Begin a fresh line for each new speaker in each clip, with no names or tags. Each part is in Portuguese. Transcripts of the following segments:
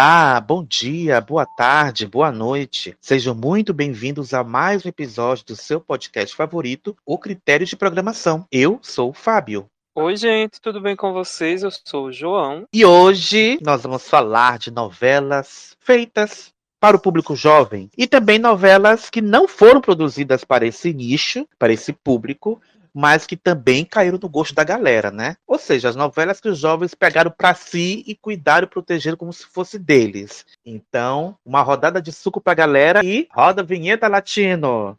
Olá, bom dia, boa tarde, boa noite. Sejam muito bem-vindos a mais um episódio do seu podcast favorito, O Critério de Programação. Eu sou o Fábio.
Oi, gente, tudo bem com vocês? Eu sou o João.
E hoje nós vamos falar de novelas feitas para o público jovem e também novelas que não foram produzidas para esse nicho, para esse público, mas que também caíram no gosto da galera, né? Ou seja, as novelas que os jovens pegaram para si e cuidaram e protegeram como se fosse deles. Então, uma rodada de suco pra galera e roda a vinheta latino.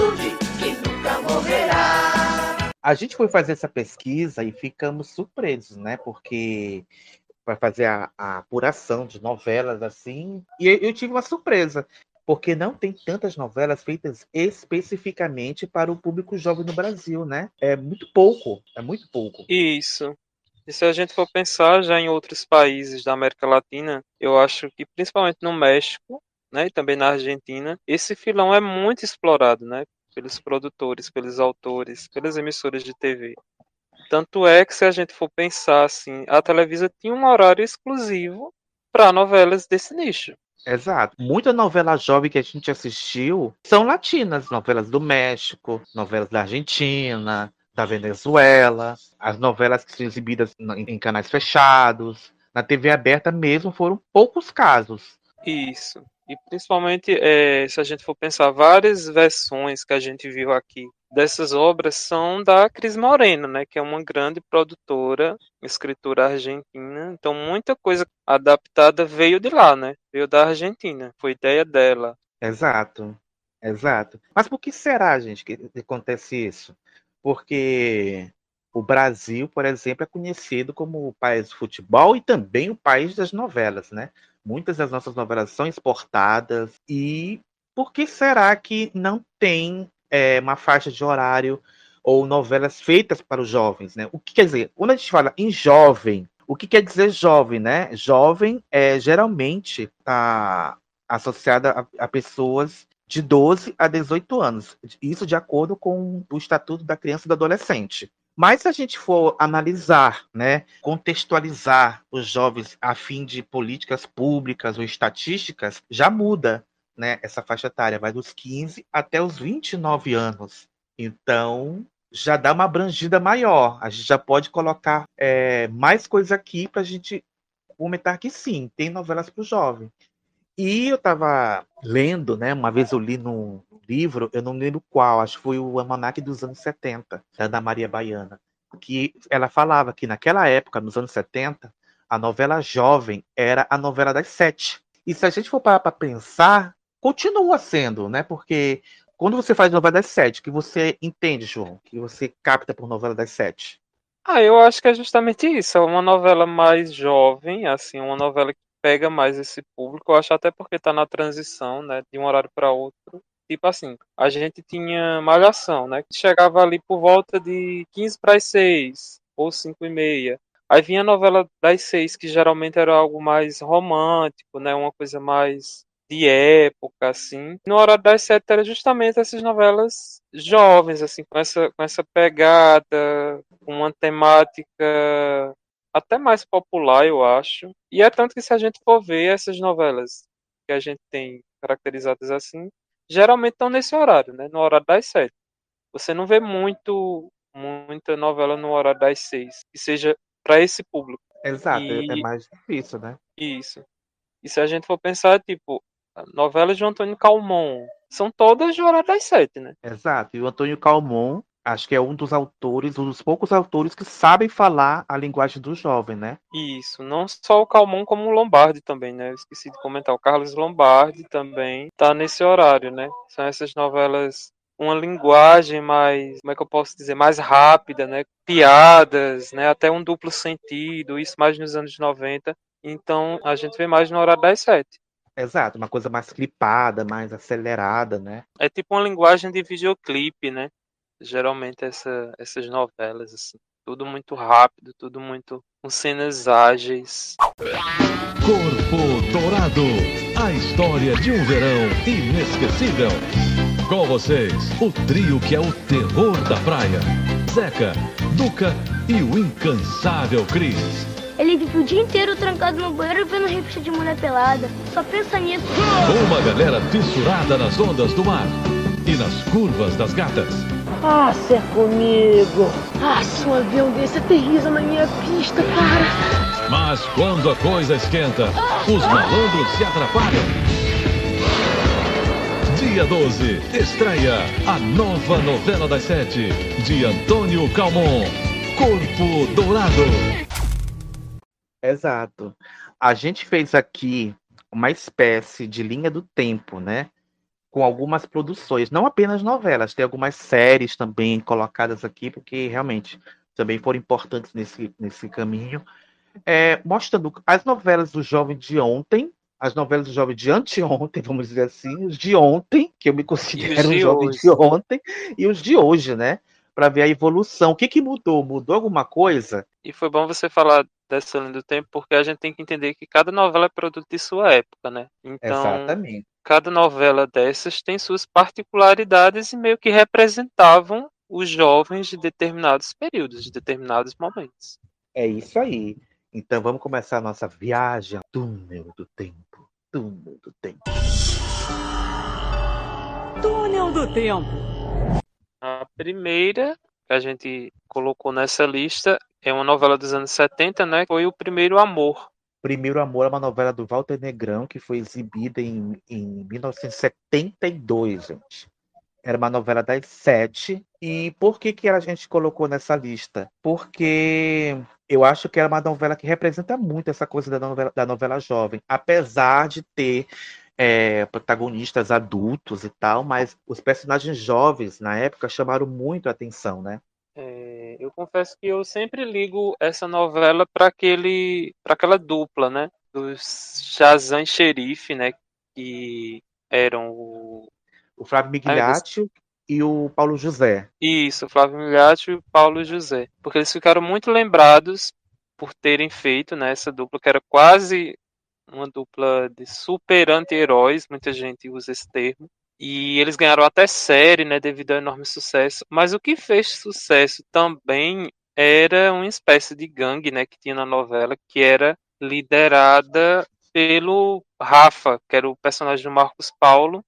A gente foi fazer essa pesquisa e ficamos surpresos, né? Porque para fazer a, a apuração de novelas assim, e eu, eu tive uma surpresa, porque não tem tantas novelas feitas especificamente para o público jovem no Brasil, né? É muito pouco, é muito pouco.
Isso. E se a gente for pensar já em outros países da América Latina, eu acho que principalmente no México, né, e também na Argentina, esse filão é muito explorado, né, pelos produtores, pelos autores, pelas emissoras de TV. Tanto é que se a gente for pensar assim, a Televisa tinha um horário exclusivo para novelas desse nicho.
Exato. Muita novela jovem que a gente assistiu são latinas, novelas do México, novelas da Argentina, da Venezuela, as novelas que são exibidas em canais fechados, na TV aberta mesmo foram poucos casos.
Isso. E principalmente, eh, se a gente for pensar, várias versões que a gente viu aqui dessas obras são da Cris Morena, né, que é uma grande produtora, escritora argentina. Então, muita coisa adaptada veio de lá, né? Veio da Argentina. Foi ideia dela.
Exato, exato. Mas por que será, gente, que acontece isso? Porque o Brasil, por exemplo, é conhecido como o país do futebol e também o país das novelas, né? Muitas das nossas novelas são exportadas e por que será que não tem é, uma faixa de horário ou novelas feitas para os jovens, né? O que quer dizer? Quando a gente fala em jovem, o que quer dizer jovem, né? Jovem é geralmente está associada a, a pessoas de 12 a 18 anos. Isso de acordo com o Estatuto da Criança e do Adolescente. Mas se a gente for analisar, né, contextualizar os jovens a fim de políticas públicas ou estatísticas, já muda, né, essa faixa etária, vai dos 15 até os 29 anos. Então, já dá uma abrangida maior. A gente já pode colocar é, mais coisa aqui para a gente comentar que sim, tem novelas para o jovem. E eu estava lendo, né? Uma vez eu li num livro, eu não lembro qual, acho que foi o Almanac dos anos 70, da Ana Maria Baiana, que ela falava que naquela época, nos anos 70, a novela jovem era a novela das sete. E se a gente for parar para pensar, continua sendo, né? Porque quando você faz novela das sete, que você entende, João, que você capta por novela das sete?
Ah, eu acho que é justamente isso. É uma novela mais jovem, assim, uma novela que pega mais esse público. Eu acho até porque tá na transição, né, de um horário para outro. Tipo assim, a gente tinha Malhação, né, que chegava ali por volta de 15 para as 6 ou 5 e meia. Aí vinha a novela das 6, que geralmente era algo mais romântico, né, uma coisa mais de época, assim. No horário das 7 era justamente essas novelas jovens, assim, com essa, com essa pegada, com uma temática até mais popular, eu acho. E é tanto que se a gente for ver essas novelas que a gente tem caracterizadas assim, geralmente estão nesse horário, né? No horário das sete. Você não vê muito muita novela no horário das seis, que seja para esse público.
Exato,
E-
é mais difícil, né?
Isso. E se a gente for pensar, tipo, novelas de Antônio Calmon são todas de horário das sete, né?
Exato. E o Antônio Calmon, acho que é um dos autores, um dos poucos autores que sabem falar a linguagem do jovem, né?
Isso, não só o Calmon, como o Lombardi também, né? Eu esqueci de comentar. O Carlos Lombardi também tá nesse horário, né? São essas novelas, uma linguagem mais, como é que eu posso dizer, mais rápida, né? Piadas, né? Até um duplo sentido, isso mais nos anos 90. Então a gente vê mais no horário das sete.
Exato, uma coisa mais clipada, mais acelerada, né?
É tipo uma linguagem de videoclipe, né? Geralmente essa, essas novelas, assim. Tudo muito rápido, tudo muito com cenas ágeis.
Corpo Dourado, a história de um verão inesquecível. Com vocês, o trio que é o terror da praia. Zeca, Duca e o incansável Cris.
Ele vive o dia inteiro trancado no banheiro vendo revista de mulher pelada. Só pensa nisso.
Uma galera fissurada nas ondas do mar e nas curvas das gatas.
Ah, se é comigo. Ah, se um avião desse aterriza na minha pista, cara.
Mas quando a coisa esquenta, os malandros se atrapalham. Dia 12, estreia a nova novela das sete, de Antônio Calmon, Corpo Dourado.
Exato. A gente fez aqui uma espécie de linha do tempo, né? Com algumas produções, não apenas novelas, tem algumas séries também colocadas aqui, porque realmente também foram importantes nesse, nesse caminho. É, mostrando as novelas do jovem de ontem, as novelas do jovem de anteontem, vamos dizer assim, os de ontem, que eu me considero um jovem
hoje.
de ontem, e os de hoje, né? Para ver a evolução. O que, que mudou? Mudou alguma coisa?
E foi bom você falar dessa linha do tempo, porque a gente tem que entender que cada novela é produto de sua época, né? Então,
Exatamente.
Cada novela dessas tem suas particularidades e meio que representavam os jovens de determinados períodos, de determinados momentos.
É isso aí. Então vamos começar a nossa viagem ao túnel do tempo. Túnel do tempo.
Túnel do tempo.
A primeira que a gente colocou nessa lista é uma novela dos anos 70, né? Foi o Primeiro Amor.
Primeiro Amor é uma novela do Walter Negrão que foi exibida em, em 1972, gente. Era uma novela das sete. E por que, que a gente colocou nessa lista? Porque eu acho que era uma novela que representa muito essa coisa da novela, da novela jovem. Apesar de ter é, protagonistas adultos e tal, mas os personagens jovens na época chamaram muito a atenção, né?
É, eu confesso que eu sempre ligo essa novela para aquele, para aquela dupla, né? Dos Shazam e Xerife, né? Que eram o
O Flávio Migliaccio e o Paulo José.
Isso, Flávio Milhati e o Paulo José. Porque eles ficaram muito lembrados por terem feito né, essa dupla, que era quase uma dupla de super anti-heróis, muita gente usa esse termo. E eles ganharam até série, né, devido ao enorme sucesso. Mas o que fez sucesso também era uma espécie de gangue, né, que tinha na novela, que era liderada pelo Rafa, que era o personagem do Marcos Paulo,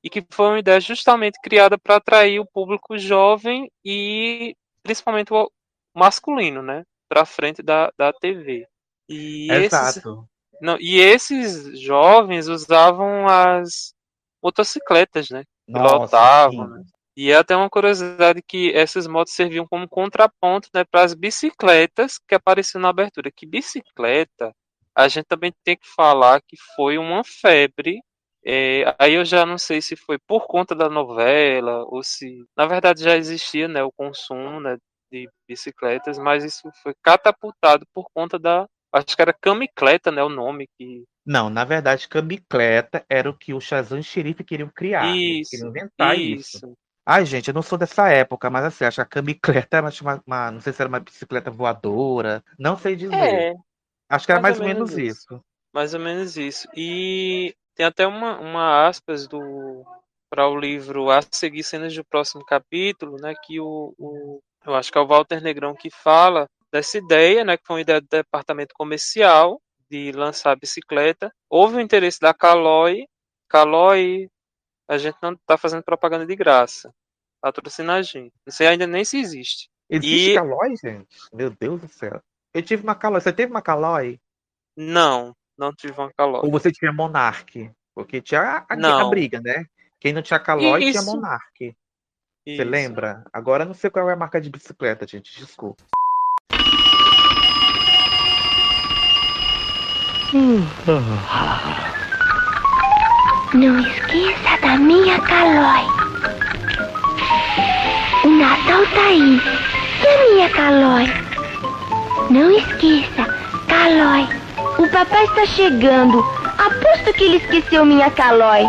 e que foi uma ideia justamente criada para atrair o público jovem e principalmente o masculino, né, para frente da, da TV. E esses,
Exato.
não, e esses jovens usavam as motocicletas, né? pilotavam,
sim.
né? E é até uma curiosidade que essas motos serviam como contraponto né, para as bicicletas que apareciam na abertura. Que bicicleta, a gente também tem que falar que foi uma febre. é, aí eu já não sei se foi por conta da novela ou se, na verdade, já existia né, o consumo né, de bicicletas, mas isso foi catapultado por conta da, acho que era camicleta, né, o nome que
Não, na verdade, camicleta era o que o Shazam e Xerife queriam criar. Eles
Isso,
queriam inventar isso.
isso.
Ai, gente, eu não sou dessa época, mas assim, acho que a camicleta era uma, uma- não sei se era uma bicicleta voadora, não sei dizer.
É,
acho que era mais
mais
ou
ou
menos
menos
isso.
Mais ou menos isso. E tem até uma, uma aspas do para o livro A Seguir Cenas do Próximo Capítulo, né, que o, o- eu acho que é o Walter Negrão que fala dessa ideia, né, que foi uma ideia do departamento comercial de lançar a bicicleta. Houve o interesse da Caloi. Caloi, a gente não está fazendo propaganda de graça. Patrocina a gente. Não sei ainda nem se existe.
Existe
E-
Calói, gente? Meu Deus do céu. Eu tive uma calói. Você teve uma calói?
Não, não tive uma calói.
Ou você tinha monarque? Porque tinha a, a- a briga, né? Quem não tinha calói tinha monarque. Você lembra? Agora não sei qual é a marca de bicicleta, gente. Desculpa.
Não esqueça da minha Calói. O Natal tá aí. E a minha Calói? Não esqueça, Calói. O papai está chegando. Aposto que ele esqueceu minha Calói.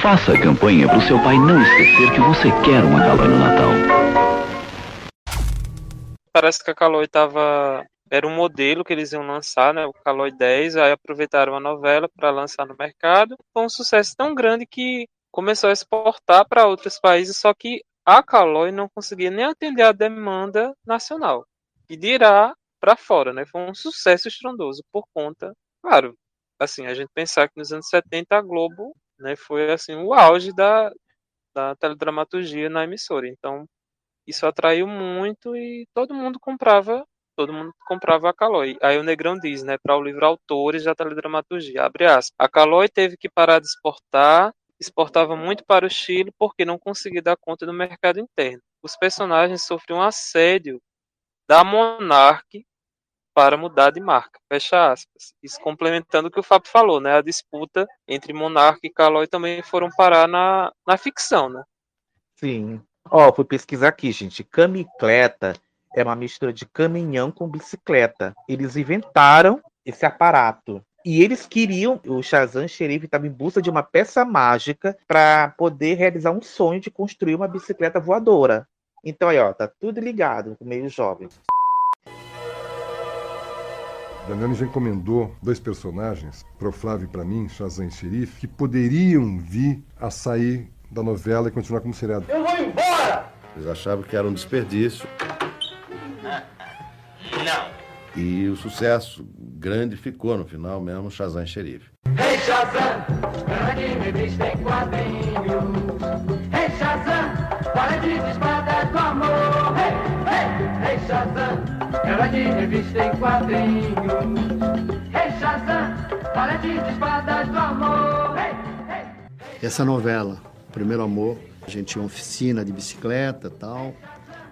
Faça a campanha para o seu pai não esquecer que você quer uma calói no Natal.
Parece que a Caloi tava. Era um modelo que eles iam lançar, né? O Caloi 10. Aí aproveitaram a novela para lançar no mercado. Foi um sucesso tão grande que começou a exportar para outros países, só que a Caloi não conseguia nem atender a demanda nacional. E dirá para fora, né? Foi um sucesso estrondoso por conta, claro, assim, a gente pensar que nos anos 70 a Globo, né, foi assim o auge da da teledramaturgia na emissora. Então, isso atraiu muito e todo mundo comprava, todo mundo comprava a Caloi. Aí o Negrão diz, né, para o livro Autores da Teledramaturgia, abre aspas, a Caloi teve que parar de exportar, exportava muito para o Chile porque não conseguia dar conta do mercado interno. Os personagens sofriam assédio da Monarch para mudar de marca, fecha aspas. Isso complementando o que o Fábio falou, né, a disputa entre Monarch e Caloi também foram parar na, na ficção, né.
Sim. Ó, fui pesquisar aqui, gente. Camicleta é uma mistura de caminhão com bicicleta. Eles inventaram esse aparato. E eles queriam, o Shazam Xerife estava em busca de uma peça mágica para poder realizar um sonho de construir uma bicicleta voadora. Então aí, ó, tá tudo ligado com o meio jovem.
Damiani já encomendou dois personagens, para o Flávio e para mim, Shazam e Xerife, que poderiam vir a sair da novela e continuar como seriado.
Eles achavam que era um desperdício. E o sucesso grande ficou no final mesmo, Shazam e Xerife.
Ei, Shazam, grande revista em quadrinhos. Ei, Shazam, para de espada do amor. Ei, ei, ei, Shazam, grande revista em quadrinhos. Ei, Shazam, para de espada do amor. Ei, ei.
Essa novela, Primeiro Amor, a gente tinha uma oficina de bicicleta tal,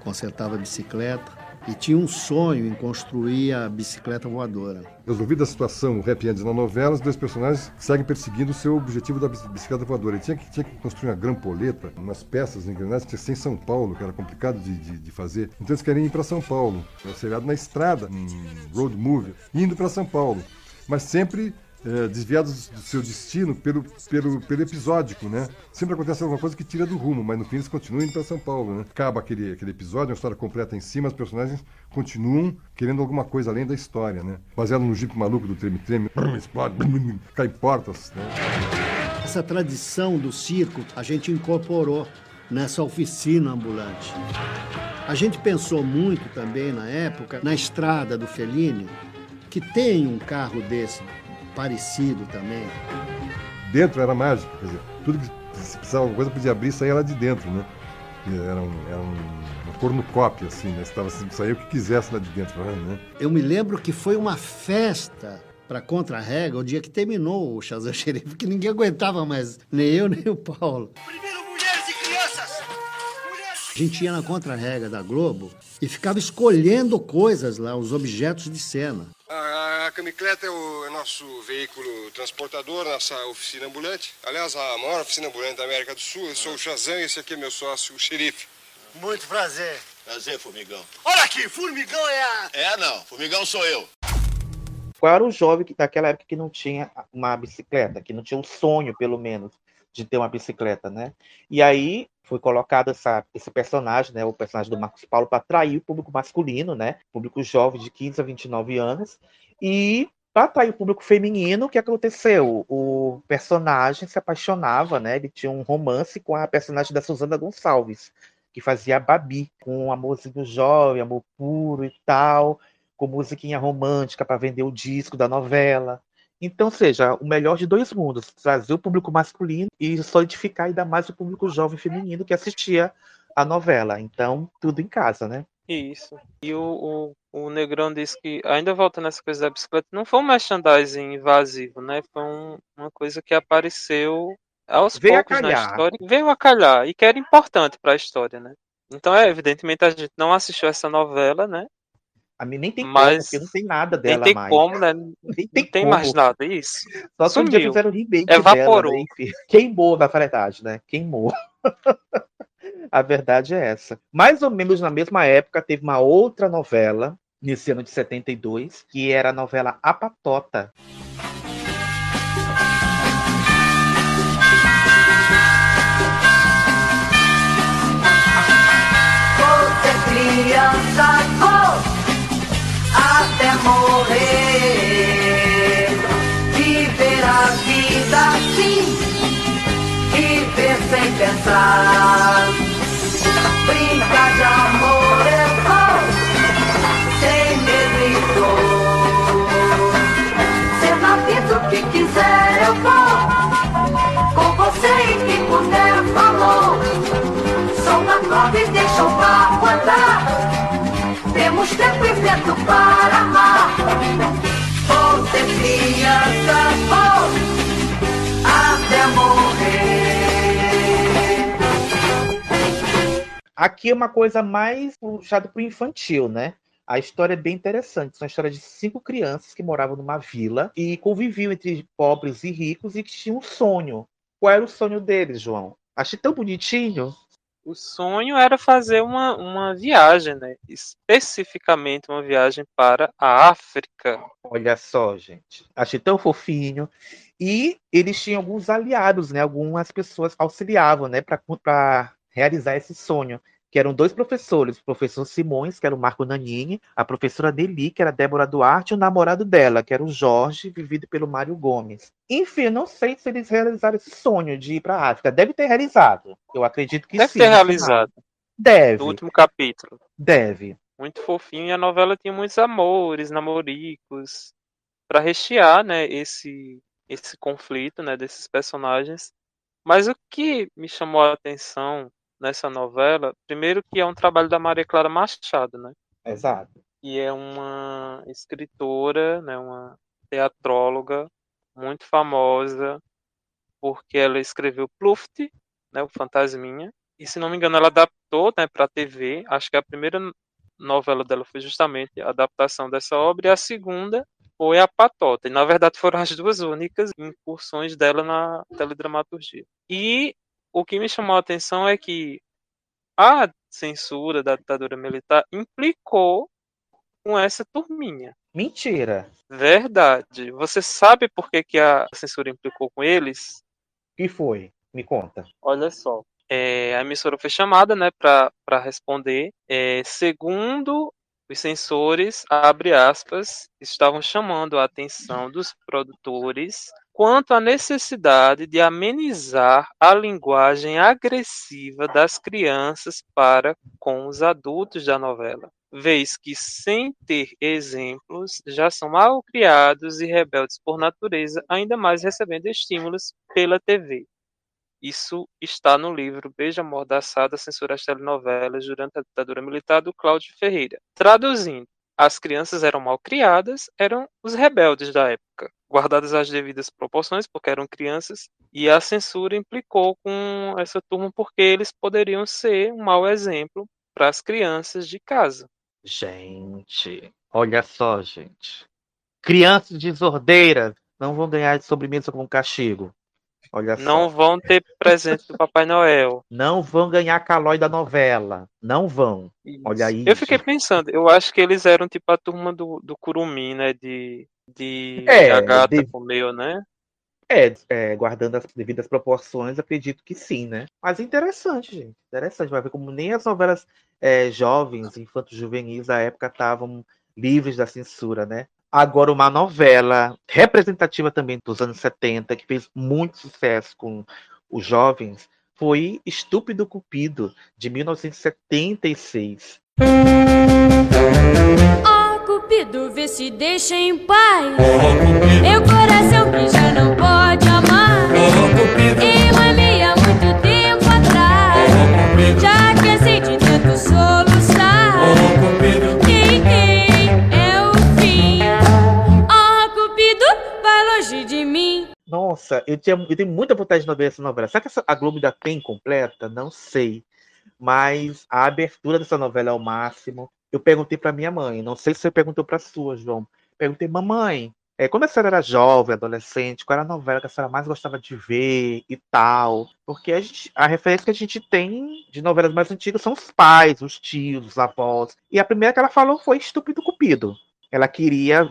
consertava a bicicleta e tinha um sonho em construir a bicicleta voadora.
Resolvida a situação, o Happy End na novela, os dois personagens seguem perseguindo o seu objetivo da bici- bicicleta voadora. Ele tinha que, tinha que construir uma grampoleta, umas peças engrenadas, tinha que ser em São Paulo, que era complicado de, de, de fazer. Então eles querem ir para São Paulo. Seriado na estrada, um road movie, indo para São Paulo. Mas sempre eh, desviados do seu destino pelo, pelo, pelo episódico, né? Sempre acontece alguma coisa que tira do rumo, mas no fim eles continuam indo para São Paulo, né? Acaba aquele, aquele episódio, uma história completa em cima, os personagens continuam querendo alguma coisa além da história, né? Baseado no jipe maluco do Treme Treme, explode, cai portas, né?
Essa tradição do circo a gente incorporou nessa oficina ambulante. A gente pensou muito também na época na estrada do Fellini, que tem um carro desse parecido também.
Dentro era mágico, quer dizer, tudo que se precisava alguma coisa podia abrir e sair lá de dentro, né? E Era um, era um, uma cornucópia, assim, né? Você tava, saía o que quisesse lá de dentro, né?
Eu me lembro que foi uma festa para contra-rega o dia que terminou o Shazam Xerife, que ninguém aguentava mais, nem eu nem o Paulo.
Primeiro.
A gente ia na contra-rega da Globo e ficava escolhendo coisas lá, os objetos de cena.
A, a camicleta é o é nosso veículo transportador, nossa oficina ambulante. Aliás, a maior oficina ambulante da América do Sul. Eu sou o Shazam e esse aqui é meu sócio, o xerife.
Muito prazer.
Prazer, Formigão.
Olha aqui, Formigão é a.
É, não. Formigão sou eu.
Qual era o jovem que daquela época que não tinha uma bicicleta, que não tinha o sonho, pelo menos, de ter uma bicicleta, né? E aí foi colocado essa, esse personagem, né, o personagem do Marcos Paulo, para atrair o público masculino, né, público jovem de 15 a 29 anos, e para atrair o público feminino, o que aconteceu? O personagem se apaixonava, né, ele tinha um romance com a personagem da Suzana Gonçalves, que fazia a Babi, com um amorzinho jovem, amor puro e tal, com musiquinha romântica para vender o disco da novela. Então, seja, o melhor de dois mundos, trazer o público masculino e solidificar ainda mais o público jovem feminino que assistia a novela. Então, tudo em casa, né?
Isso. E o, o, o Negrão disse que, ainda voltando nessa coisa da bicicleta, não foi um merchandising invasivo, né? Foi um, uma coisa que apareceu aos
Veio
poucos na história. Veio a calhar. E que era importante para a história, né? Então, é, evidentemente, a gente não assistiu essa novela, né?
A mim nem tem como,
Mas
porque não tem nada
Nem
dela
tem
mais.
como, né?
Nem
Não tem
como.
mais nada, isso.
Só que um dia fizeram remake
Evaporou.
dela, né? Queimou, na verdade, né? Queimou. A verdade é essa. Mais ou menos na mesma época, teve uma outra novela, nesse ano de 72, que era a novela A Patota.
Você criança, vou até morrer. Viver a vida assim, viver sem pensar. Brincar de amor é bom, sem medo e dor. Ser na vida o que quiser eu vou, com você e quem puder falou. Sou uma nova e deixa o barco andar. Temos tempo e vento para ser criança, vou até morrer.
Aqui é uma coisa mais puxada para o infantil, né? A história é bem interessante. São a história de cinco crianças que moravam numa vila e conviviam entre pobres e ricos e que tinham um sonho. Qual era o sonho deles, João? Achei tão bonitinho.
O sonho era fazer uma, uma viagem, né? Especificamente uma viagem para a África.
Olha só, gente. Achei tão fofinho. E eles tinham alguns aliados, né? Algumas pessoas auxiliavam, né? Para realizar esse sonho. Que eram dois professores. O professor Simões, que era o Marco Nanini. A professora Deli, que era a Débora Duarte. E o namorado dela, que era o Jorge, vivido pelo Mário Gomes. Enfim, eu não sei se eles realizaram esse sonho de ir para a África. Deve ter realizado. Eu acredito que
Deve
sim.
ter
no final.
realizado.
Deve.
Do último capítulo.
Deve.
Muito fofinho. E a novela tinha muitos amores, namoricos. Para rechear, né? Esse, esse conflito, né? Desses personagens. Mas o que me chamou a atenção nessa novela, primeiro que é um trabalho da Maria Clara Machado, né?
Exato.
E é uma escritora, né, uma teatróloga muito famosa, porque ela escreveu Pluft, né, o Fantasminha, e se não me engano ela adaptou, né, para TV. Acho que a primeira novela dela foi justamente a adaptação dessa obra e a segunda foi a Patota. E na verdade foram as duas únicas incursões dela na teledramaturgia. E o que me chamou a atenção é que a censura da ditadura militar implicou com essa turminha.
Mentira.
Verdade. Você sabe por que, que a censura implicou com eles?
que foi? Me conta.
Olha só. É, a emissora foi chamada né, para responder. É, segundo os censores, abre aspas, estavam chamando a atenção dos produtores quanto à necessidade de amenizar a linguagem agressiva das crianças para com os adultos da novela, vez que, sem ter exemplos, já são mal criados e rebeldes por natureza, ainda mais recebendo estímulos pela TV. Isso está no livro Beija Mordaçada, Censura às Telenovelas durante a ditadura militar do Cláudio Ferreira. Traduzindo, as crianças eram mal criadas, eram os rebeldes da época, guardadas as devidas proporções, porque eram crianças, e a censura implicou com essa turma porque eles poderiam ser um mau exemplo para as crianças de casa.
Gente, olha só, gente. Crianças desordeiras não vão ganhar de sobremesa com castigo. Olha
Não
só.
vão ter presente do Papai Noel.
Não vão ganhar calói da novela. Não vão. Olha aí.
Eu fiquei pensando, eu acho que eles eram tipo a turma do, do Curumim, né? De, de
É,
a gata
de-
comeu, né?
É, é, guardando as devidas proporções, acredito que sim, né? Mas interessante, gente. Interessante. Vai ver como nem as novelas é, jovens, infantos juvenis da época estavam livres da censura, né? Agora, uma novela representativa também dos anos 70, que fez muito sucesso com os jovens, foi Estúpido Cupido, de 1976.
Ó Cupido, vê se deixa em paz. Meu coração que já não pode amar. E há muito tempo
Nossa, eu, tinha, eu tenho muita vontade de ver essa novela. Será que essa, a Globo ainda tem completa? Não sei. Mas a abertura dessa novela é o máximo. Eu perguntei para minha mãe, não sei se você perguntou para sua, João. Perguntei, mamãe, é, quando a senhora era jovem, adolescente, qual era a novela que a senhora mais gostava de ver e tal? Porque a, gente, a referência que a gente tem de novelas mais antigas são os pais, os tios, os avós. E a primeira que ela falou foi Estúpido Cupido. Ela queria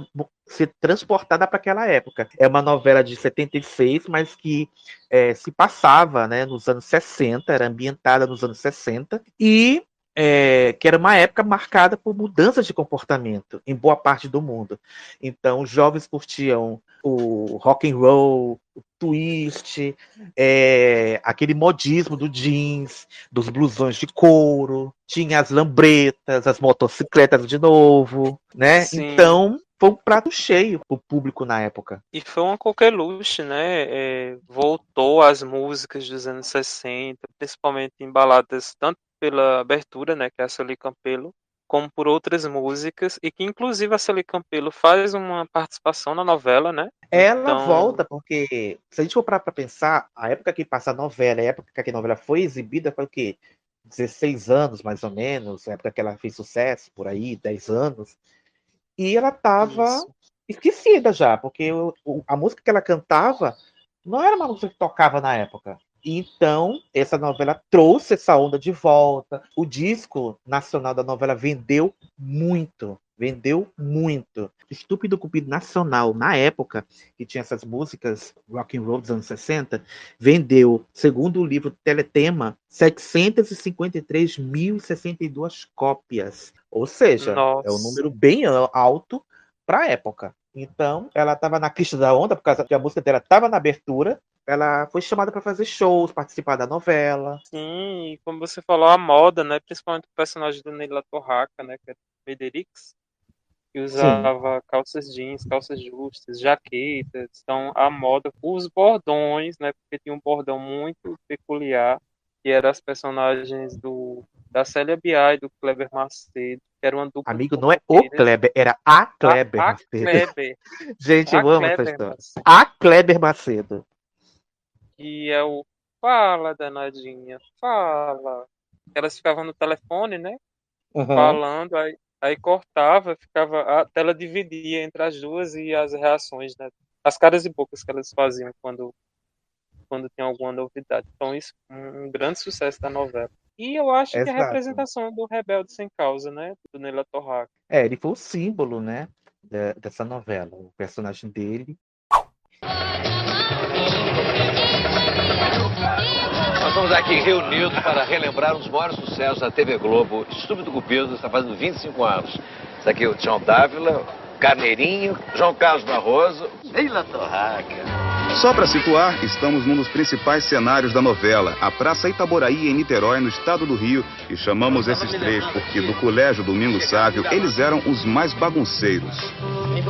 ser transportada para aquela época. É uma novela de 76, mas que é, se passava né, nos anos 60, era ambientada nos anos 60, e é, que era uma época marcada por mudanças de comportamento em boa parte do mundo. Então, os jovens curtiam o rock and roll, o twist, é, aquele modismo do jeans, dos blusões de couro, tinha as lambretas, as motocicletas de novo, né?
Sim.
Então, foi um prato cheio pro público na época.
E foi uma coqueluche, né? É, voltou às músicas dos anos 60, principalmente em baladas tanto pela abertura, né, que é a Sully Campelo, como por outras músicas, e que inclusive a Sully Campelo faz uma participação na novela, né?
Ela
Então-
volta porque, se a gente for parar pra pensar, a época que passa a novela, a época que a novela foi exibida foi o quê? 16 anos, mais ou menos, a época que ela fez sucesso, por aí, 10 anos. E ela tava
Isso.
esquecida já, porque a música que ela cantava não era uma música que tocava na época. Então, essa novela trouxe essa onda de volta. O disco nacional da novela vendeu muito. Vendeu muito. Estúpido Cupido Nacional, na época, que tinha essas músicas rock and roll dos anos 60, vendeu, segundo o livro Teletema, 753.062 cópias. Ou seja,
Nossa.
é um número bem alto para a época. Então, ela estava na crista da onda, por causa que a música dela estava na abertura. Ela foi chamada para fazer shows, participar da novela.
Sim, e como você falou, a moda, né? Principalmente o personagem do Neila Torraca, né? Que é Fredericks, que usava calças jeans, calças justas, jaquetas. Então, a moda, os bordões, né? Porque tinha um bordão muito peculiar, que eram as personagens do da Célia Biai e do Kleber Macedo, que era uma dupla
Amigo, não é o. Kleber, era a Kleber
a
Macedo.
Kleber.
Gente,
A
eu amo essa
Kleber
história.
Macedo.
A Kleber Macedo.
que é o Fala, danadinha, fala. Elas ficavam no telefone, né?
Uhum.
Falando, aí, aí cortava, ficava, a tela dividia entre as duas e as reações, né? As caras e bocas que elas faziam quando, quando tinha alguma novidade. Então, isso é um grande sucesso da novela. E eu acho que a
Exato.
representação do Rebelde Sem Causa, né? Do Neila Torraca.
É, ele foi o símbolo, né, da- dessa novela. O personagem dele.
Nós estamos aqui reunidos para relembrar um dos maiores sucessos da TV Globo. Estúpido Cupido está fazendo 25 anos. Isso aqui é o Tião Dávila, Carneirinho, João Carlos Barroso. Leila Torraca.
Só para situar, estamos num dos principais cenários da novela, a Praça Itaboraí, em Niterói, no estado do Rio, e chamamos esses três porque, do Colégio Domingo Sávio, eles eram os mais bagunceiros.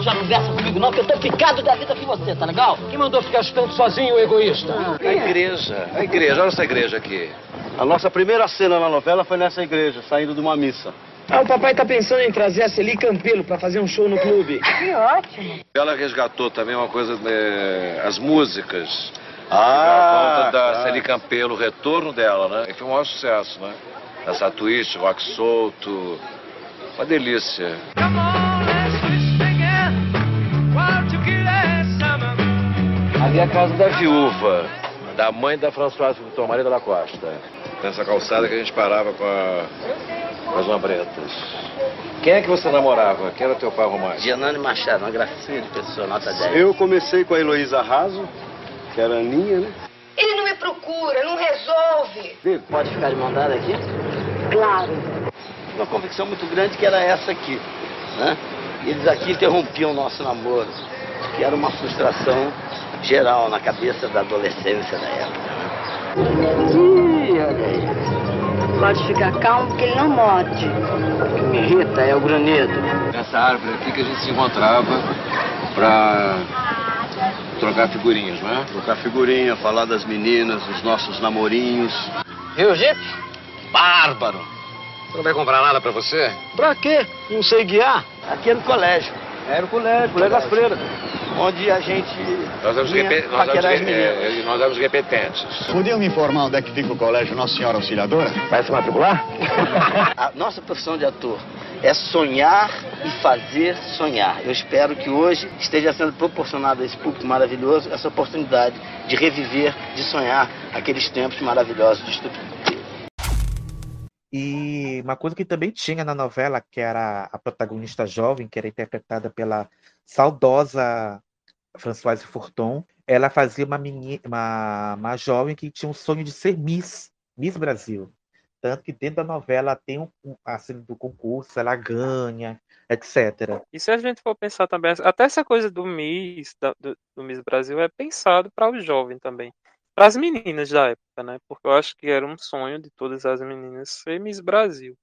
Já não conversa comigo não, que eu tô picado da vida com você, tá legal? Quem mandou ficar chutando sozinho, egoísta?
A igreja, a igreja, olha essa igreja aqui.
A nossa primeira cena na novela foi nessa igreja, saindo de uma missa.
Ah, o papai tá pensando em trazer a Celi Campelo pra fazer um show no clube.
Que ótimo.
Ela resgatou também uma coisa, é, as músicas.
Ah,
a volta da
tá.
Celi Campelo, o retorno dela, né? E foi um maior sucesso, né? Essa twist, rock solto. Uma delícia. Ali é a casa da viúva, da mãe da Françoise Victor Maria da Costa. Nessa calçada que a gente parava com, a, com as lambretas. Quem é que você namorava? Quem era teu pai romântico?
Gianani Machado, uma gracinha de pessoa, nota 10.
Eu comecei com a Heloísa Raso, que era a Aninha, né?
Ele não me procura, não resolve.
Pode ficar de mão dada aqui?
Claro.
Uma convicção muito grande que era essa aqui, né? Eles aqui interrompiam o nosso namoro, que era uma frustração geral na cabeça da adolescência da época. né?
Pode ficar calmo que ele não morde.
O que me irrita é o granido.
Nessa árvore aqui que a gente se encontrava pra trocar figurinhas, não é?
Trocar figurinha, falar das meninas, dos nossos namorinhos.
Viu, Jeep?
Bárbaro! Você não vai comprar nada pra você?
Pra quê? Não sei guiar. Aqui é no colégio. Era o colégio, o colégio das freiras. Onde a gente.
Nós éramos, repe- nós éramos, é, nós éramos repetentes.
Podiam me informar onde é que fica o colégio Nossa Senhora Auxiliadora?
Vai se matricular? a nossa profissão de ator é sonhar e fazer sonhar. Eu espero que hoje esteja sendo proporcionado a esse público maravilhoso essa oportunidade de reviver, de sonhar aqueles tempos maravilhosos de estupidez.
E uma coisa que também tinha na novela, que era a protagonista jovem, que era interpretada pela saudosa Françoise Forton, ela fazia uma, meni- uma, uma jovem que tinha um sonho de ser Miss, Miss Brasil. Tanto que dentro da novela tem um, assim, do concurso, ela ganha, etc.
E se a gente for pensar também, até essa coisa do Miss, do, do Miss Brasil é pensado para o jovem também. As meninas da época, né? Porque eu acho que era um sonho de todas as meninas ser Miss Brasil.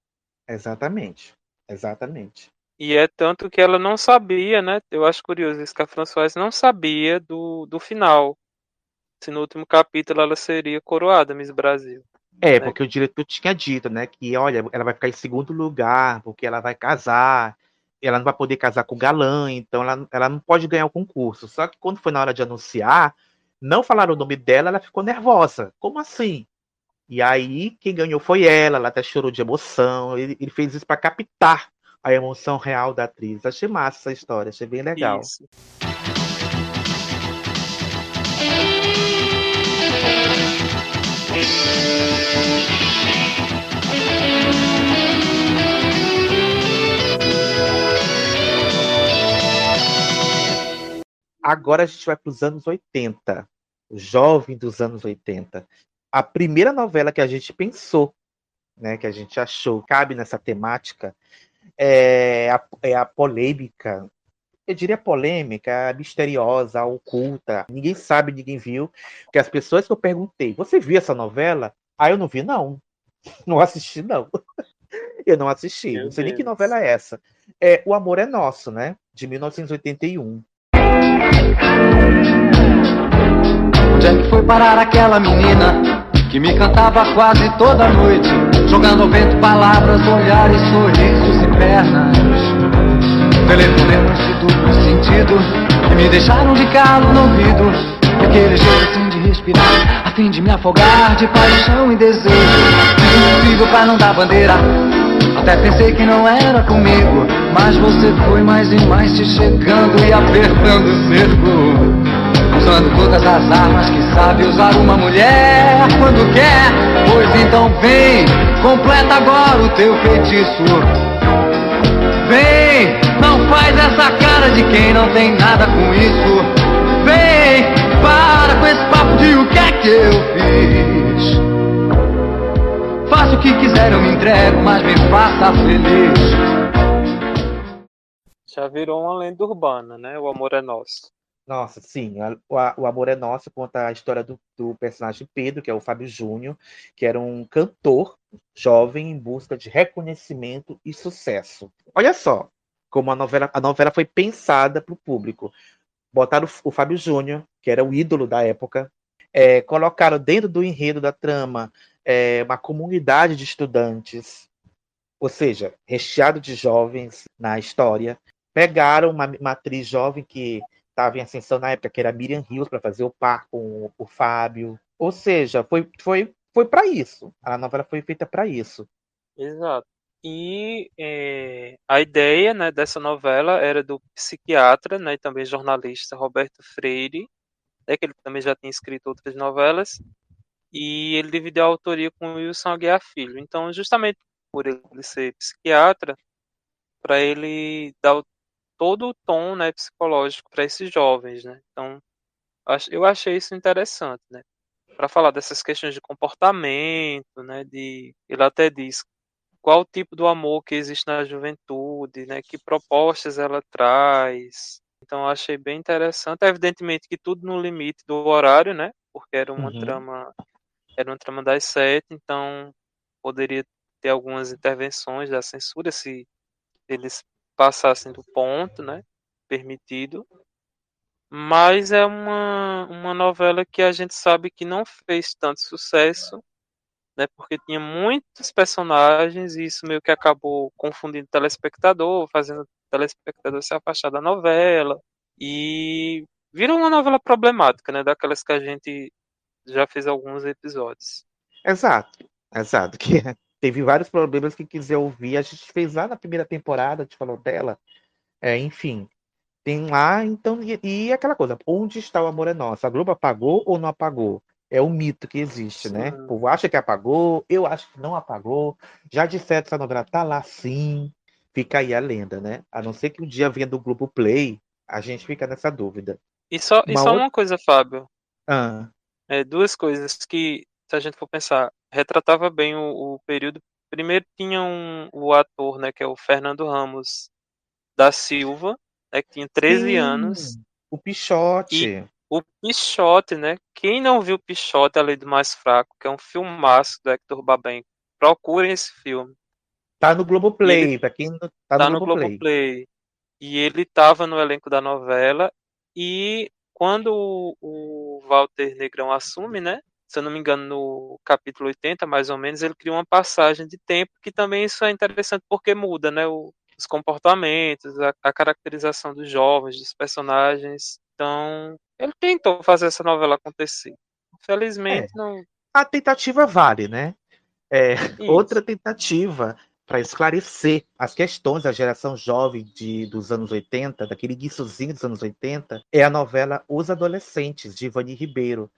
Exatamente. Exatamente.
E é tanto que ela não sabia, né? Eu acho curioso isso, que a Françoise não sabia do, do final. Se no último capítulo ela seria coroada Miss Brasil.
É, porque o diretor tinha dito, né, que olha, ela vai ficar em segundo lugar, porque ela vai casar, ela não vai poder casar com o galã, então ela, ela não pode ganhar o concurso. Só que quando foi na hora de anunciar, não falaram o nome dela, ela ficou nervosa. Como assim? E aí, quem ganhou foi ela, ela até chorou de emoção. Ele, ele fez isso para captar a emoção real da atriz. Achei massa essa história, achei bem legal.
Isso.
Agora a gente vai para os anos 80, o jovem dos anos 80. A primeira novela que a gente pensou, né, que a gente achou cabe nessa temática, é a, é a polêmica, eu diria polêmica, misteriosa, oculta. Ninguém sabe, ninguém viu. Porque as pessoas que eu perguntei, você viu essa novela? Ah, eu não vi, não. Não assisti, não. Eu não assisti.
Meu
não sei nem que
Deus.
novela é essa. É O Amor é Nosso, né? De 1981.
Onde é que foi parar aquela menina que me cantava quase toda noite, jogando ao vento palavras, olhares, sorrisos e pernas? Telefonemas de duplo sentido que me deixaram de calo no ouvido. E aquele jeito assim de respirar, a fim de me afogar de paixão e desejo. Fiz possível pra não dar bandeira. Até pensei que não era comigo, mas você foi mais e mais se chegando e apertando o cerco. Usando todas as armas que sabe usar uma mulher quando quer. Pois então vem, completa agora o teu feitiço. Vem, não faz essa cara de quem não tem nada com isso. Vem, para com esse papo de o que é que eu fiz. Faça o que quiser, eu me entrego, mas me faça feliz.
Já virou uma lenda urbana, né? O amor é nosso.
Nossa, sim. O, o Amor é Nosso conta a história do, do personagem Pedro, que é o Fábio Júnior, que era um cantor jovem em busca de reconhecimento e sucesso. Olha só como a novela, a novela foi pensada para o público. Botaram o, o Fábio Júnior, que era o ídolo da época, é, colocaram dentro do enredo da trama é, uma comunidade de estudantes, ou seja, recheado de jovens na história. Pegaram uma, uma atriz jovem que estava em ascensão na época, que era Miriam Hills, para fazer o par com o Fábio. Ou seja, foi, foi, foi para isso. A novela foi feita para isso.
Exato. E eh, a ideia né, dessa novela era do psiquiatra né, e também jornalista Roberto Freire, né, que ele também já tinha escrito outras novelas, e ele dividiu a autoria com Wilson Aguiar Filho. Então, justamente por ele ser psiquiatra, para ele dar todo o tom né, psicológico para esses jovens. Né? Então, eu achei isso interessante. Né? Para falar dessas questões de comportamento, né, de, ele até diz qual o tipo do amor que existe na juventude, né? Que propostas ela traz. Então eu achei bem interessante. Evidentemente que tudo no limite do horário, né? Porque era uma
Uhum.
trama, era uma trama das sete, então poderia ter algumas intervenções da censura se eles passassem do ponto, né? Permitido. Mas é uma, uma novela que a gente sabe que não fez tanto sucesso né? Porque tinha muitos personagens e isso meio que acabou confundindo o telespectador, fazendo telespectador se afastar da novela e virou uma novela problemática, né? Daquelas que a gente já fez alguns episódios.
Exato, exato. Que teve vários problemas que quiser ouvir. A gente fez lá na primeira temporada, a gente falou dela. É, enfim, tem lá, então, e, e aquela coisa, onde está o amor é nosso? A Globo apagou ou não apagou? É o mito que existe, né? O povo acha que apagou, eu acho que não apagou. Já disseram que essa novela tá lá sim. Fica aí a lenda, né? A não ser que um dia venha do Globo Play, a gente fica nessa dúvida.
E só, e
Uma
só
outra-
uma coisa, Fábio.
Ah,
É, duas coisas que, se a gente for pensar, retratava bem o, o período. Primeiro tinha um, o ator, né, que é o Fernando Ramos da Silva, né, que tinha 13
sim,
anos.
O Pichote.
O Pichote, né? Quem não viu Pichote, A Lei do Mais Fraco, que é um filmaço do Hector Babenco, procurem esse filme.
Tá no Globo Play,
ele-
pra quem não tá,
Tá
no
no
Globo Play.
Globoplay. E ele estava no elenco da novela. E quando o, o Walter Negrão assume, né? Se eu não me engano, no capítulo 80, mais ou menos, ele cria uma passagem de tempo que também isso é interessante porque muda, né? o- os comportamentos, a, a caracterização dos jovens, dos personagens. Então, ele tentou fazer essa novela acontecer. Infelizmente, não.
A tentativa vale, né? É, outra tentativa para esclarecer as questões da geração jovem de, dos anos 80, daquele guiçozinho dos anos 80, é a novela Os Adolescentes, de Ivani Ribeiro,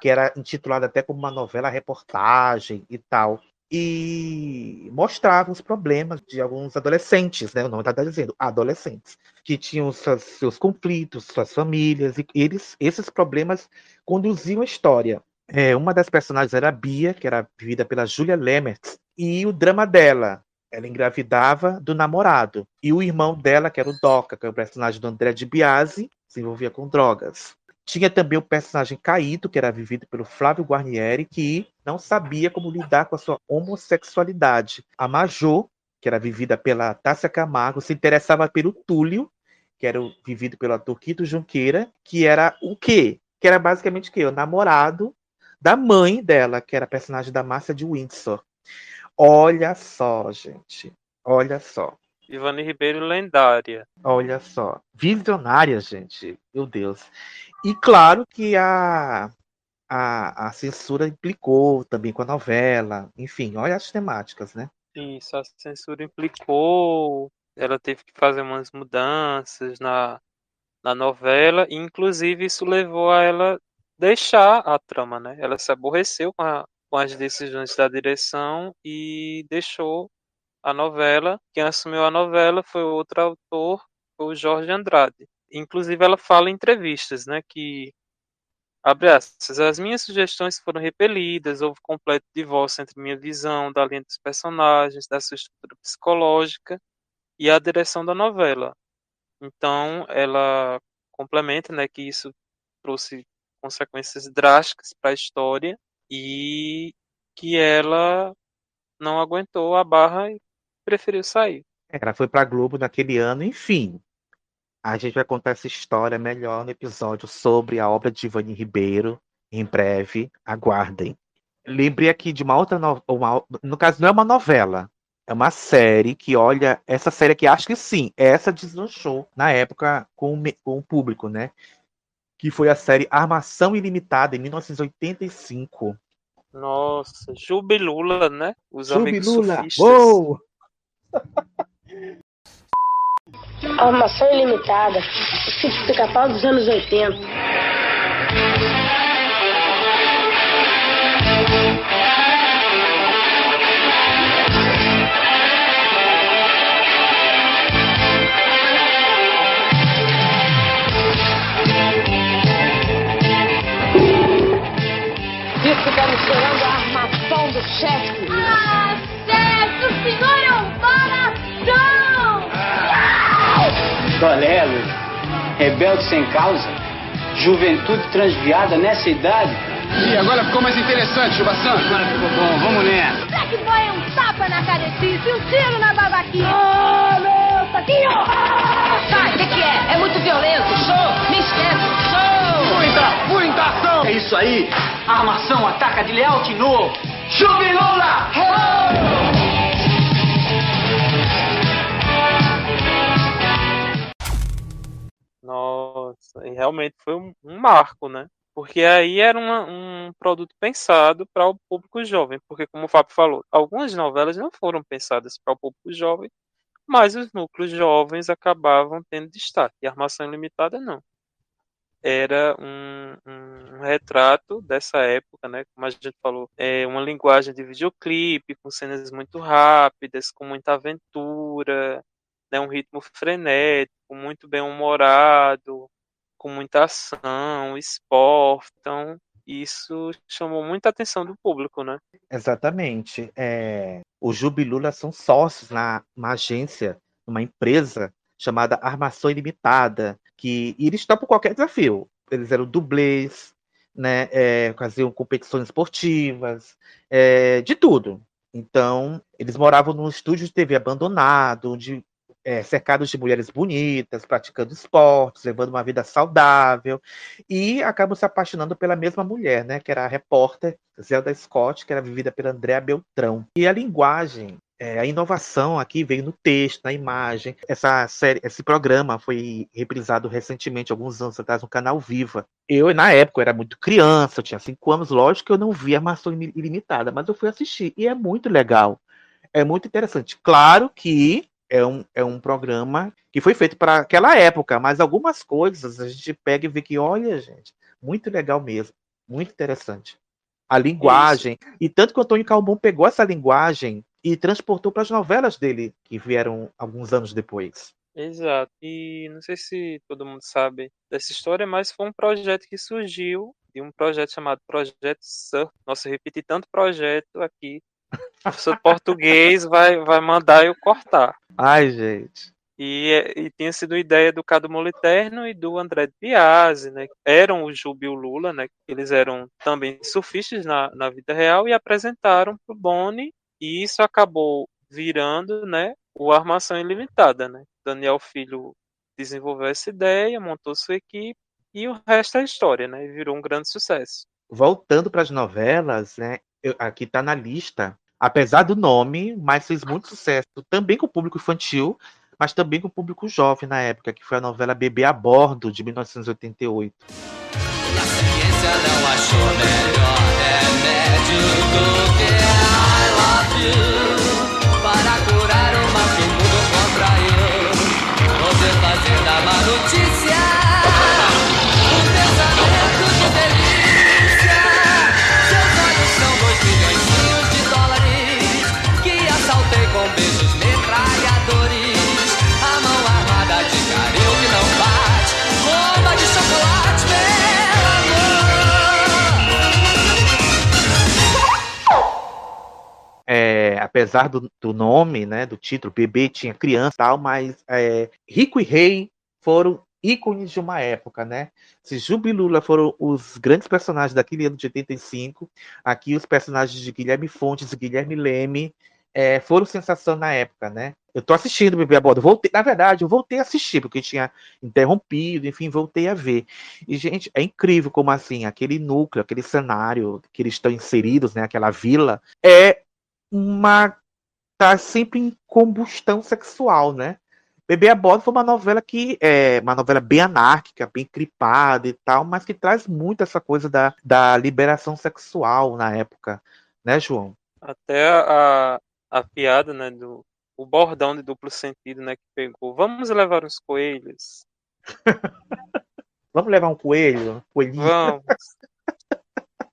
que era intitulada até como uma novela reportagem e tal. E mostrava os problemas de alguns adolescentes, né? O nome está dizendo, adolescentes, que tinham seus, seus conflitos, suas famílias, e eles, esses problemas conduziam a história. É, uma das personagens era a Bia, que era vivida pela Julia Lemert, e o drama dela, ela engravidava do namorado, e o irmão dela, que era o Doca, que é o personagem do André de Biasi, se envolvia com drogas. Tinha também o personagem Caíto, que era vivido pelo Flávio Guarnieri, que não sabia como lidar com a sua homossexualidade. A Majô, que era vivida pela Tássia Camargo, se interessava pelo Túlio, que era vivido pelo ator Quito Junqueira, que era o quê? Que era basicamente o quê? O namorado da mãe dela, que era personagem da Márcia de Windsor. Olha só, gente. Olha só.
Ivani Ribeiro lendária.
Olha só. Visionária, gente. Meu Deus. E claro que a, a, a censura implicou também com a novela. Enfim, olha as temáticas, né?
Isso, a censura implicou, ela teve que fazer umas mudanças na, na novela, e inclusive isso levou a ela deixar a trama, né? Ela se aborreceu com, a- com as decisões da direção e deixou a novela. Quem assumiu a novela foi outro autor, o Jorge Andrade. Inclusive ela fala em entrevistas, né, que Abre aspas. As minhas sugestões foram repelidas, houve completo divórcio entre minha visão da linha dos personagens, da sua estrutura psicológica e a direção da novela. Então, ela complementa, né, que isso trouxe consequências drásticas para a história e que ela não aguentou a barra e preferiu sair.
Ela foi pra Globo naquele ano, enfim. A gente vai contar essa história melhor no episódio sobre a obra de Ivani Ribeiro. Em breve, aguardem. Lembrei aqui de uma outra novela. No caso, não é uma novela. É uma série que, olha, essa série aqui, acho que sim, essa deslanchou na época com, o me- com o público, né? Que foi a série Armação Ilimitada, em 1985.
Nossa, Jubilula, né? Os amigos
Jubilula!
surfistas.
Uou!
Armação ilimitada. O sítio pica-pau dos anos 80. Isso fica me cheirando a armação do chefe.
Luiz? Rebelde sem causa? Juventude transviada nessa idade?
E agora ficou mais interessante, Chubação.
Agora ficou bom, vamos nessa.
Black Boy é um tapa na caretice e um tiro na babaquinha. Oh, meu saquinho!
Sai, o que, que é? É muito violento. Show! Me esquece. Show!
Muita, muita ação! É isso aí. Armação ataca de leal no Jubilula!
Realmente foi um, um marco, né? Porque aí era uma, um produto pensado para o público jovem, porque como o Fábio falou, algumas novelas não foram pensadas para o público jovem, mas os núcleos jovens acabavam tendo destaque, e Armação Ilimitada não. Era um, um, retrato dessa época, né? Como a gente falou, é uma linguagem de videoclipe, com cenas muito rápidas, com muita aventura, né? um ritmo frenético, muito bem humorado, com muita ação, esporte, então isso chamou muita atenção do público, né?
Exatamente. É, o Jubilula são sócios na uma agência, uma empresa chamada Armação Ilimitada, que eles topam qualquer desafio. Eles eram dublês, né, é, faziam competições esportivas, é, de tudo. Então, eles moravam num estúdio de TV abandonado, onde é, cercados de mulheres bonitas, praticando esportes, levando uma vida saudável, e acabam se apaixonando pela mesma mulher, né, que era a repórter Zelda Scott, que era vivida pela Andrea Beltrão. E a linguagem é, a inovação aqui veio no texto, na imagem. Essa série, esse programa foi reprisado recentemente, alguns anos atrás, no canal Viva. Eu, na época, eu era muito criança, eu tinha cinco anos, lógico que eu não via Armação Ilimitada, mas eu fui assistir. E é muito legal. É muito interessante. Claro que é um, é um programa que foi feito para aquela época, mas algumas coisas a gente pega e vê que, olha, gente, muito legal mesmo, muito interessante. A linguagem. Isso. E tanto que o Antônio Calbon pegou essa linguagem e transportou para as novelas dele, que vieram alguns anos depois.
Exato. E não sei se todo mundo sabe dessa história, mas foi um projeto que surgiu de um projeto chamado Projeto Surf. Nossa, eu repeti tanto projeto aqui o professor português vai, vai mandar eu cortar.
Ai, gente.
E, e tinha sido ideia do Cado Moliterno e do André de Biase, né? Eram o Jubi e o Lula, né? Eles eram também surfistas na, na vida real e apresentaram para o Boni e isso acabou virando, né? O Armação Ilimitada, né? Daniel Filho desenvolveu essa ideia, montou sua equipe e o resto é história, né? Virou um grande sucesso.
Voltando para as novelas, né? Eu, aqui está na lista apesar do nome, mas fez muito sucesso também com o público infantil, mas também com o público jovem na época, que foi a novela Bebê a Bordo, de 1988. a ciência não achou melhor remédio do que I love you É, apesar do, do, nome, né, do título, bebê tinha criança tal, mas é, Rico e Rei foram ícones de uma época, né? Se Jubilula foram os grandes personagens daquele ano de 85, aqui os personagens de Guilherme Fontes e Guilherme Leme é, foram sensação na época, né? Eu tô assistindo Bebê a Bordo. Voltei, na verdade, eu voltei a assistir, porque tinha interrompido, enfim, voltei a ver. E, gente, é incrível como assim, aquele núcleo, aquele cenário que eles estão inseridos, né? Aquela vila, é uma. tá sempre em combustão sexual, né? Bebê a Bordo foi uma novela que é uma novela bem anárquica, bem cripada e tal, mas que traz muito essa coisa da, da liberação sexual na época, né, João?
Até a, a piada, né, do o bordão de duplo sentido, né, que pegou. Vamos levar os coelhos.
Vamos levar um coelho? Coelhinho.
Vamos.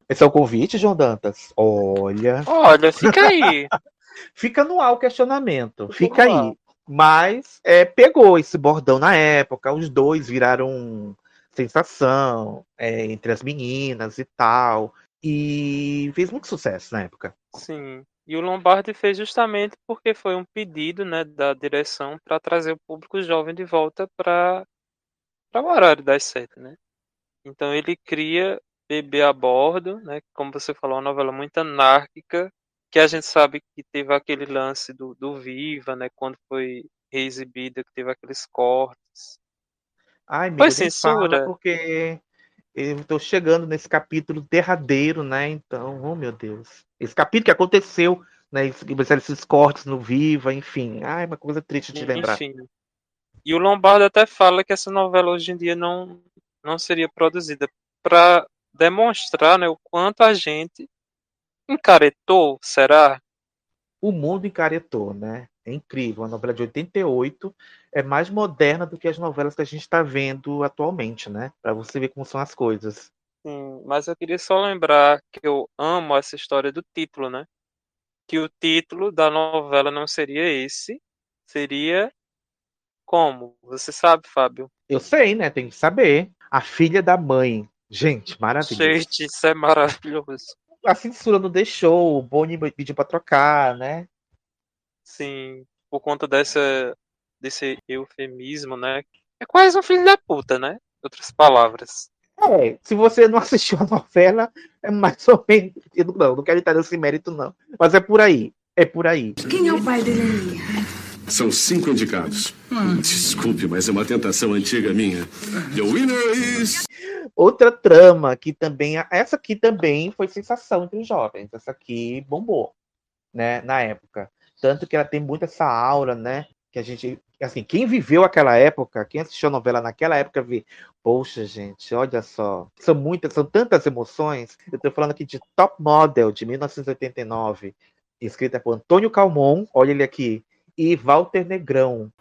Esse é o convite, João Dantas? Olha.
Olha, fica aí.
fica no ar o questionamento. Fica aí. Mas é, pegou esse bordão na época, os dois viraram sensação é, entre as meninas e tal. E fez muito sucesso na época.
Sim. E o Lombardi fez justamente porque foi um pedido né, da direção para trazer o público jovem de volta para o horário das sete. Né? Então ele cria Bebê a Bordo, né, como você falou, uma novela muito anárquica, que a gente sabe que teve aquele lance do, do Viva, né, quando foi reexibida, que teve aqueles cortes.
Ai, meu foi censura. Porque eu estou chegando nesse capítulo derradeiro, né? Então, oh meu Deus. Esse capítulo que aconteceu, né? Esses cortes no Viva, enfim. Ai, uma coisa triste de lembrar. Enfim.
E o Lombardo até fala que essa novela hoje em dia não, não seria produzida para demonstrar né, o quanto a gente encaretou, será?
O mundo encaretou, né? É incrível. A novela de 88 é mais moderna do que as novelas que a gente está vendo atualmente, né? Para você ver como são as coisas.
Sim, mas eu queria só lembrar que eu amo essa história do título, né? Que o título da novela não seria esse, seria como? Você sabe, Fábio?
Eu sei, né? Tem que saber. A filha da mãe. Gente, maravilhoso.
Gente, isso é maravilhoso.
A censura não deixou, o Boni pediu pra trocar, né?
Sim, por conta dessa, desse eufemismo, né? É quase um filho da puta, né? Outras palavras.
É, se você não assistiu a novela, é mais ou menos. Não, não quero entrar nesse mérito, não. Mas é por aí. É por aí.
Quem é o pai Heleninha?
São cinco indicados. Desculpe, mas é uma tentação antiga minha. The winner is.
Outra trama que também. Essa aqui também foi sensação entre os jovens. Essa aqui bombou, né? Na época. Tanto que ela tem muito essa aura, né? Que a gente. Assim, quem viveu aquela época, quem assistiu a novela naquela época, vê. Poxa, gente, olha só. São muitas, são tantas emoções. Eu tô falando aqui de Top Model, de 1989. Escrita por Antônio Calmon, olha ele aqui e Walter Negrão.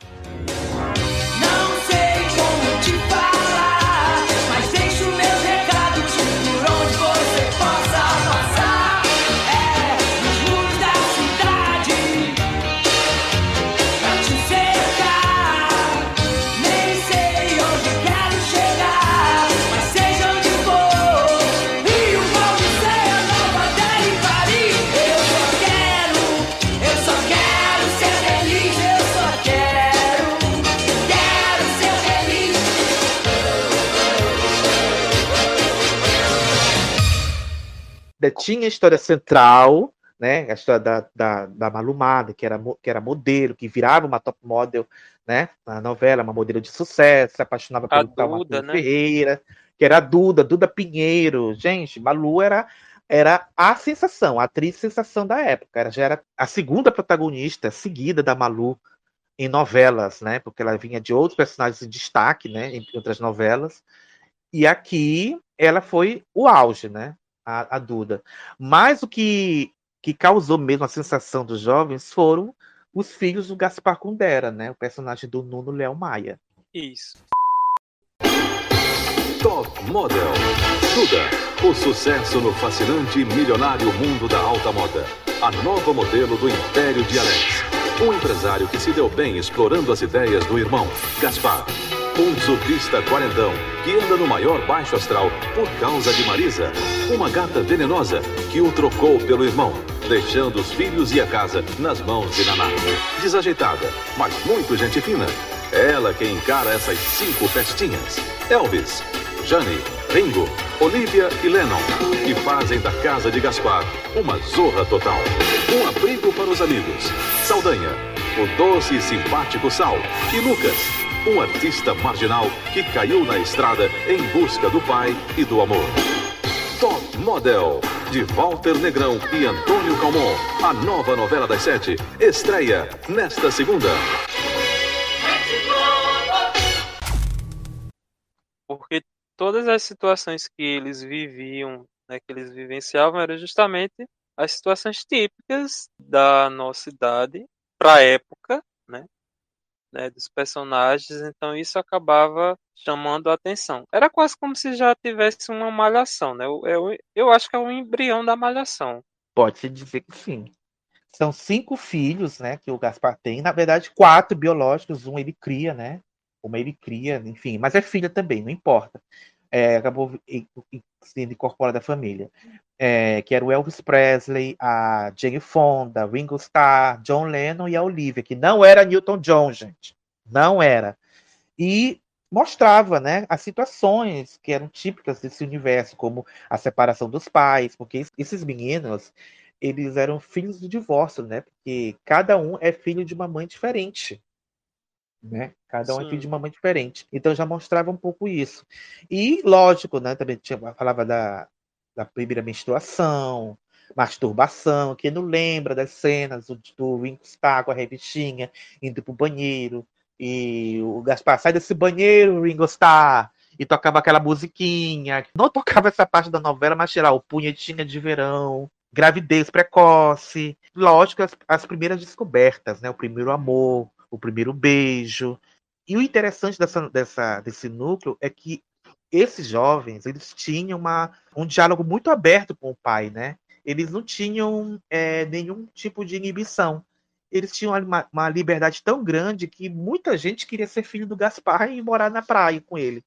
Tinha a história central, né? A história da, da, da Malumada, que era, que era modelo, que virava uma top model, né? Na novela, uma modelo de sucesso, se apaixonava pelo
Duda, né?
Ferreira, que era a Duda, Duda Pinheiro. Gente, Malu era, era a sensação, a atriz sensação da época. Ela já era a segunda protagonista seguida da Malu em novelas, né? Porque ela vinha de outros personagens em destaque, né? Em outras novelas. E aqui ela foi o auge, né? A, a Duda. Mas o que, que causou mesmo a sensação dos jovens foram os filhos do Gaspar Kundera, né? O personagem do Nuno Léo Maia.
Isso.
Top Model. Duda, o sucesso no fascinante e milionário mundo da alta moda. A nova modelo do Império de Alex. Um empresário que se deu bem explorando as ideias do irmão, Gaspar. Um surfista quarentão que anda no maior baixo astral por causa de Marisa. Uma gata venenosa que o trocou pelo irmão, deixando os filhos e a casa nas mãos de Naná. Desajeitada, mas muito gente fina. Ela quem encara essas cinco festinhas. Elvis, Jane, Ringo, Olivia e Lennon, que fazem da casa de Gaspar uma zorra total. Um abrigo para os amigos. Saldanha, o doce e simpático Sal. E Lucas, um artista marginal que caiu na estrada em busca do pai e do amor. Top Model, de Walter Negrão e Antônio Calmon. A nova novela das sete estreia nesta segunda.
Porque todas as situações que eles viviam, né, que eles vivenciavam, eram justamente as situações típicas da nossa idade para a época, né, dos personagens. Então isso acabava chamando a atenção. Era quase como se já tivesse uma malhação, né? Eu, eu, eu acho que é o embrião da malhação.
Pode-se dizer que sim. São cinco filhos, né, que o Gaspar tem. Na verdade, quatro biológicos. Um ele cria, né? Uma ele cria, enfim. Mas é filha também, não importa. É, acabou sendo incorporada à família. É, que era o Elvis Presley, a Jane Fonda, Ringo Starr, John Lennon e a Olivia, que não era Newton John, gente. Não era. E mostrava, né, as situações que eram típicas desse universo, como a separação dos pais, porque es- esses meninos, eles eram filhos do divórcio, né? Porque cada um é filho de uma mãe diferente, né? Cada um é
Sim.
filho de uma mãe diferente. Então já mostrava um pouco isso. E lógico, né, também tinha, falava da, da primeira menstruação, masturbação, quem não lembra das cenas do, do com a revistinha, indo pro banheiro, E o Gaspar sai desse banheiro, Ringo Starr, e tocava aquela musiquinha. Não tocava essa parte da novela, mas tirar o punhetinha de verão, gravidez precoce, lógico, as, as primeiras descobertas, né? O primeiro amor, o primeiro beijo. E o interessante dessa, dessa, desse núcleo é que esses jovens, eles tinham uma, um diálogo muito aberto com o pai, né? Eles não tinham é, nenhum tipo de inibição eles tinham uma, uma, liberdade tão grande que muita gente queria ser filho do Gaspar e morar na praia com ele.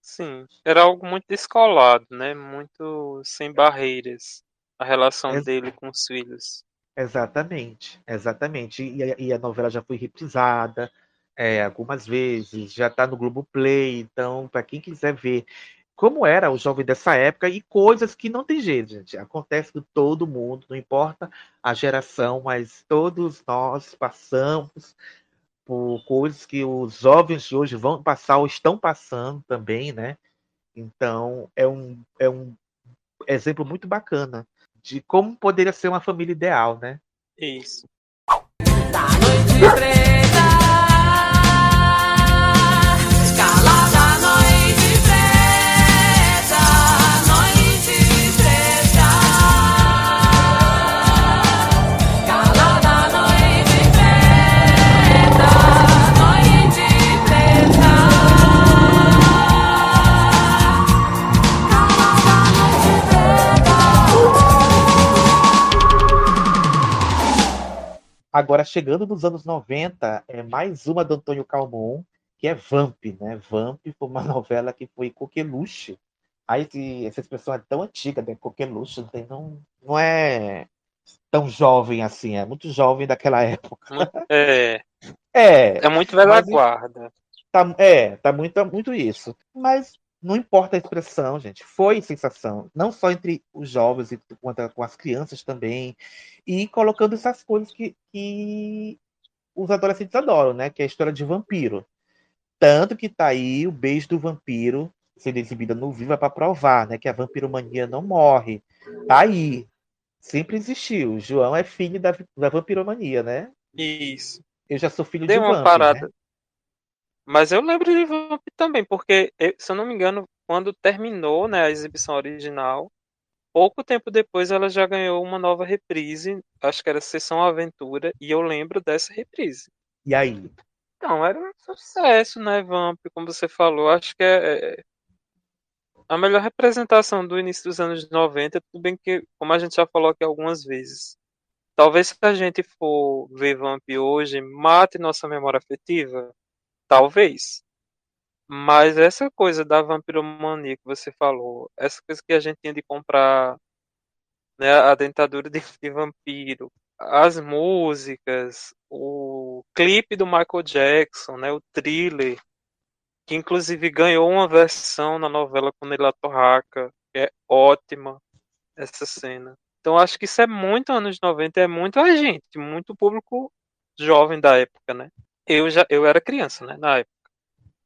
Sim, era algo muito descolado, né? Muito sem barreiras a relação dele com os filhos.
Exatamente, exatamente. E a, e a novela já foi reprisada é, algumas vezes, já está no Globo Play, então para quem quiser ver como era o jovem dessa época e coisas que não tem jeito, gente. Acontece com todo mundo, não importa a geração, mas todos nós passamos por coisas que os jovens de hoje vão passar ou estão passando também, né? Então, é um, é um exemplo muito bacana de como poderia ser uma família ideal, né?
Isso.
Agora, chegando nos anos 90, é mais uma do Antônio Calmon, que é Vamp, né? Vamp foi uma novela que foi coqueluche. Aí essa expressão é tão antiga, né? Coqueluche, não, não é tão jovem assim, é muito jovem daquela época.
É.
É.
É muito velha guarda.
Tá, é, tá muito, muito isso. Mas não importa a expressão, gente, foi sensação, não só entre os jovens, quanto com as crianças também, e colocando essas coisas que, que os adolescentes adoram, né? Que é a história de vampiro. Tanto que tá aí o beijo do vampiro sendo exibida no Viva para provar, né? Que a vampiromania não morre. Tá aí. Sempre existiu. O João é filho da, da vampiromania, né?
Isso.
Eu já sou filho
Deu
de
uma
vamp,
parada.
né?
Mas eu lembro de Vamp também, porque, se eu não me engano, quando terminou né, a exibição original, pouco tempo depois ela já ganhou uma nova reprise, acho que era Sessão Aventura, e eu lembro dessa reprise.
E aí?
Então, era um sucesso, né, Vamp, como você falou, acho que é, é a melhor representação do início dos anos 90, tudo bem que, como a gente já falou aqui algumas vezes, talvez se a gente for ver Vamp hoje, mate nossa memória afetiva, Talvez. Mas essa coisa da vampiromania que você falou, essa coisa que a gente tinha de comprar né, a dentadura de, de vampiro, as músicas, o clipe do Michael Jackson, né, o thriller, que inclusive ganhou uma versão na novela com Nela Torraca, que é ótima essa cena. Então acho que isso é muito anos 90, é muito a gente, muito público jovem da época, né? eu já eu era criança, né, na época.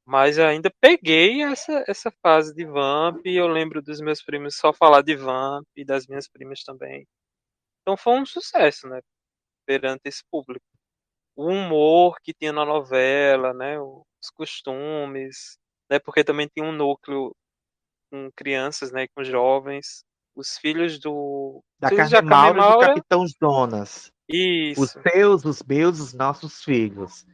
Mas ainda peguei essa, essa fase de Vamp e eu lembro dos meus primos só falar de Vamp e das minhas primas também. Então foi um sucesso, né, perante esse público. O humor que tinha na novela, né, os costumes, né, porque também tinha um núcleo com crianças, né, com jovens, os filhos do
da
filhos
Carmen Maura e do Capitão Jonas.
Isso.
Os seus, os meus, os nossos filhos.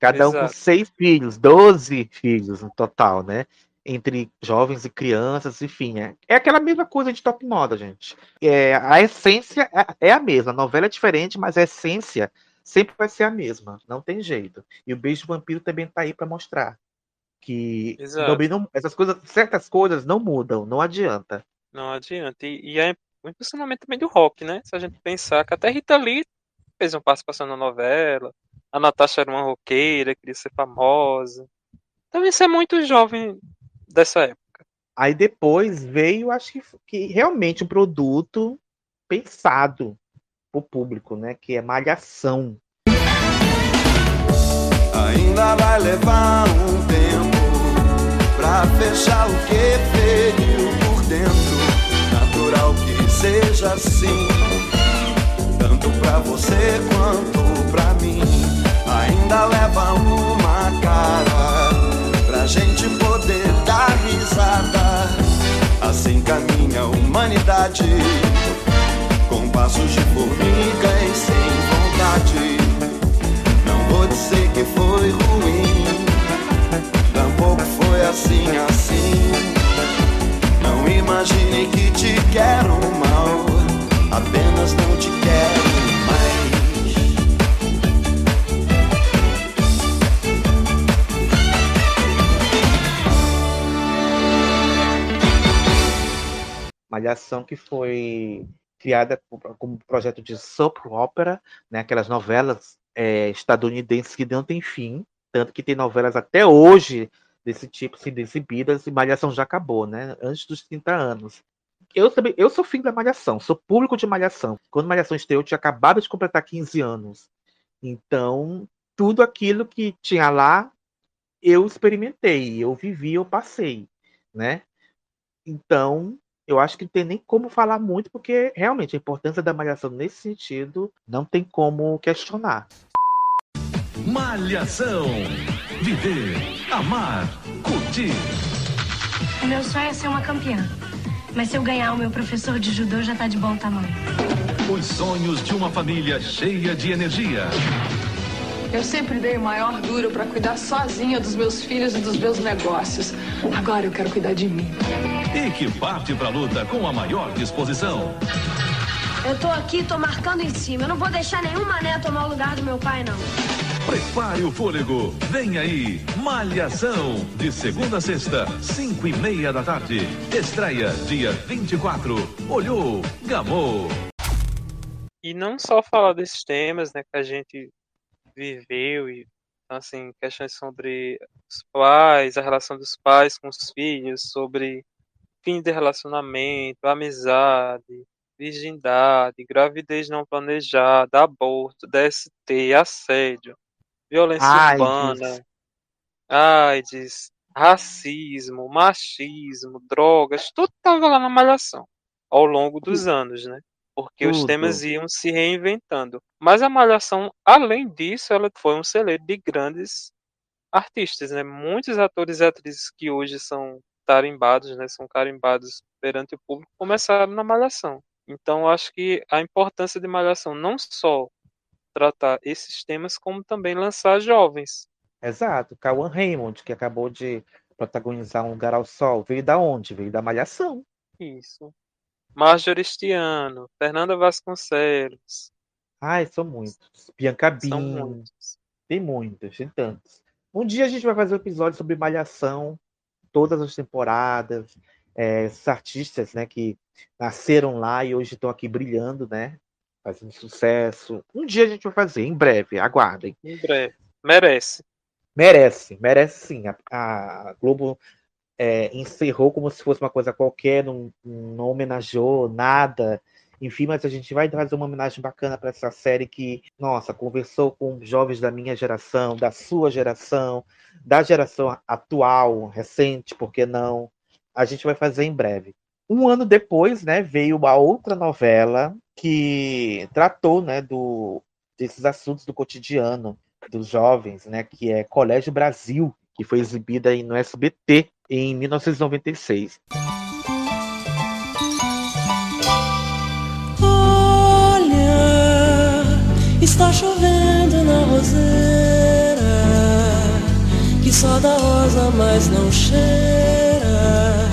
Cada um com
Exato.
seis filhos, doze filhos no total, né? Entre jovens e crianças, enfim. É, é aquela mesma coisa de top moda, gente. É, a essência é, é a mesma. A novela é diferente, mas a essência sempre vai ser a mesma. Não tem jeito. E o Beijo do Vampiro também tá aí para mostrar que
Exato.
não, essas coisas, certas coisas não mudam, não adianta.
Não adianta. E, e é o impulsionamento também do rock, né? Se a gente pensar que até Rita Lee fez uma participação na novela, a Natasha era uma roqueira, queria ser famosa. Então isso é muito jovem dessa época.
Aí depois veio, acho que, que realmente um produto pensado pro público, né? Que é Malhação.
Ainda vai levar um tempo pra fechar o que feriu por dentro. Natural que seja assim, tanto pra você quanto pra mim. Ainda leva uma cara pra gente poder dar risada. Assim caminha a humanidade, com passos de formiga e sem vontade. Não vou dizer que foi ruim, tampouco foi assim, assim. Não imagine que te quero mal, apenas não te quero
Malhação que foi criada como projeto de soap opera, né, aquelas novelas é, estadunidenses que não tem fim, tanto que tem novelas até hoje desse tipo sendo exibidas e Malhação já acabou, né, antes dos 30 anos. Eu, também, eu sou filho da Malhação, sou público de Malhação. Quando Malhação estreou, eu tinha acabado de completar 15 anos. Então, tudo aquilo que tinha lá, eu experimentei, eu vivi, eu passei, né? Então, eu acho que não tem nem como falar muito, porque realmente a importância da malhação nesse sentido não tem como questionar.
Malhação. Viver, amar, curtir.
O meu sonho é ser uma campeã. Mas se eu ganhar, o meu professor de judô já tá de bom tamanho.
Os sonhos de uma família cheia de energia.
Eu sempre dei o maior duro para cuidar sozinha dos meus filhos e dos meus negócios. Agora eu quero cuidar de mim.
E que parte pra luta com a maior disposição.
Eu tô aqui, tô marcando em cima. Eu não vou deixar nenhum mané tomar o lugar do meu pai, não.
Prepare o fôlego. Vem aí, Malhação. De segunda a sexta, cinco e meia da tarde. Estreia dia 24. Olhou, gamou.
E não só falar desses temas, né, que a gente viveu e então, assim, questões sobre os pais, a relação dos pais com os filhos, sobre fim de relacionamento, amizade, virgindade, gravidez não planejada, aborto, DST, assédio, violência
AIDS.
urbana, AIDS, racismo, machismo, drogas, tudo estava lá na malhação ao longo dos anos, né? Porque os
Tudo.
temas iam se reinventando. Mas a malhação, além disso, ela foi um celeiro de grandes artistas, né? Muitos atores e atrizes que hoje são tarimbados, né? São carimbados perante o público, começaram na malhação. Então, acho que a importância de malhação não só tratar esses temas, como também lançar jovens.
Exato. Cauã Raymond, que acabou de protagonizar Um Lugar ao Sol, veio da onde? Veio da Malhação.
Isso. Marjorie Stiano, Fernanda Vasconcelos.
Ai, são muitos. Bianca
São
Bin.
muitos.
Tem muitos, tem tantos. Um dia a gente vai fazer um episódio sobre Malhação, todas as temporadas, é, esses artistas, né, que nasceram lá e hoje estão aqui brilhando, né, fazendo sucesso. Um dia a gente vai fazer, em breve, aguardem.
Em breve. Merece.
Merece, merece sim. A, a Globo é, encerrou como se fosse uma coisa qualquer, não, não homenageou nada. Enfim, mas a gente vai trazer uma homenagem bacana para essa série que, nossa, conversou com jovens da minha geração, da sua geração, da geração atual, recente, por que não? A gente vai fazer em breve. Um ano depois, né, veio uma outra novela que tratou, né, do, desses assuntos do cotidiano dos jovens, né, que é Colégio Brasil, que foi exibida aí no SBT em 1996.
Olha, está chovendo na roseira, que só dá rosa, mas não cheira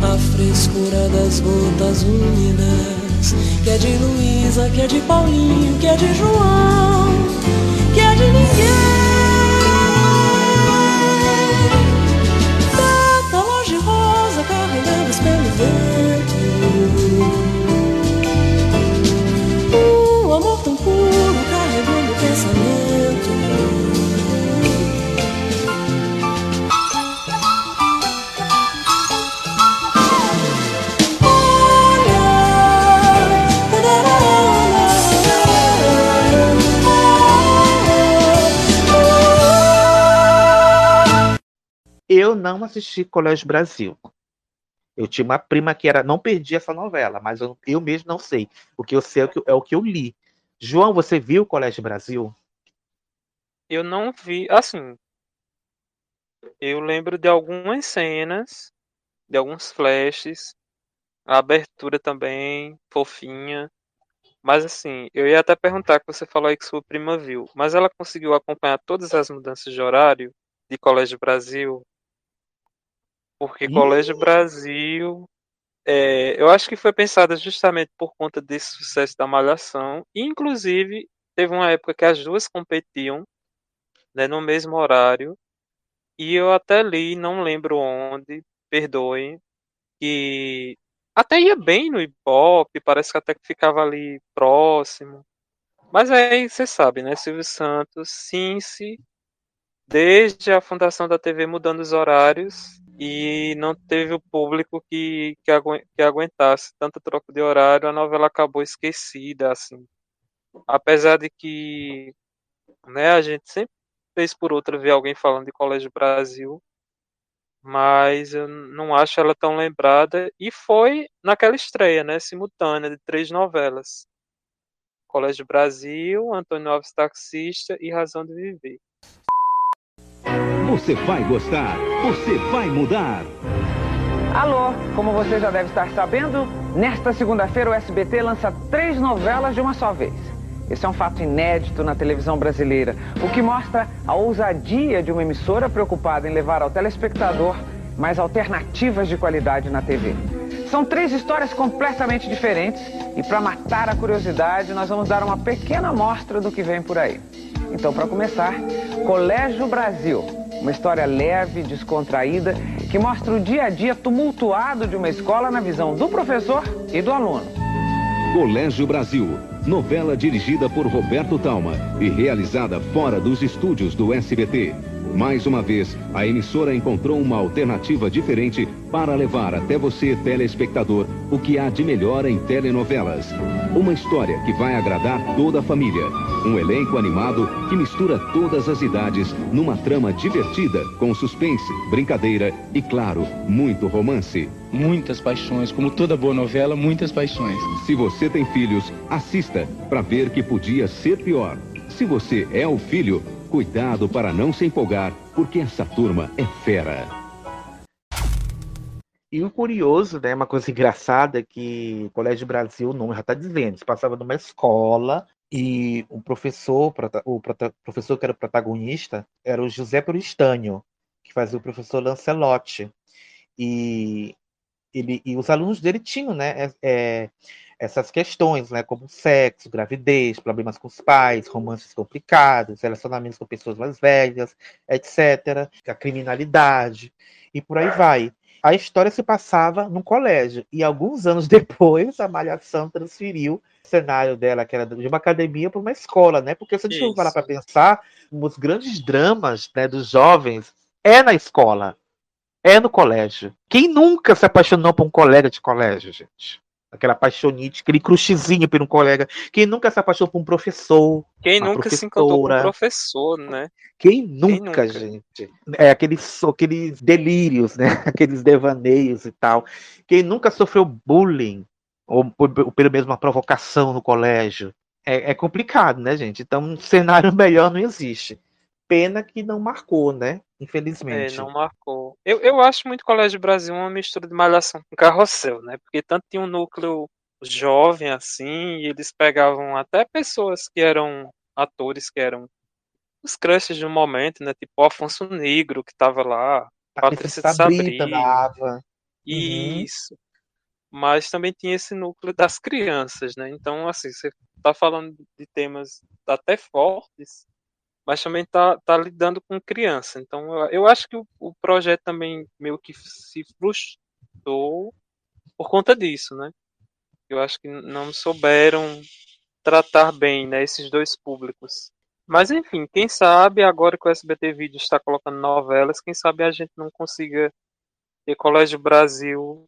a frescura das gotas úmidas, que é de Luísa, que é de Paulinho, que é de João, que é de ninguém.
Eu não assisti Colégio Brasil. Eu tinha uma prima que era, não perdi essa novela, mas eu, eu mesmo não sei. O que eu sei é o que, é o que eu li. João, você viu Colégio Brasil?
Eu não vi, assim, Eu lembro de algumas cenas, de alguns flashes, a abertura também, fofinha. Mas assim, eu ia até perguntar que você falou aí que sua prima viu, mas ela conseguiu acompanhar todas as mudanças de horário de Colégio Brasil? Porque
Ih!
Colégio Brasil, é, eu acho que foi pensada justamente por conta desse sucesso da Malhação. Inclusive, teve uma época que as duas competiam, né, no mesmo horário. E eu até li, não lembro onde, perdoem, que até ia bem no Ibope, parece que até que ficava ali próximo. Mas aí você sabe, né? Silvio Santos, Cincy, desde a fundação da TV mudando os horários e não teve o público que, que, agu que aguentasse tanta troca de horário, a novela acabou esquecida, assim. Apesar de que né, a gente sempre fez por outra ver alguém falando de Colégio Brasil, mas eu não acho ela tão lembrada. E foi naquela estreia, né, simultânea, de três novelas: Colégio Brasil, Antônio Alves Taxista e Razão de Viver.
Você vai gostar, você vai mudar.
Alô, como você já deve estar sabendo, nesta segunda-feira o SBT lança três novelas de uma só vez. Esse é um fato inédito na televisão brasileira, o que mostra a ousadia de uma emissora preocupada em levar ao telespectador mais alternativas de qualidade na TV. São três histórias completamente diferentes e para matar a curiosidade, nós vamos dar uma pequena amostra do que vem por aí. Então, para começar, Colégio Brasil, uma história leve, descontraída, que mostra o dia a dia tumultuado de uma escola na visão do professor e do aluno.
Colégio Brasil, novela dirigida por Roberto Talma e realizada fora dos estúdios do SBT. Mais uma vez, a emissora encontrou uma alternativa diferente para levar até você, telespectador, o que há de melhor em telenovelas. Uma história que vai agradar toda a família. Um elenco animado que mistura todas as idades numa trama divertida, com suspense, brincadeira e, claro, muito romance.
Muitas paixões, como toda boa novela, muitas paixões.
Se você tem filhos, assista para ver que podia ser pior. Se você é o filho, cuidado para não se empolgar, porque essa turma é fera.
E o curioso, né, uma coisa engraçada é que o Colégio Brasil, o nome já está dizendo, se passava numa escola e o professor, o professor que era o protagonista, era o José Peristânio, que fazia o professor Lancelotti. E, ele, e os alunos dele tinham, né, é, essas questões, né, como sexo, gravidez, problemas com os pais, romances complicados, relacionamentos com pessoas mais velhas, etc., a criminalidade e por aí vai. A história se passava num colégio e alguns anos depois a Malhação transferiu o cenário dela, que era de uma academia, para uma escola, né? Porque se a gente for parar para pensar, os grandes dramas né, dos jovens é na escola, é no colégio. Quem nunca se apaixonou por um colega de colégio, gente? Aquela apaixonite, aquele crushzinho por um colega. Quem nunca se apaixonou por um professor?
Quem nunca professora? se encantou com um professor, né?
Quem nunca, Quem nunca, gente? É aqueles, aqueles delírios, né? Aqueles devaneios e tal. Quem nunca sofreu bullying? Ou, ou pelo menos uma provocação no colégio? É, é complicado, né, gente? Então, um cenário melhor não existe. Pena que não marcou, né? Infelizmente.
É, não marcou. Eu, eu acho muito Colégio Brasil uma mistura de malhação com carrossel, né? Porque tanto tinha um núcleo jovem assim, e eles pegavam até pessoas que eram atores que eram os crushes de um momento, né? Tipo o Afonso Negro, que tava lá,
a Patrícia Sabrina. Uhum.
Isso. Uhum. Mas também tinha esse núcleo das crianças, né? Então, assim, você tá falando de temas até fortes, mas também está tá lidando com criança. Então, eu, eu acho que o, o, projeto também meio que se frustrou por conta disso, né? Eu acho que não souberam tratar bem né, esses dois públicos. Mas enfim, quem sabe agora que o SBT Vídeo está colocando novelas, quem sabe a gente não consiga ter Colégio Brasil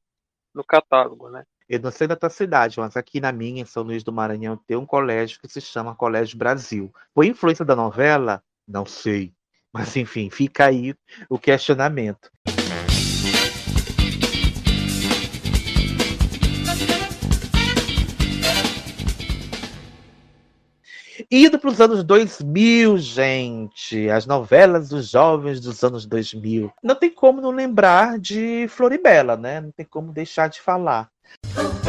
no catálogo, né?
Eu não sei da tua cidade, mas aqui na minha, em São Luís do Maranhão, tem um colégio que se chama Colégio Brasil. Foi influência da novela? Não sei. Mas enfim, fica aí o questionamento. Indo para os anos 2000, gente, as novelas dos jovens dos anos 2000. Não tem como não lembrar de Floribela, né? Não tem como deixar de falar.
Oh.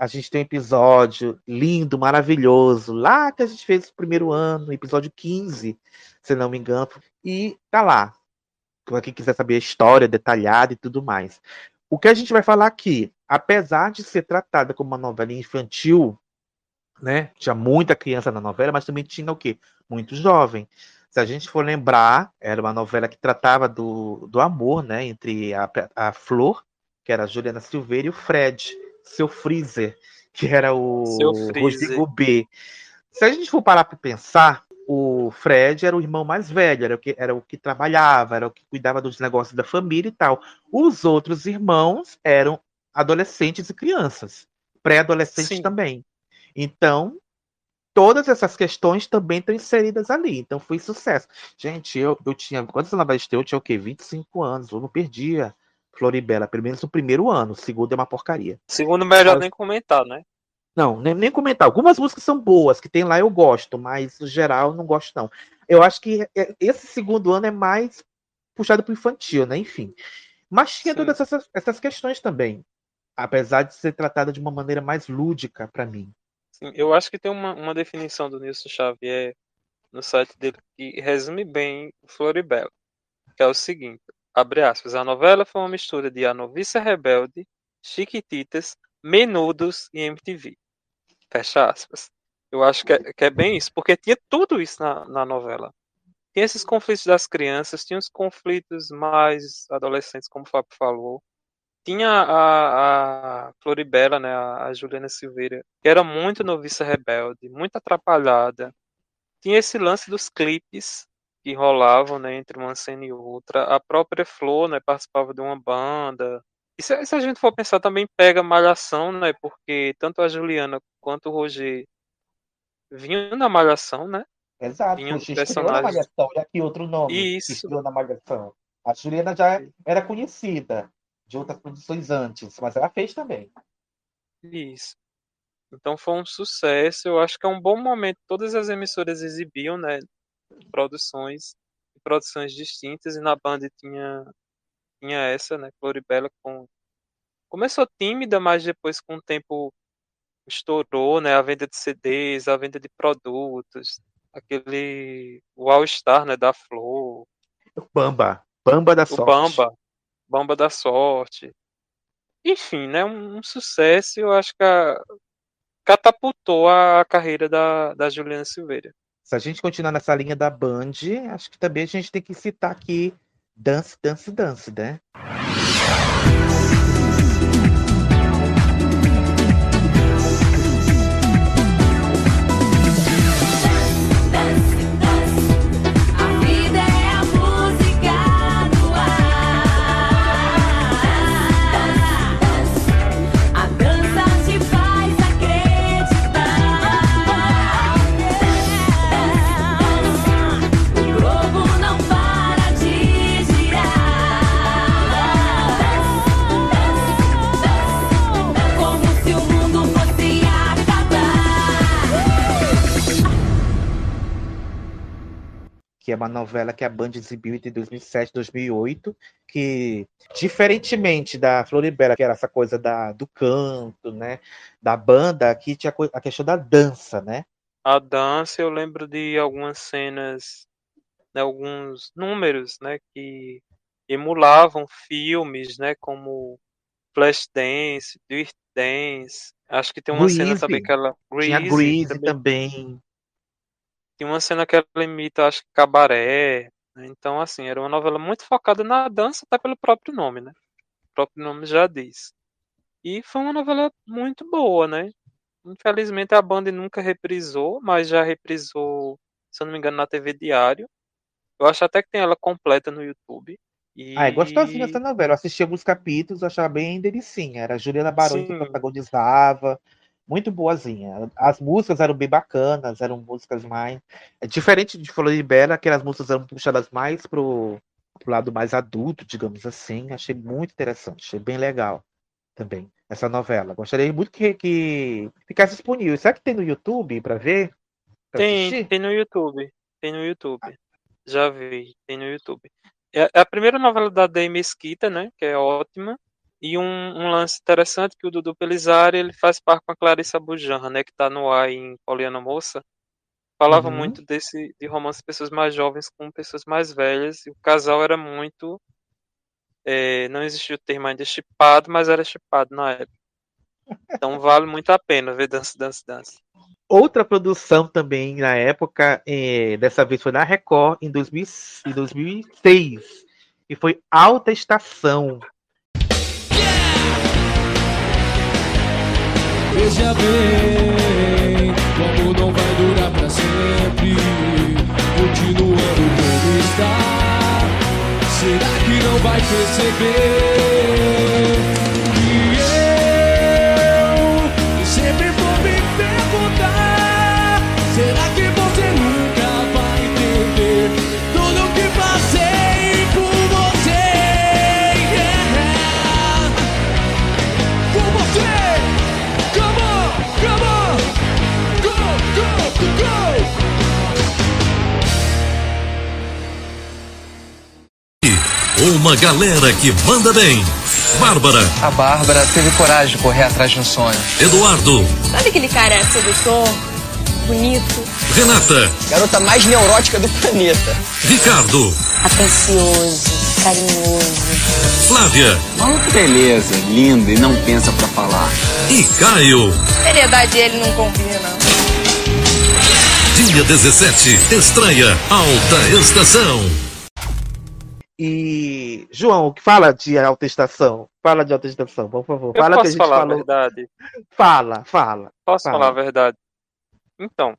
A,
gente tem um episódio lindo, maravilhoso, lá que a gente fez o primeiro ano, episódio 15, se não me engano. E tá lá. Para quem quiser saber a história detalhada e tudo mais. O que a gente vai falar aqui, apesar de ser tratada como uma novela infantil, né? Tinha muita criança na novela, mas também tinha o quê? Muito jovem. Se a gente for lembrar, era uma novela que tratava do, do amor, né? Entre a, a Flor, que era a Juliana Silveira, e o Fred, seu Freezer, que era o. Rodrigo B. Se a gente for parar para pensar, o Fred era o irmão mais velho, era o, que, era o que trabalhava, era o que cuidava dos negócios da família e tal. Os outros irmãos eram adolescentes e crianças, pré-adolescentes também. Então, todas essas questões também estão inseridas ali. Então, foi sucesso. Gente, eu, eu tinha. Quantas novelas tem? Eu tinha o quê? 25 anos. Eu não perdia Floribela, pelo menos no primeiro ano. O segundo é uma porcaria.
Segundo, melhor
Mas-
nem comentar, né?
Não, nem, nem comentar. Algumas músicas são boas, que tem lá eu gosto, mas no geral eu não gosto, não. Eu acho que é- esse segundo ano é mais puxado pro infantil, né? Enfim. Mas tinha
Sim.
todas essas, essas questões também. Apesar de ser tratada de uma maneira mais lúdica para mim.
Sim, eu acho que tem uma, uma definição do Nilson Xavier no site dele que resume bem o Floribela, que é o seguinte, aspas, a novela foi uma mistura de A Noviça Rebelde, Chiquititas, Menudos e MTV. Fecha aspas. Eu acho que é, que é bem isso, porque tinha tudo isso na, na novela. Tinha esses conflitos das crianças, tinha os conflitos mais adolescentes, como o Fábio falou. Tinha a, a Floribela, né, a, a Juliana Silveira, que era muito noviça rebelde, muito atrapalhada. Tinha esse lance dos clipes que rolavam, né, entre uma cena e outra. A própria Flor, né, participava de uma banda. E se, se a gente for pensar também pega Malhação, né, porque tanto a Juliana quanto o Roger vinham na Malhação, né?
Exato,
Vinham
poxa, estreou na
personagens.
Malhação. E aqui outro nome
Isso.
estreou na Malhação. A Juliana já era conhecida de outras produções antes, mas ela fez também.
Isso. Então foi um sucesso. Eu acho que é um bom momento. Todas as emissoras exibiam, né, produções, produções distintas e na Band tinha tinha essa, né, Floribela com começou tímida, mas depois com o tempo estourou, né, a venda de CDs, a venda de produtos, aquele o All Star, né, da Flor,
Bamba. Bamba da
o
sorte.
Bamba, Bamba da Sorte. Enfim, né, um, um sucesso. Eu acho que a- catapultou a carreira da, da Juliana Silveira.
Se a gente continuar nessa linha da Band, acho que também a gente tem que citar aqui Dance, Dance, Dance, né? Que é uma novela que a Band exibiu entre 2007 e 2008, que, diferentemente da Floribela, que era essa coisa da, do canto, né, da banda, aqui tinha a questão da dança, né?
A dança, eu lembro de algumas cenas, né, alguns números, né, que emulavam filmes, né, como Flashdance, Dirt Dance. Acho que tem uma cena
Grease.
também que ela
Tinha
Grease
Grease
também.
também.
Tem uma cena que ela imita, acho que cabaré. né? Então, assim, era uma novela muito focada na dança, até pelo próprio nome, né? O próprio nome já diz. E foi uma novela muito boa, né? Infelizmente a Band nunca reprisou, mas já reprisou, se eu não me engano, na TV Diário. Eu acho até que tem ela completa no YouTube. E...
Ah, é gostosinha essa novela. Eu assisti alguns capítulos, eu achava bem delicinha. Era a Juliana Baroni que protagonizava. Muito boazinha. As músicas eram bem bacanas, eram músicas mais. É diferente de Floribela, aquelas músicas eram puxadas mais pro, pro lado mais adulto, digamos assim. Achei muito interessante, achei bem legal também essa novela. Gostaria muito que, que ficasse disponível. Será que tem no YouTube para ver? Pra
Tem,
assistir?
tem no YouTube. Tem no YouTube. Já vi, tem no YouTube. É é a primeira novela da Day Mesquita, né? Que é ótima. E um, um lance interessante que o Dudu Pelizari ele faz par com a Clarissa Bujanra, né? Que tá no ar em Poliana Moça. Falava
Uhum.
muito desse de romance de pessoas mais jovens com pessoas mais velhas. E o casal era muito. é, não existia o termo ainda chipado, mas era chipado na época. Então vale muito a pena ver Dança, Dança, Dança.
Outra produção também na época, eh, dessa vez foi na Record, em, 2000, em 2006, e foi Alta Estação.
Veja bem, o amor não vai durar pra sempre. Continuando como está, será que não vai perceber?
Uma galera que manda bem. Bárbara,
A Bárbara teve coragem de correr atrás de um sonho.
Eduardo,
Sabe aquele cara sedutor, bonito,
Renata,
garota mais neurótica do planeta?
Ricardo,
Atencioso, carinhoso.
Flávia
Oh, que beleza, lindo e não pensa pra falar.
e Caio.
Seriedade ele não combina.
Dia 17, estreia Alta Estação.
E, João, que fala de Alta Estação? Fala de Alta Estação, por favor.
Eu
Fala que a
posso
gente
falar a
falou.
verdade?
Fala, fala.
Posso
fala.
falar a verdade? Então,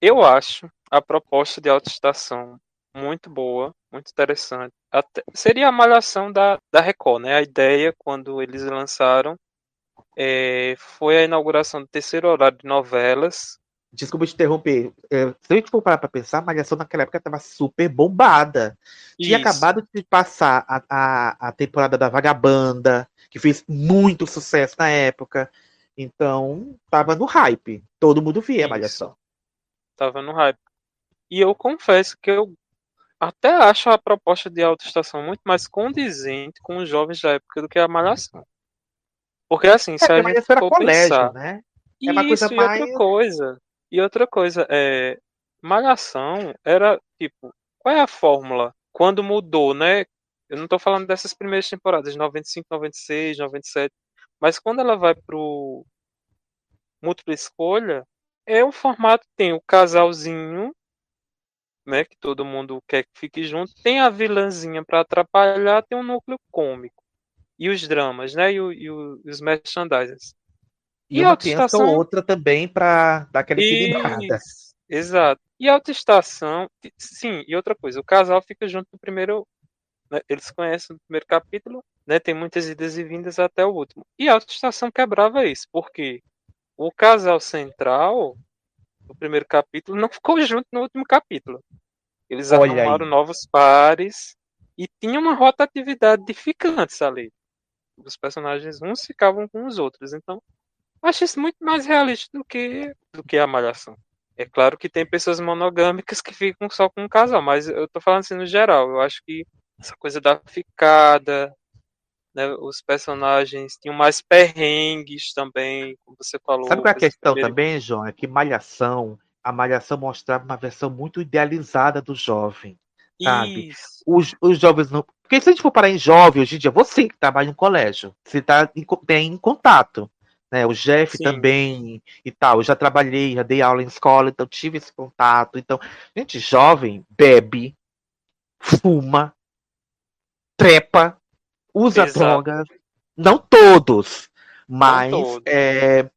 eu acho a proposta de autoestação muito boa, muito interessante. Até- seria a malhação da, da Record, né? A ideia, quando eles lançaram, eh, foi a inauguração do terceiro horário de novelas.
Desculpa te interromper. É, se a gente for parar pra pensar, a Malhação naquela época estava super bombada. Tinha
Isso.
acabado de passar a, a, a temporada da Vagabanda, que fez muito sucesso na época. Então, tava no hype. Todo mundo via a Malhação.
Tava no hype. E eu confesso que eu até acho a proposta de autoestação muito mais condizente com os jovens da época do que a malhação. Porque assim, se
É,
a
a
gente
Malhação era
for
colégio,
pensar,
né? É uma coisa
Isso, outra
mais-
coisa. E outra coisa, é, Malhação era tipo, qual é a fórmula? Quando mudou, né? Eu não tô falando dessas primeiras temporadas, 95, 96, 97, mas quando ela vai pro múltipla escolha, é o formato tem o casalzinho, né, que todo mundo quer que fique junto, tem a vilãzinha pra atrapalhar, tem um núcleo cômico. E os dramas, né? E, o- e os merchandisers.
E, uma criança ou outra também pra dar aquela equilibrada.
Exato. E a autoestação, sim, e outra coisa, o casal fica junto no primeiro. né, eles conhecem no primeiro capítulo, né? Tem muitas idas e vindas até o último. E a autoestação quebrava isso, porque o casal central, no primeiro capítulo, não ficou junto no último capítulo. Eles
Olha
arrumaram
aí.
novos pares e tinha uma rotatividade de ficantes ali. Os personagens uns ficavam com os outros. Então, acho isso muito mais realista do que, do que a malhação. É claro que tem pessoas monogâmicas que ficam só com um casal, mas eu tô falando assim no geral. Eu acho que essa coisa da ficada, né, os personagens tinham mais perrengues também, como você falou.
Sabe qual é a questão
primeiro-
também, João? É que Malhação, a Malhação mostrava uma versão muito idealizada do jovem. Sabe?
Isso.
Os, os jovens não. Porque se a gente for parar em jovem hoje em dia, você que trabalha no colégio, você tá em, tem em contato. Né? O Jeff
Sim.
também e tal. Eu já trabalhei, já dei aula em escola, então tive esse contato. Então, gente jovem bebe, fuma, trepa, usa
Exato.
drogas. Não todos, mas
todos.
é,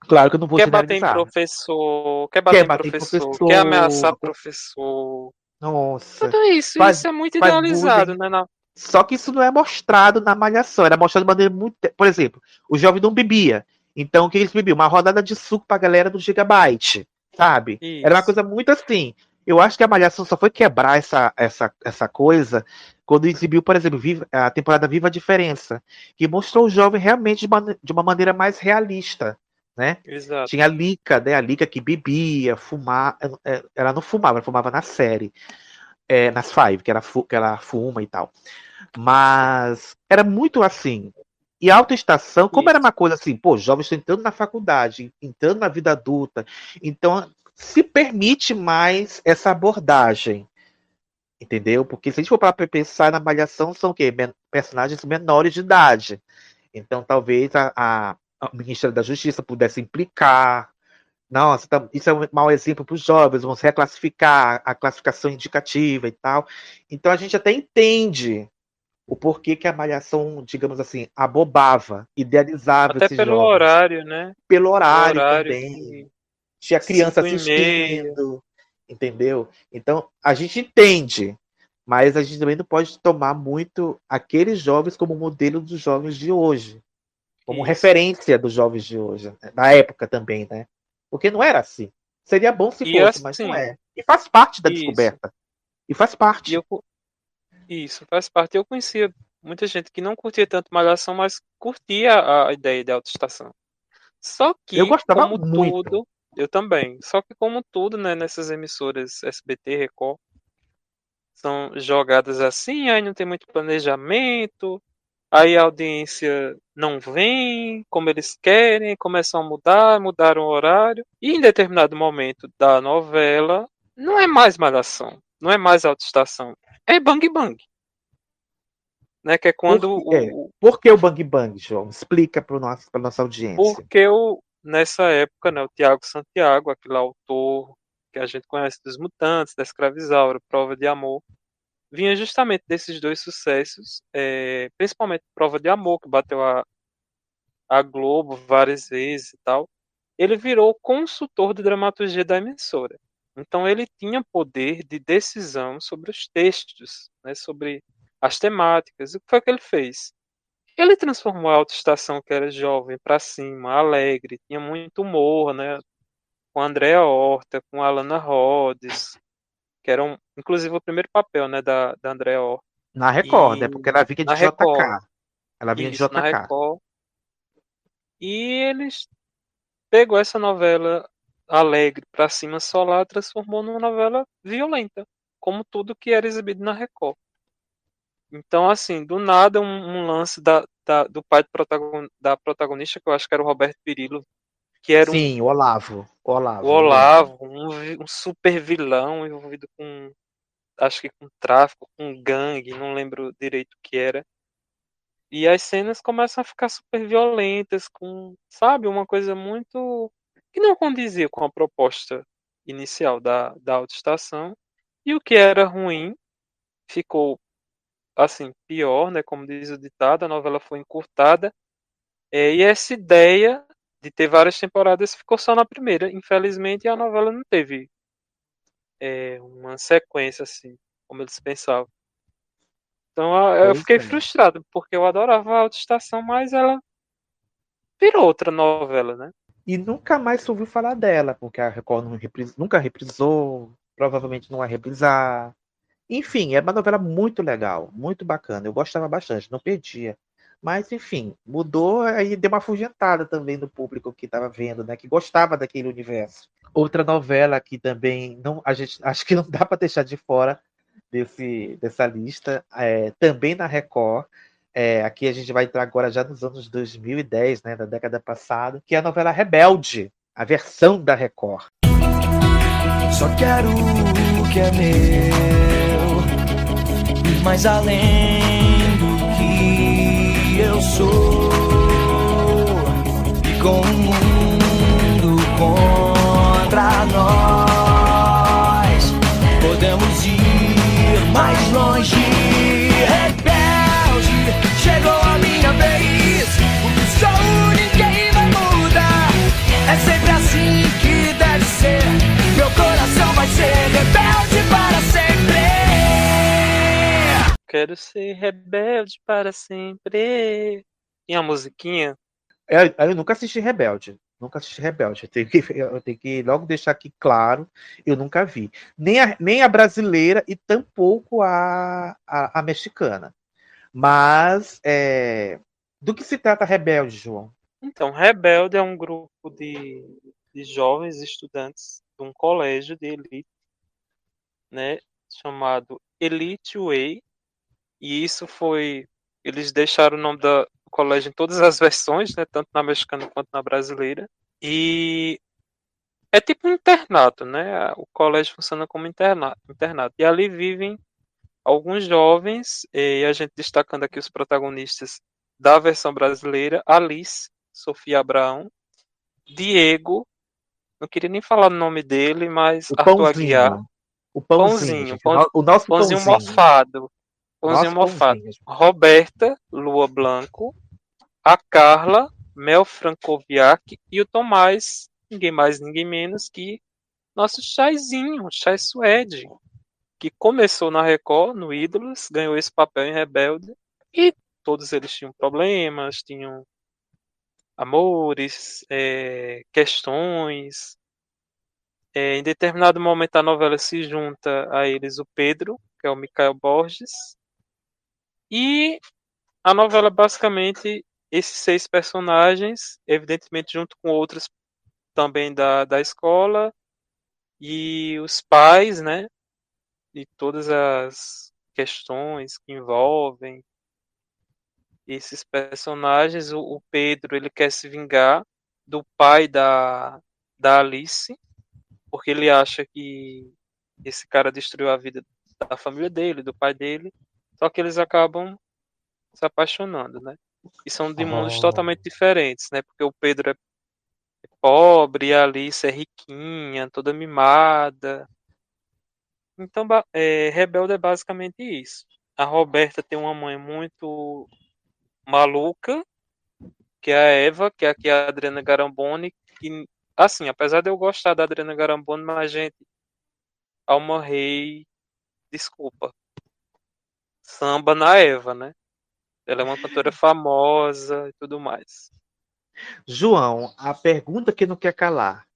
claro que eu não vou
Quer bater em
generalizar.
professor, quer bater
Quer bater em
professor,
professor.
quer ameaçar professor.
Nossa.
Tudo isso,
Faz-
isso é muito idealizado,
bullying.
né? na-
Só que isso não é mostrado na malhação, era mostrado de maneira muito. Por exemplo, o jovem não bebia. Então, o que eles bebiam? Uma rodada de suco pra galera do Gigabyte, sabe? Era uma
Isso.
coisa muito assim. Eu acho que a malhação só foi quebrar essa, essa, essa coisa quando exibiu, por exemplo, a temporada Viva a Diferença, que mostrou o jovem realmente de, mane- de uma maneira mais realista, né?
Exato.
Tinha a Lica, né? A Lica que bebia, fumava. Ela não fumava, ela fumava na série. é, nas Five, que ela, que ela fuma e tal. Mas era muito assim. E a autoestação, como era uma coisa assim, pô, jovens estão entrando na faculdade, entrando na vida adulta, então se permite mais essa abordagem. Entendeu? Porque se a gente for para pensar na malhação, são o quê? Men- personagens menores de idade. Então talvez a, a, a ministra da Justiça pudesse implicar. Nossa, tá- isso é um mau exemplo para os jovens, vamos reclassificar a classificação indicativa e tal. Então a gente até entende o porquê que a malhação, digamos assim, abobava, idealizava
Até pelo
jovens.
horário, né?
Pelo horário,
horário
também.
que-
Tinha criança assistindo, entendeu? Então a gente entende, mas a gente também não pode tomar muito aqueles jovens como modelo dos jovens de hoje, como
Isso.
referência dos jovens de hoje, né? da época também, né? Porque não era assim. Seria bom se
E
fosse, mas não
assim,
é. E faz parte da
isso.
descoberta. E faz parte.
E eu, isso, faz parte. Eu conhecia muita gente que não curtia tanto Malhação, mas curtia a, ideia de autoestação. Só que,
Eu gostava
como
muito.
tudo, eu também. Só que, como tudo, né, nessas emissoras SBT, Record, são jogadas assim, aí não tem muito planejamento, aí a audiência não vem como eles querem, começam a mudar, mudaram o horário, e em determinado momento da novela, não é mais Malhação, não é mais autoestação, é Bang Bang. Né, que é quando
Por, é,
o,
por que o Bang Bang, João? Explica para a nossa audiência.
Porque o, nessa época, né, o Tiago Santiago, aquele autor que a gente conhece dos Mutantes, da Escravizaura, Prova de Amor, vinha justamente desses dois sucessos, é, principalmente Prova de Amor, que bateu a, a Globo várias vezes e tal. Ele virou consultor de dramaturgia da emissora. Então ele tinha poder de decisão sobre os textos, né, sobre as temáticas. E o que foi que ele fez? Ele transformou a autoestação que era jovem para cima, alegre, tinha muito humor, né? Com a Andrea Horta, com a Alana Rhodes, que eram, inclusive, o primeiro papel, né, da, da Andrea Horta.
Na Record,
E-
né? Porque ela vinha de
na
JK.
Record.
Ela vinha
Isso,
de
na
JK.
Record. E eles pegou essa novela alegre para cima solar, transformou numa novela violenta, como tudo que era exibido na Record. Então, assim, do nada, um, um lance da, da- do pai do protagon- da protagonista, que eu acho que era o Roberto Pirillo, que era um,
Sim, o Olavo. O Olavo.
o Olavo, um, um super vilão envolvido com, acho que com tráfico, com gangue, não lembro direito o que era. E as cenas começam a ficar super violentas, com, sabe, uma coisa muito que não condizia com a proposta inicial da, da autoestação. E o que era ruim ficou assim pior, né? Como diz o ditado, a novela foi encurtada. É, e essa ideia de ter várias temporadas ficou só na primeira. Infelizmente, a novela não teve é, uma sequência assim, como eles pensavam. Então eu
Pois
fiquei
é.
frustrado, porque eu adorava a Autoestação, mas ela virou outra novela, né?
E nunca mais se ouviu falar dela, porque a Record repris- nunca reprisou, provavelmente não vai reprisar. Enfim, é uma novela muito legal, muito bacana. Eu gostava bastante, não perdia Mas, enfim, mudou aí deu uma afugentada também do público que estava vendo, né? Que gostava daquele universo. Outra novela que também não, a gente acho que não dá para deixar de fora desse, dessa lista, é, também na Record. É, aqui a gente vai entrar agora já nos anos 2010, né, da década passada, que é a novela Rebelde, a versão da Record.
Só quero o que é meu, ir mais além do que eu sou. E com o mundo contra nós, podemos ir mais longe. É sempre assim que deve ser. Meu coração vai ser rebelde para sempre.
Quero ser rebelde para sempre. E a musiquinha?
Eu, eu nunca assisti Rebelde. Nunca assisti Rebelde. Eu tenho, que, eu tenho que logo deixar aqui claro, eu nunca vi. Nem a, nem a brasileira e tampouco a, a, a mexicana. Mas é, do que se trata Rebelde, João?
Então, Rebelde é um grupo de, de jovens estudantes de um colégio de elite, né, chamado Elite Way. E isso foi. Eles deixaram o nome da- do colégio em todas as versões, né, tanto na mexicana quanto na brasileira. E é tipo um internato, né? O colégio funciona como interna- internato. E ali vivem alguns jovens, e a gente destacando aqui os protagonistas da versão brasileira, Alice, Sofia Abraão, Diego, não queria nem falar o nome dele, mas
O
Arthur
pãozinho.
Aguiar.
O pãozinho. gente.
pão-
o nosso
pãozinho
pãozinho.
mofado. Pãozinho
Nosso
mofado.
pãozinho.
Roberta, Lua Blanco, a Carla, Mel Francoviac e o Tomás, ninguém mais, ninguém menos que nosso Chaizinho, Chai Suede, que começou na Record, no Ídolos, ganhou esse papel em Rebelde, e todos eles tinham problemas, tinham amores, eh, questões. Eh, em determinado momento a novela se junta a eles o Pedro, que é o Micael Borges, e a novela basicamente esses seis personagens, evidentemente junto com outros também da, da escola, e os pais, né? E todas as questões que envolvem esses personagens. O, o Pedro ele quer se vingar do pai da, da Alice, porque ele acha que esse cara destruiu a vida da família dele, do pai dele. Só que eles acabam se apaixonando, né? E são de mundos
Oh.
totalmente diferentes, né? Porque o Pedro é pobre e a Alice é riquinha, toda mimada. Então, é, Rebelde é basicamente isso. A Roberta tem uma mãe muito maluca, que é a Eva, que é aqui a Adriana Garamboni, que, assim, apesar de eu gostar da Adriana Garamboni, mas, gente, Alma Rei, desculpa. Samba na Eva, né? Ela é uma cantora famosa e tudo mais.
João, a pergunta que não quer calar.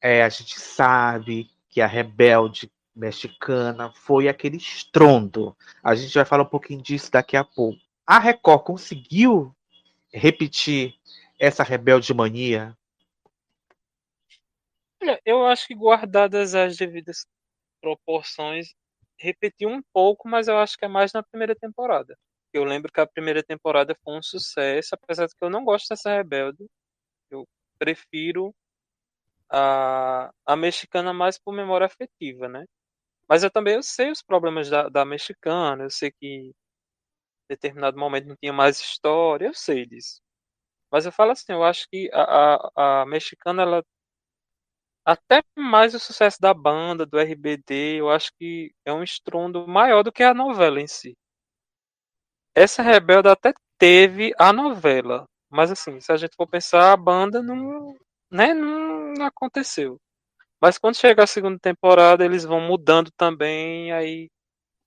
É, a gente sabe que a rebelde mexicana foi aquele estrondo. A gente vai falar um pouquinho disso daqui a pouco. A Record conseguiu repetir essa rebelde mania?
Eu acho que guardadas as devidas proporções, repetiu um pouco, mas eu acho que é mais na primeira temporada. Eu lembro que a primeira temporada foi um sucesso, apesar de que eu não gosto dessa Rebelde. Eu prefiro a, a mexicana mais por memória afetiva, né? Mas eu também eu sei os problemas da, da mexicana, eu sei que determinado momento não tinha mais história, eu sei disso. Mas eu falo assim, eu acho que a, a, a mexicana, ela até mais o sucesso da banda, do RBD, eu acho que é um estrondo maior do que a novela em si. Essa Rebelde até teve a novela, mas assim, se a gente for pensar, a banda não, né, não, não aconteceu. Mas quando chega a segunda temporada, eles vão mudando também, aí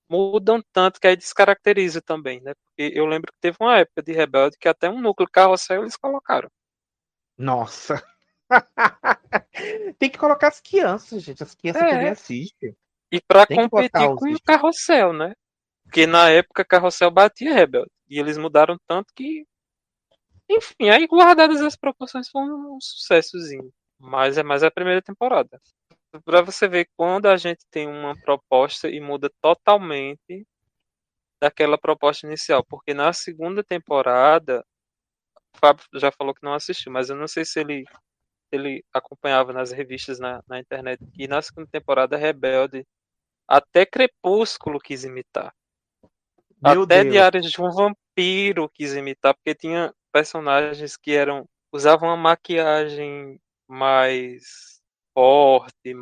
mudam tanto que aí descaracteriza também, né? Porque eu lembro que teve uma época de Rebelde que até um núcleo carrossel eles colocaram.
Nossa! Tem que colocar as crianças, gente. As crianças
É.
também assistem.
E
botar
competir com o Carrossel, né? Porque na época Carrossel batia Rebelde. E eles mudaram tanto que. Enfim, aí guardadas as proporções foi um sucessozinho. Mas é mais a primeira temporada. Pra você ver quando a gente tem uma proposta e muda totalmente daquela proposta inicial. Porque na segunda temporada, o Fábio já falou que não assistiu, mas eu não sei se ele, ele acompanhava nas revistas na, na internet. E na segunda temporada, Rebelde, até Crepúsculo quis imitar.
Meu
até
Deus.
Diários de um Vampiro quis imitar, porque tinha personagens que eram usavam uma maquiagem mais forte,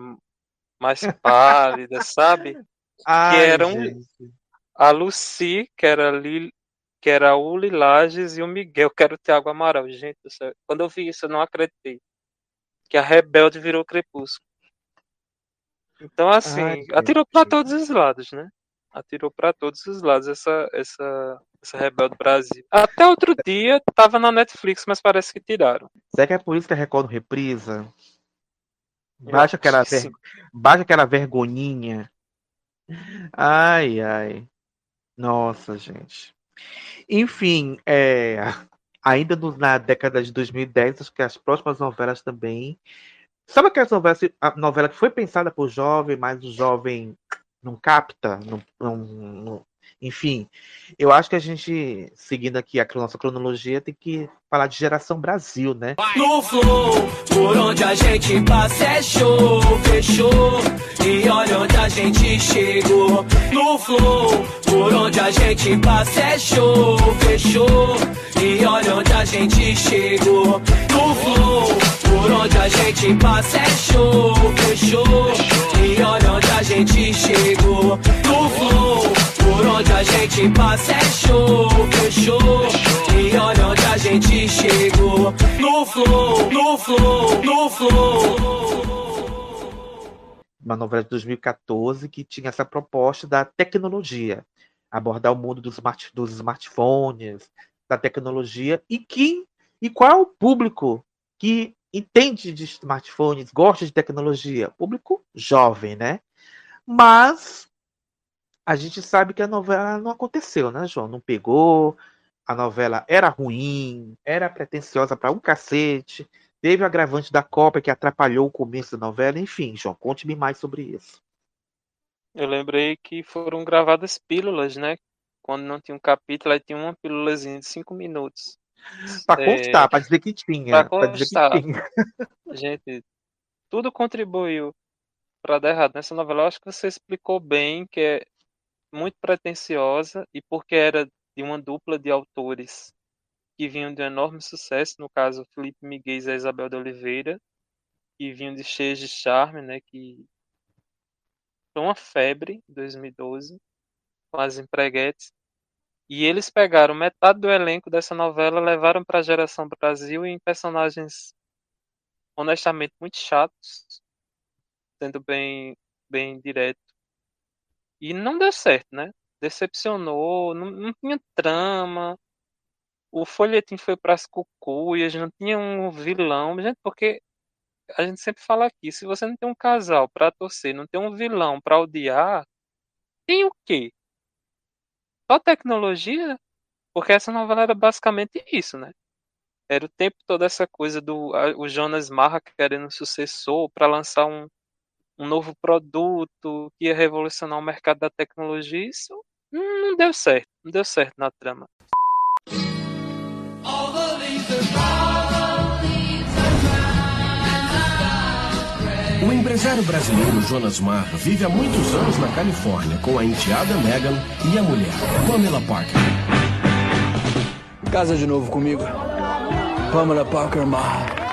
mais pálida, sabe?
Ai,
que eram
gente.
a Lucy, que era Lil, que era a Uli Lages e o Miguel, que era o Thiago Amaral. Gente quando eu vi isso, eu não acreditei. Que a Rebelde virou Crepúsculo. Então, assim,
Ai,
atirou para todos os lados, né? Atirou para todos os lados essa, essa, essa Rebelde Brasil. Até outro dia tava na Netflix, mas parece que tiraram.
Será que é por isso que a Record reprisa? Baixa aquela, ver... Baixa aquela vergonhinha. Ai, ai. Nossa, gente. Enfim, é, ainda no- na década de 2010, acho que as próximas novelas também. Sabe aquelas novelas, a novela que foi pensada por jovem, mas o jovem não capta? Não, não- não- Enfim, eu acho que a gente, seguindo aqui a nossa cronologia, tem que falar de Geração Brasil, né?
No flow, por onde a gente passa é show, fechou. E olha onde a gente chegou. No flow, por onde a gente passa é show, fechou. E olha onde a gente chegou. No flow, por onde a gente passa é show, fechou. E olha onde a gente chegou. No flow, por onde a gente passa é show, fechou. E olha onde a gente chegou. No flow, no flow, no flow.
uma novela de 2014 que tinha essa proposta da tecnologia, abordar o mundo dos, smart, dos smartphones, da tecnologia e quem e qual é o público que entende de smartphones, gosta de tecnologia, público jovem, né? Mas a gente sabe que a novela não aconteceu, né, João? Não pegou, a novela era ruim, era pretensiosa para um cacete. Teve o agravante da Copa que atrapalhou o começo da novela. Enfim, João, conte-me mais sobre isso.
Eu lembrei que foram gravadas pílulas, né? Quando não tinha um capítulo, aí tinha uma pílulazinha de cinco minutos.
Para
É,
constar, para dizer que tinha.
pra
Para dizer que tinha.
Gente, tudo contribuiu para dar errado nessa novela. Eu acho que você explicou bem que é muito pretensiosa e porque era de uma dupla de autores que vinham de um enorme sucesso, no caso Felipe Miguel e Isabel de Oliveira, que vinham de Cheios de Charme, né, que foi uma febre em 2012 com as empreguetes. E eles pegaram metade do elenco dessa novela, levaram para a geração Brasil em personagens honestamente muito chatos, sendo bem bem direto. E não deu certo, né? Decepcionou, não, não tinha trama. O folhetim foi para as cucuias, não tinha um vilão, gente, porque a gente sempre fala aqui, se você não tem um casal para torcer, não tem um vilão para odiar, tem o quê? Só tecnologia? Porque essa novela era basicamente isso, né? Era o tempo todo essa coisa do o Jonas Marra querendo um sucessor para lançar um, um novo produto que ia revolucionar o mercado da tecnologia. Isso não deu certo, não deu certo na trama.
O empresário brasileiro Jonas Marr vive há muitos anos na Califórnia com a enteada Megan e a mulher, Pamela Parker.
Casa de novo comigo. Pamela Parker Marr.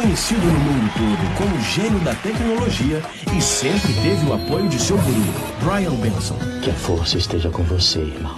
Conhecido no mundo todo como o gênio da tecnologia e sempre teve o apoio de seu guru, Brian Benson.
Que a força esteja com você, irmão.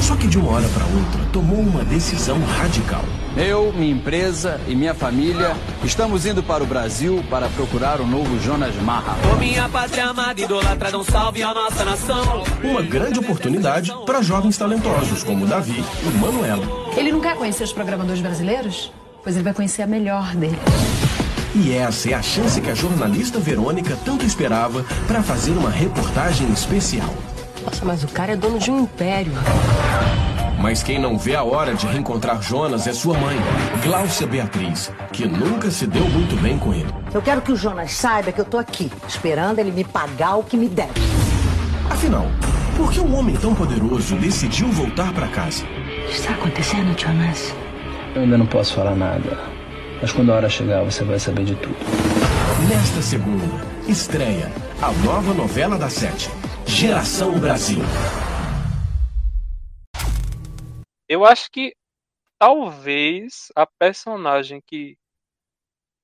Só que de uma hora para outra tomou uma decisão radical.
Eu, minha empresa e minha família estamos indo para o Brasil para procurar o novo Jonas Marra.
Ô minha pátria amada, idolatra, um salve à nossa nação.
Uma grande oportunidade para jovens talentosos como Davi e Manuela.
Ele não quer conhecer os programadores brasileiros? Pois ele vai conhecer a melhor dele.
E essa é a chance que a jornalista Verônica tanto esperava para fazer uma reportagem especial.
Nossa, mas o cara é dono de um império.
Mas quem não vê a hora de reencontrar Jonas é sua mãe, Gláucia Beatriz, que nunca se deu muito bem com ele.
Eu quero que o Jonas saiba que eu tô aqui, esperando ele me pagar o que me deve.
Afinal, por que um homem tão poderoso decidiu voltar para casa?
O que está acontecendo, Jonas?
Eu ainda não posso falar nada. Mas quando a hora chegar, você vai saber de tudo.
Nesta segunda, estreia a nova novela da Sete, Geração Brasil.
Eu acho que talvez a personagem que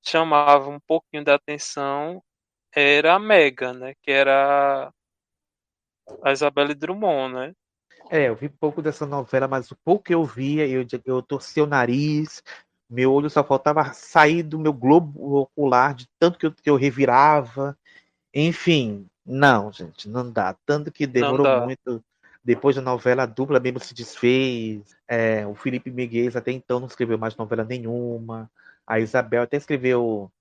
chamava um pouquinho da atenção era a Megan, né? Que era a Isabelle Drummond, né?
É, eu vi pouco dessa novela, mas o pouco que eu via, eu, eu torci o nariz, meu olho só faltava sair do meu globo ocular de tanto que eu, que eu revirava. Enfim, não, gente, não dá. Tanto que demorou muito. Depois da novela, a dupla mesmo se desfez. É, o Felipe Miguel até então não escreveu mais novela nenhuma. A Isabel até escreveu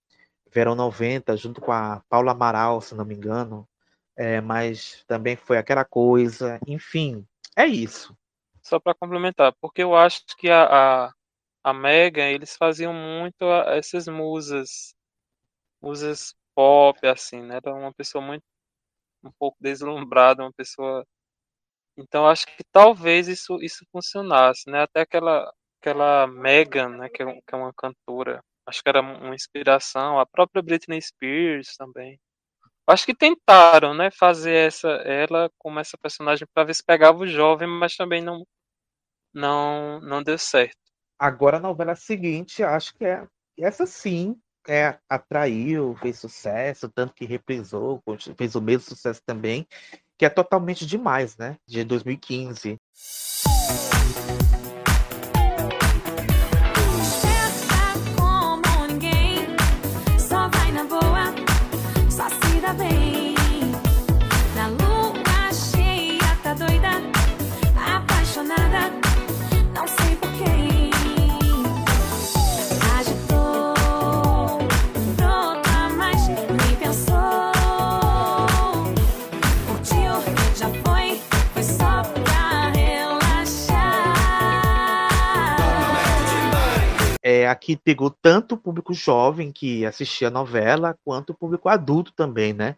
Verão 90 junto com a Paula Amaral, se não me engano. É, mas também foi aquela coisa. Enfim, é isso.
Só para complementar, porque eu acho que a, a, a Megan, eles faziam muito a- essas musas, musas pop, assim, né? Era uma pessoa muito, um pouco deslumbrada, uma pessoa. Então acho que talvez isso, isso funcionasse, né? Até aquela, aquela Megan, né? Que é, que é uma cantora, acho que era uma inspiração, a própria Britney Spears também. Acho que tentaram, né, fazer essa ela como essa personagem para ver se pegava o jovem, mas também não não não deu certo.
Agora a novela seguinte, acho que é essa sim, é, atraiu, fez sucesso, tanto que reprisou, fez o mesmo sucesso também, que é totalmente demais, né? De 2015. É, aqui pegou tanto o público jovem que assistia a novela, quanto o público adulto também, né?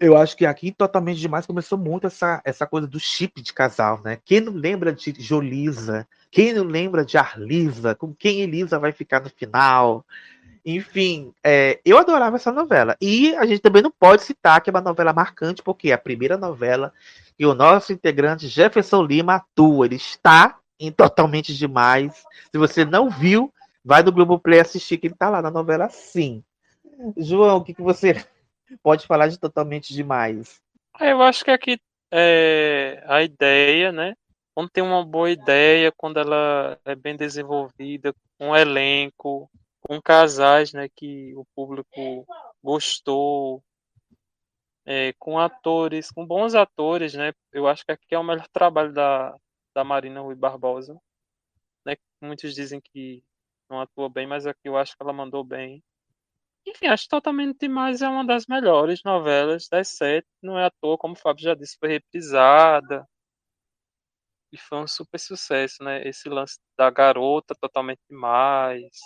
Eu acho que aqui totalmente demais começou muito essa, essa coisa do chip de casal, né? Quem não lembra de Jolisa? Quem não lembra de Arlisa? Com quem Elisa vai ficar no final? Enfim, é, eu adorava essa novela. E a gente também não pode citar que é uma novela marcante, porque é a primeira novela que o nosso integrante Jefferson Lima atua. Ele está em Totalmente Demais. Se você não viu, vai no Globoplay assistir, que ele está lá na novela sim. João, o que, que você pode falar de Totalmente Demais?
É, Eu acho que aqui é a ideia, né? Quando tem uma boa ideia, quando ela é bem desenvolvida, com um elenco, com casais, né, que o público gostou, é, com atores, com bons atores, né? Eu acho que aqui é o melhor trabalho da, da Marina Rui Barbosa, né? Muitos dizem que não atua bem, mas aqui eu acho que ela mandou bem. Enfim, acho Totalmente Demais é uma das melhores novelas das sete. Não é à toa, como o Fábio já disse, foi reprisada. E foi um super sucesso, né? Esse lance da garota Totalmente Demais.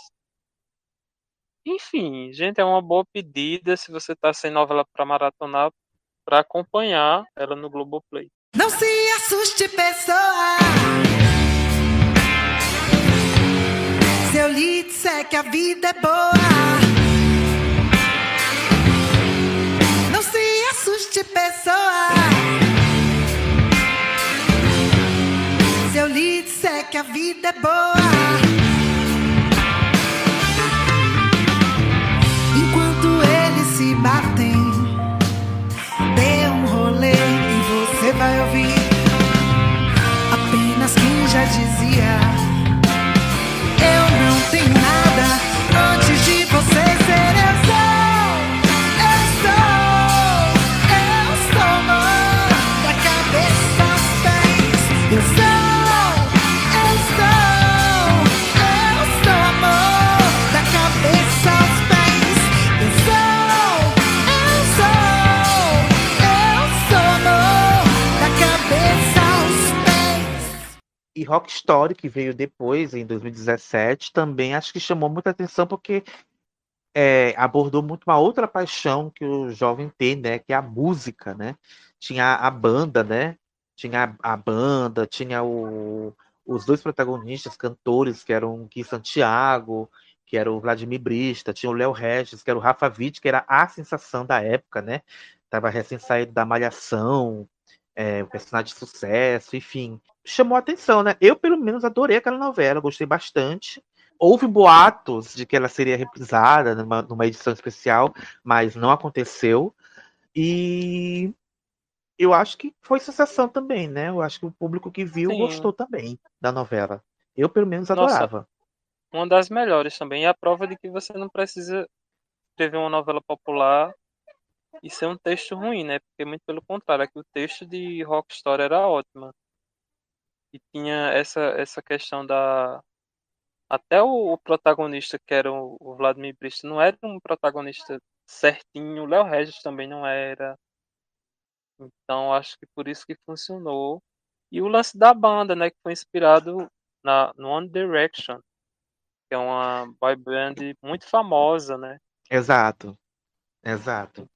Enfim, gente, é uma boa pedida se você tá sem novela para maratonar, para acompanhar ela no Globoplay.
Não se assuste, pessoa. Disser que a vida é boa. Não se assuste, pessoa. Se eu lhe disser que a vida é boa. Enquanto eles se batem, dê um rolê e você vai ouvir apenas quem já dizia.
E Rock Story, que veio depois, em 2017, também acho que chamou muita atenção porque é, abordou muito uma outra paixão que o jovem tem, né? Que é a música, né? Tinha a banda, né? Tinha a, a banda, tinha o, os dois protagonistas, cantores, que eram o Gui Santiago, que era o Vladimir Brista, tinha o Léo Regis, que era o Rafa Witt, que era a sensação da época, né? Tava recém saído da Malhação, é, um personagem de sucesso, enfim. Chamou a atenção, né? Eu, pelo menos, adorei aquela novela, gostei bastante. Houve boatos de que ela seria reprisada numa, numa edição especial, mas não aconteceu. E eu acho que foi sensação também, né? Eu acho que o público que viu
Sim.
gostou também da novela. Eu, pelo menos,
Nossa.
adorava.
Uma das melhores também. E a prova de que você não precisa escrever uma novela popular e ser um texto ruim, né? Porque muito pelo contrário, é que o texto de Rock Story era ótimo. E tinha essa, essa questão da. Até o, o protagonista, que era o, o Vladimir Brista, não era um protagonista certinho. O Léo Regis também não era. Então acho que por isso que funcionou. E o lance da banda, né? Que foi inspirado na, no One Direction, que é uma boy band muito famosa, né?
Exato. Exato.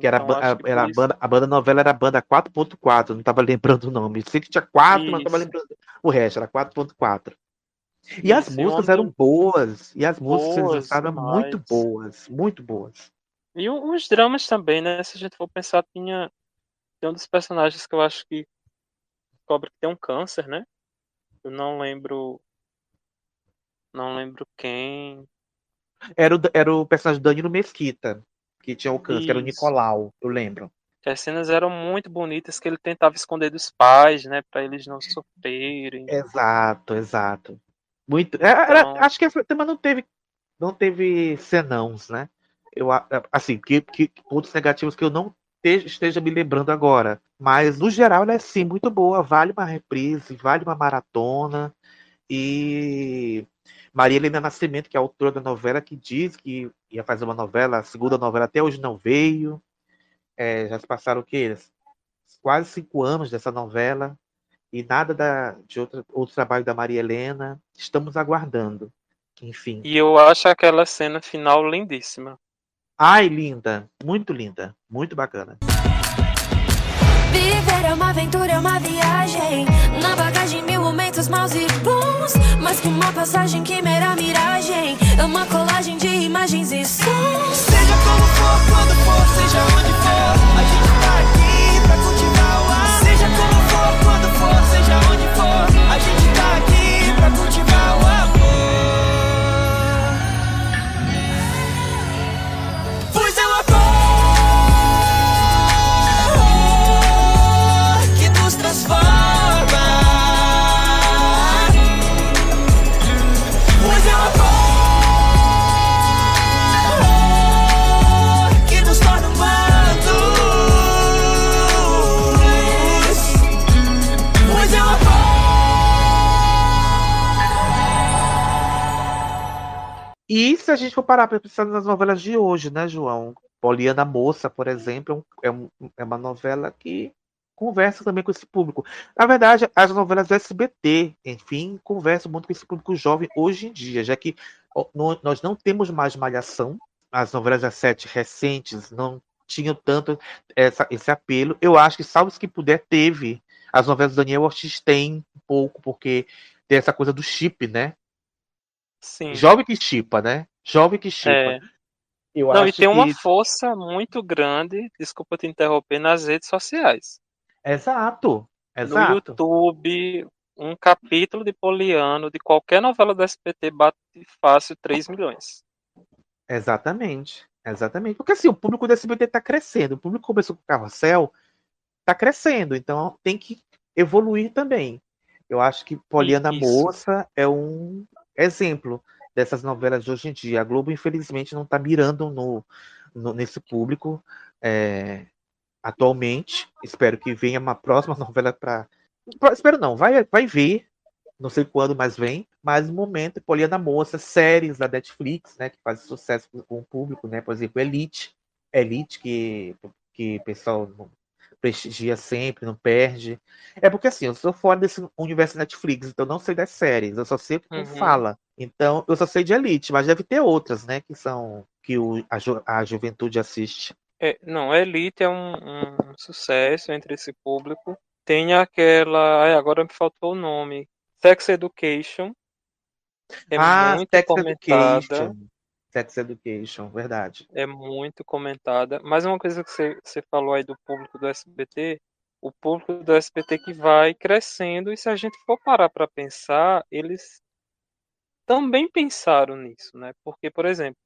Que era, a
Então,
ba-
acho que
a, era a
isso-
banda, a banda novela era a banda 4.4, não estava lembrando o nome. Sei que tinha 4, mas não estava
Isso.
lembrando o resto, era 4.4. E as
Isso, e
músicas eram boas, e as músicas
Boas
lançaram eram muito
demais.
boas, muito boas.
E os dramas também, né? Se a gente for pensar, tinha tem um dos personagens que eu acho que descobre que tem um câncer, né? Eu não lembro. Não lembro quem.
Era o, era o personagem do Danilo Mesquita, que tinha o câncer, que era o. Nicolau, eu lembro.
Que as cenas eram muito bonitas, que ele tentava esconder dos pais, né? Pra eles não sofrerem.
Exato, exato. Muito. era- era-
Então-
acho que essa tema não teve, não teve senãos, né? Eu, a- assim, que, que pontos negativos que eu não te- esteja me lembrando agora. Mas, no geral, ela é sim muito boa. Vale uma reprise, vale uma maratona. E Maria Helena Nascimento, que é a autora da novela, que diz que ia fazer uma novela, a segunda novela até hoje não veio. É, já se passaram o quê? Quase cinco anos dessa novela e nada da, de outro, outro trabalho da Maria Helena. Estamos aguardando. Enfim.
E eu acho aquela cena final lindíssima.
Ai, linda. Muito linda. Muito bacana.
Viver é uma aventura, é uma viagem. Na bagagem, mil momentos maus e bons. Mais que uma passagem que mera miragem. É uma colagem de imagens e sons.
Seja como for, quando for, seja onde for, a gente
E se a gente for parar para pensar nas novelas de hoje, né, João? Poliana Moça, por exemplo, é, é um- é uma novela que conversa também com esse público. Na verdade, as novelas SBT, enfim, conversam muito com esse público jovem hoje em dia, já que nós não temos mais malhação, as novelas das sete recentes não tinham tanto essa- esse apelo. Eu acho que, salvo que puder, teve. As novelas do Daniel Ortiz têm um pouco, porque tem essa coisa do chip, né?
Sim.
Jovem que chipa, né? Jovem que chipa.
É.
Eu
Não, e tem uma
que-
força muito grande, desculpa te interromper, nas redes sociais.
Exato.
No
Exato.
YouTube, um capítulo de Poliano de qualquer novela do SBT bate fácil 3 milhões.
Exatamente. Exatamente. Porque assim, o público do SBT está crescendo. O público que começou com o carrossel está crescendo. Então tem que evoluir também. Eu acho que Poliana
Isso.
Moça é um exemplo dessas novelas de hoje em dia. A Globo, infelizmente, não está mirando no, no- nesse público é, atualmente. Espero que venha uma próxima novela para. Espero não, vai, vai ver. Não sei quando, mas vem. Mas no momento, Poliana Moça, séries da Netflix, né, que fazem sucesso com o público, né? Por exemplo, Elite. Elite, que, que o pessoal prestigia sempre, não perde. É porque assim, eu sou fora desse universo Netflix, então eu não sei das séries, eu só sei que
Uhum.
fala. Então, eu só sei de Elite, mas deve ter outras, né, que são que o, a, ju- a juventude assiste.
É, não, Elite é um, um sucesso entre esse público. Tem aquela. Ai, agora me faltou o nome. Sex Education. É
ah,
muito
Sex
comentada.
Education. Sex Education, verdade.
É muito comentada. Mas uma coisa que você, você falou aí do público do SBT, o público do SBT que vai crescendo, e se a gente for parar para pensar, eles também pensaram nisso, né? Porque, por exemplo,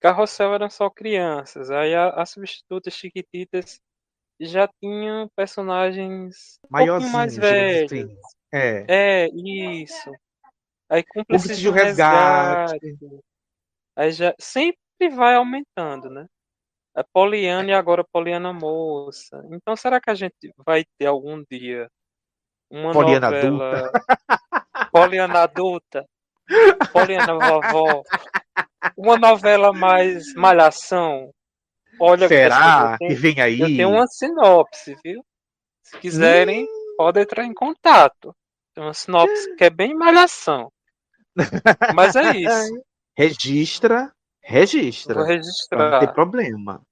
Carrossel eram só crianças, aí a- as substitutas Chiquititas já tinham personagens um mais velhos.
assim. É.
É, isso. Aí
Cúmplices de um resgate.
Resgate. Aí já sempre vai aumentando, né? A Poliana e agora Poliana Moça. Então será que a gente vai ter algum dia uma
Poliana
novela Poliana adulta, Poliana vovó, uma novela mais malhação? Olha,
Será
tenho-
que vem aí?
Eu tenho uma sinopse, viu? Se quiserem, pode entrar em contato. Tem uma sinopse que é bem malhação. Mas é isso.
Registra, registra.
Vou
Pra
registrar.
não ter problema.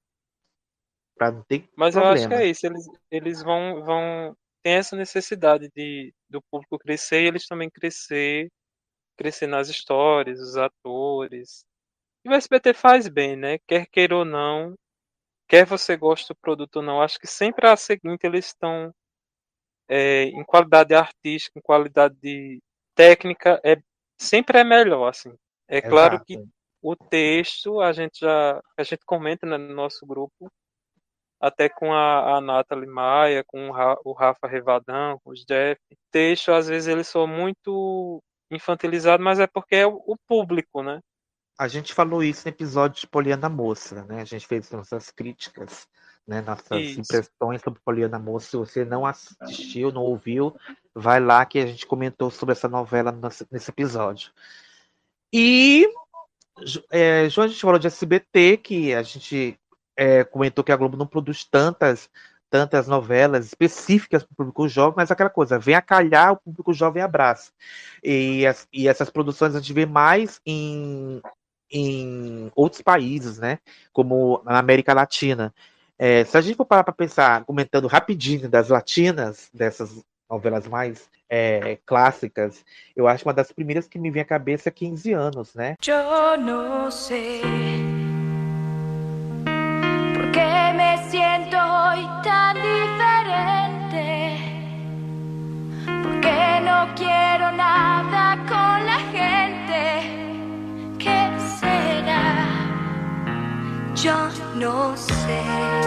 Pra não ter
Mas eu
problema.
acho que é isso. Eles, eles vão, vão. Tem essa necessidade de, do público crescer e eles também crescer, crescer nas histórias, os atores. E o SBT faz bem, né? Quer queira ou não, quer você goste do produto ou não, acho que sempre a seguinte eles estão é, em qualidade artística, em qualidade de técnica, é, sempre é melhor, assim. É claro
Exato.
que o texto a gente já a gente comenta né, no nosso grupo até com a, a Nathalie Maia, com o, Ra- o Rafa Revadão, com os Jeff. O texto, às vezes, eles são muito infantilizados, mas é porque é o, o público, né?
A gente falou isso no episódio de Poliana Moça, né? A gente fez nossas críticas, né? Nossas
Isso.
impressões sobre Poliana Moça. Se você não assistiu, não ouviu, vai lá que a gente comentou sobre essa novela nesse episódio. E, é, João, a gente falou de SBT, que a gente é, comentou que a Globo não produz tantas tantas novelas específicas para o público jovem, mas aquela coisa, vem a calhar, o público jovem abraça. E, as- e essas produções a gente vê mais em, em outros países, né? Como na América Latina. É, se a gente for parar para pensar, comentando rapidinho das latinas, dessas novelas mais é, clássicas, eu acho que uma das primeiras que me vem à cabeça é 15 anos, né?
Yo no sé por qué me siento hoy tan diferente. Porque no quiero nada con la gente. ¿Qué será? Yo no sé.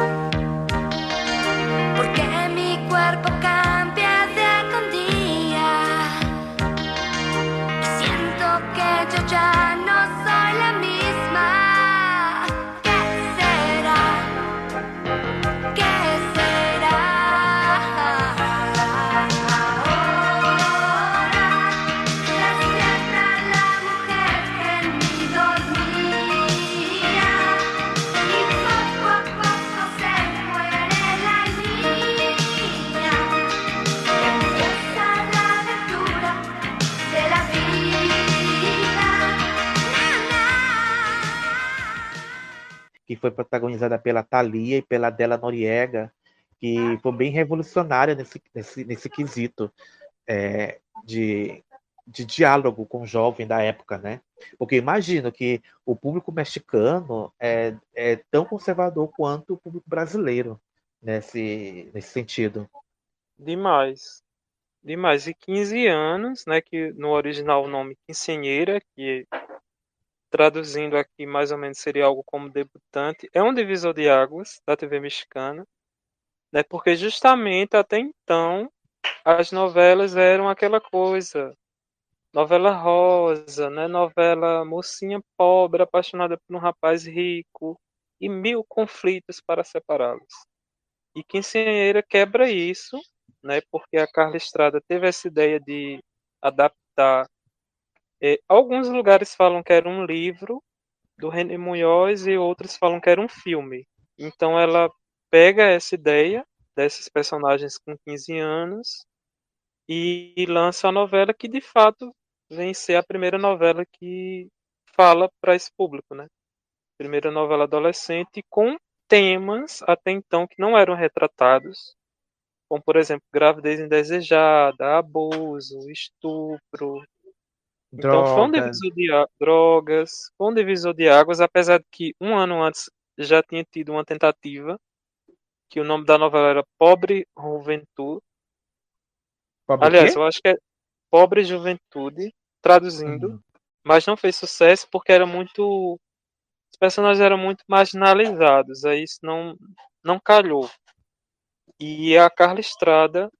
Foi protagonizada pela Thalia e pela Della Noriega, que foi bem revolucionária nesse, nesse, nesse quesito é, de, de diálogo com o jovem da época, né? Porque imagino que o público mexicano é, é tão conservador quanto o público brasileiro nesse, nesse sentido.
Demais. Demais. E 15 anos, né? Que no original o nome Quinceanheira, que traduzindo aqui mais ou menos seria algo como debutante, é um divisor de águas da TV mexicana, né? Porque justamente até então as novelas eram aquela coisa, novela rosa, né? Novela mocinha pobre apaixonada por um rapaz rico e mil conflitos para separá-los. E Quinceanheira quebra isso, né? Porque a Carla Estrada teve essa ideia de adaptar. Eh, alguns lugares falam que era um livro do René Munhoz e outros falam que era um filme. Então ela pega essa ideia desses personagens com 15 anos e lança a novela que de fato vem ser a primeira novela que fala para esse público, né? Primeira novela adolescente com temas até então que não eram retratados, como por exemplo gravidez indesejada, abuso, estupro. Então foi um
Drogas.
divisor de drogas, foi um divisor de águas, apesar de que um ano antes já tinha tido uma tentativa, que o nome da novela era Pobre Juventude.
Pobre
Aliás,
quê?
eu acho que é Pobre Juventude, traduzindo,
Uhum.
mas não fez sucesso porque era muito. Os personagens eram muito marginalizados, aí isso não, não calhou. E a Carla Estrada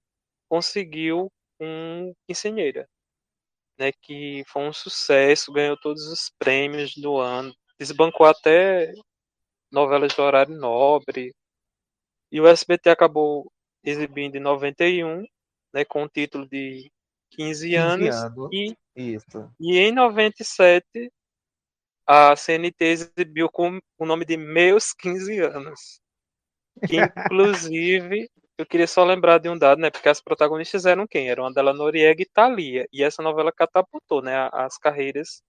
conseguiu um Quinceañeira, né, que foi um sucesso, ganhou todos os prêmios do ano, desbancou até novelas de horário nobre. E o SBT acabou exibindo em 91, né, com o título de 15
15
anos,
anos.
e
Isso.
e em 97, a CNT exibiu com o nome de Meus 15 Anos. Que, inclusive, eu queria só lembrar de um dado, né? Porque as protagonistas eram quem? Eram a Adela Noriega e Thalia. E essa novela catapultou, né? As carreiras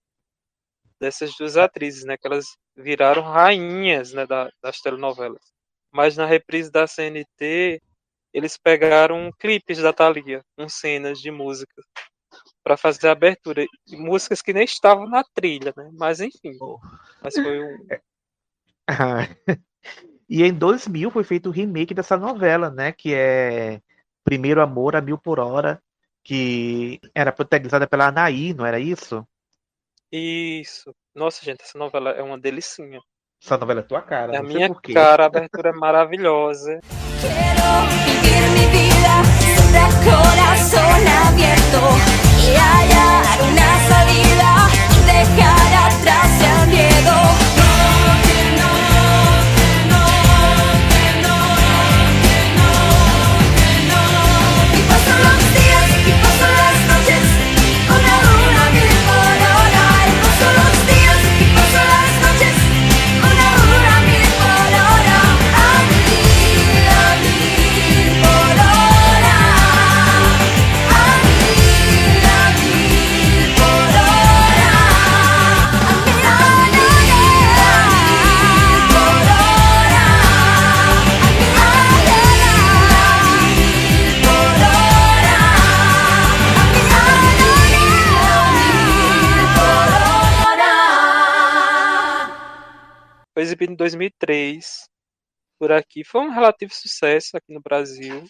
dessas duas atrizes, né? Que elas viraram rainhas né, da- das telenovelas. Mas na reprise da CNT, eles pegaram clipes da Thalia, com cenas de música para fazer a abertura. Músicas que nem estavam na trilha, né? Mas enfim. Mas foi um.
e em 2000 foi feito o remake dessa novela, né? Que é Primeiro Amor a Mil por Hora, que era protagonizada pela Anaí, não era isso?
Isso. Nossa, gente, essa novela é uma delicinha.
Essa novela é tua cara,
É a minha
por quê.
cara, a abertura é maravilhosa.
Vivir mi vida de corazón
2003 por aqui. Foi um relativo sucesso aqui no Brasil.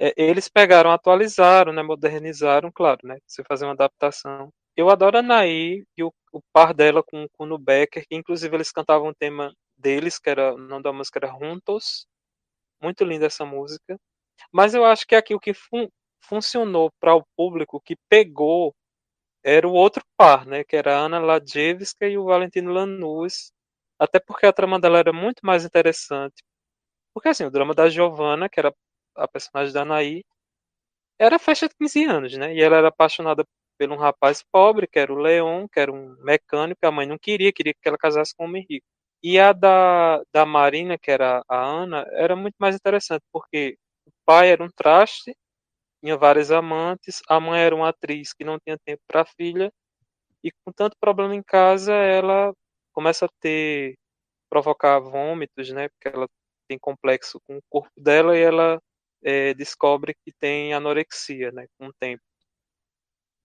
É, eles pegaram, atualizaram, né, modernizaram, claro, né? Você fazer uma adaptação. Eu adoro a Anaí e o, o par dela com, com o Kuno Becker, que inclusive eles cantavam um tema deles, que era o nome da música era Juntos. Muito linda essa música. Mas eu acho que aqui o que fun- funcionou para o público, que pegou, era o outro par, né? Que era a Ana Ladjevska e o Valentino Lanús. Até porque a trama dela era muito mais interessante. Porque assim, o drama da Giovanna, que era a personagem da Anaí, era festa de 15 anos, né? E ela era apaixonada por um rapaz pobre, que era o Leon, que era um mecânico, a mãe não queria, queria que ela casasse com um homem rico. E a da, da Marina, que era a Ana, era muito mais interessante, porque o pai era um traste, tinha várias amantes, a mãe era uma atriz que não tinha tempo para a filha, e com tanto problema em casa, ela começa a ter, provocar vômitos, né? Porque ela tem complexo com o corpo dela e ela eh, descobre que tem anorexia, né? Com o tempo.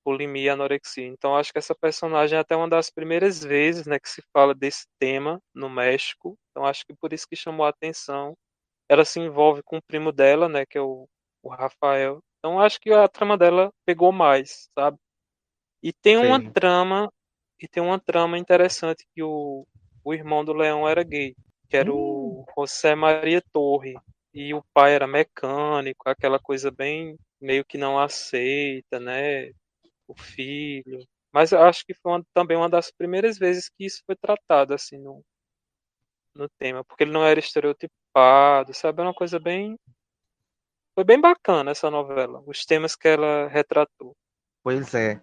Bulimia e anorexia. Então acho que essa personagem é até uma das primeiras vezes, né, que se fala desse tema no México. Então acho que por isso que chamou a atenção. Ela se envolve com o primo dela, né, que é o, o Rafael. Então acho que a trama dela pegou mais, sabe? E tem uma
Sim.
trama e tem uma trama interessante que o, o irmão do Leão era gay, que era o José Maria Torre. E o pai era mecânico, aquela coisa bem meio que não aceita, né? O filho. Mas eu acho que foi uma- também uma das primeiras vezes que isso foi tratado assim no, no tema, porque ele não era estereotipado, sabe? Era uma coisa bem. Foi bem bacana essa novela, os temas que ela retratou.
Pois é.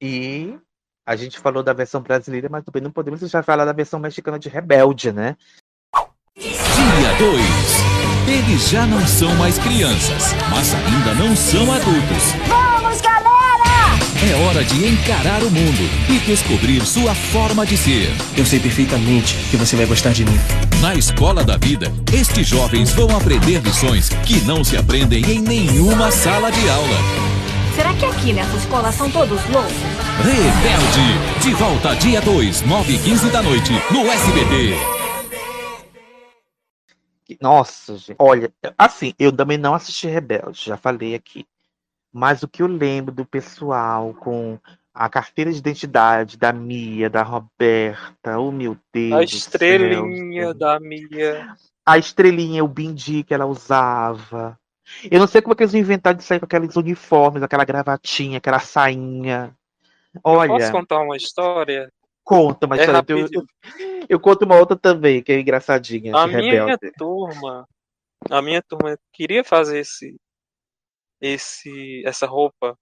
E a gente falou da versão brasileira, mas também não podemos deixar de falar da versão mexicana de Rebelde, né?
Dia 2.
Eles já não são mais crianças, mas ainda não são adultos.
Vamos, galera!
É hora de encarar o mundo e descobrir sua forma de ser.
Eu sei perfeitamente que você vai gostar de mim.
Na escola da vida, estes jovens vão aprender lições que não se aprendem em nenhuma sala de aula.
Será que aqui nessa escola são todos loucos?
Rebelde, de volta dia 2, 9 e 15 da noite, no SBT.
Nossa, gente. Olha, assim, eu também não assisti Rebelde, já falei aqui. Mas o que eu lembro do pessoal com a carteira de identidade da Mia, da Roberta, oh meu Deus.
A
do
estrelinha
céu.
da Mia.
A estrelinha, o bindi que ela usava. Eu não sei como é que eles inventaram de sair com aqueles uniformes, aquela gravatinha, aquela sainha. Olha,
Posso contar uma história?
conta, mas
É
eu, eu, eu conto uma outra também, que é engraçadinha,
A
de
minha
rebelde.
turma, a minha turma queria fazer esse, esse, essa roupa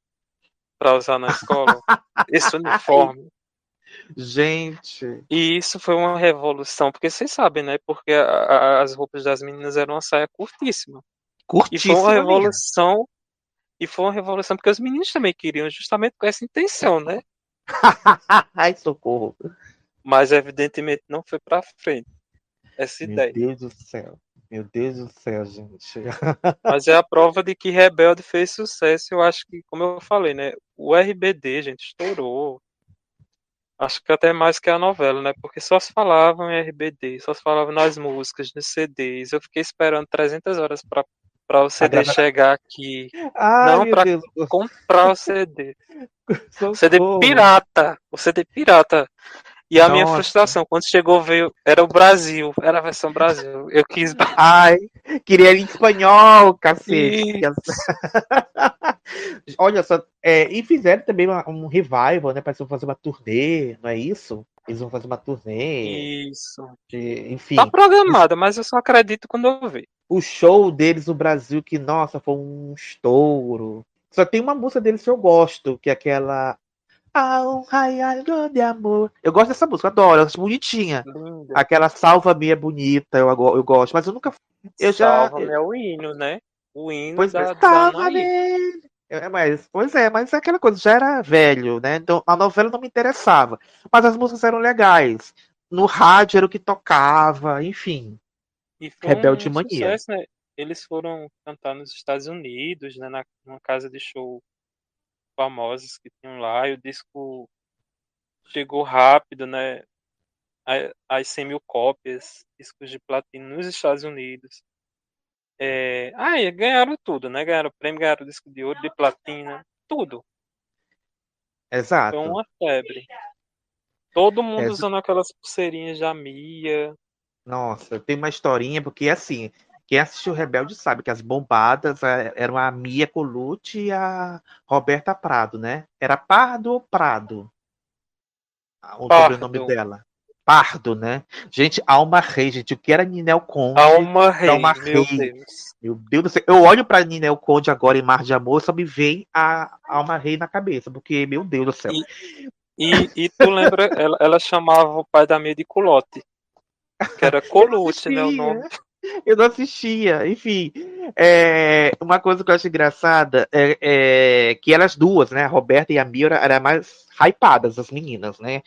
para usar na escola, esse uniforme.
Gente.
E isso foi uma revolução, porque vocês sabem, né? Porque a- a- as roupas das meninas eram uma saia curtíssima. E foi
Curtíssima
uma
mesmo.
revolução. E foi uma revolução porque os meninos também queriam justamente com essa intenção, né?
Ai, socorro.
Mas evidentemente não foi pra frente essa
Meu
ideia.
Deus do céu. Meu Deus do céu, gente.
Mas é a prova de que Rebelde fez sucesso. Eu acho que, como eu falei, né? O RBD, gente, estourou. Acho que até mais que a novela, né? Porque só se falava em RBD, só se falava nas músicas, nos CDs. Eu fiquei esperando 300 horas pra, pra o CD chegar aqui.
Ai,
Não
Deus.
comprar o CD. O CD
Socorro.
pirata. O CD pirata. E a minha
Nossa.
frustração, quando chegou, veio. Era o Brasil. Era a versão Brasil. Eu quis.
Ai, queria em espanhol, cacete. Olha só, é, e fizeram também uma- um revival, né? Parece fazer uma turnê, não é isso? Eles vão fazer uma turnê.
Isso.
de- enfim,
Tá programada, mas eu só acredito quando eu ver.
o show deles no Brasil, que, nossa, foi um estouro. Só tem uma música deles que eu gosto, que é aquela. Ah, um raiar de amor. Eu gosto dessa música, adoro, eu acho bonitinha.
Linda.
Aquela Salva-me é bonita, eu, eu gosto, mas eu nunca. Eu já.
Salva-me é o hino, né? O hino
Pois
da,
é,
da
Salva-me! É, mas, pois é, mas é aquela coisa, já era velho, né? Então a novela não me interessava. Mas as músicas eram legais. No rádio era o que tocava, enfim.
E foi
Rebelde
um
Mania.
sucesso, né? Eles foram cantar nos Estados Unidos, né? Na, numa casa de show famosas que tinham lá. E o disco chegou rápido, né? As 100 mil cópias, discos de platino nos Estados Unidos. É... Ah, e ganharam tudo, né? Ganharam prêmio, ganharam disco de ouro, de platina, tudo.
Exato.
Foi uma febre. Todo mundo
É,
usando aquelas pulseirinhas da Mia.
Nossa, tem uma historinha, porque assim, quem assistiu Rebelde sabe que as bombadas eh, eram a Mia Colucci e a Roberta Prado, né? Era Pardo ou Prado? Ah, O
Pardo.
sobrenome dela. Pardo, né? Gente, Alma Rei, gente, o que era Ninel Conde?
Alma Rei,
Alma
meu. Deus.
Meu Deus do céu. Eu olho pra Ninel Conde agora em Mar de Amor, só me vem a Alma Rei na cabeça, porque, meu Deus do céu.
E, e tu lembra, ela, ela chamava o pai da Mia de Culote. Que era Colucci, né? O nome.
Eu não assistia, enfim. É, uma coisa que eu acho engraçada é, é que elas duas, né, a Roberta e a Mia, eram mais hypadas, as meninas, né?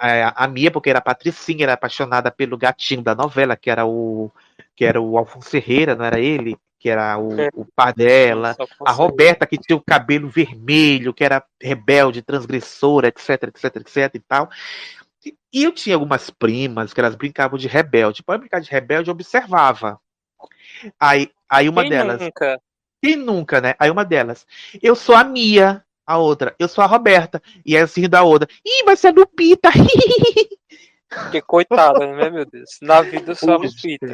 É, a Mia, porque era a Patricinha, era apaixonada pelo gatinho da novela, que era o que era o Alfonso Ferreira, não era ele? Que era o,
É.
o pai dela. A Roberta, que tinha o cabelo vermelho, que era rebelde, transgressora, etc, etc, etc e tal. E- E eu tinha algumas primas que elas brincavam de rebelde. Para brincar de rebelde, eu observava. Aí, aí uma
Quem
delas.
nunca?
Quem nunca, né? Aí uma delas. Eu sou a Mia. A outra. Eu sou a Roberta. E aí assim da outra. Ih, mas você é Lupita.
Que coitada, né, meu Deus? Na vida eu sou a Lupita.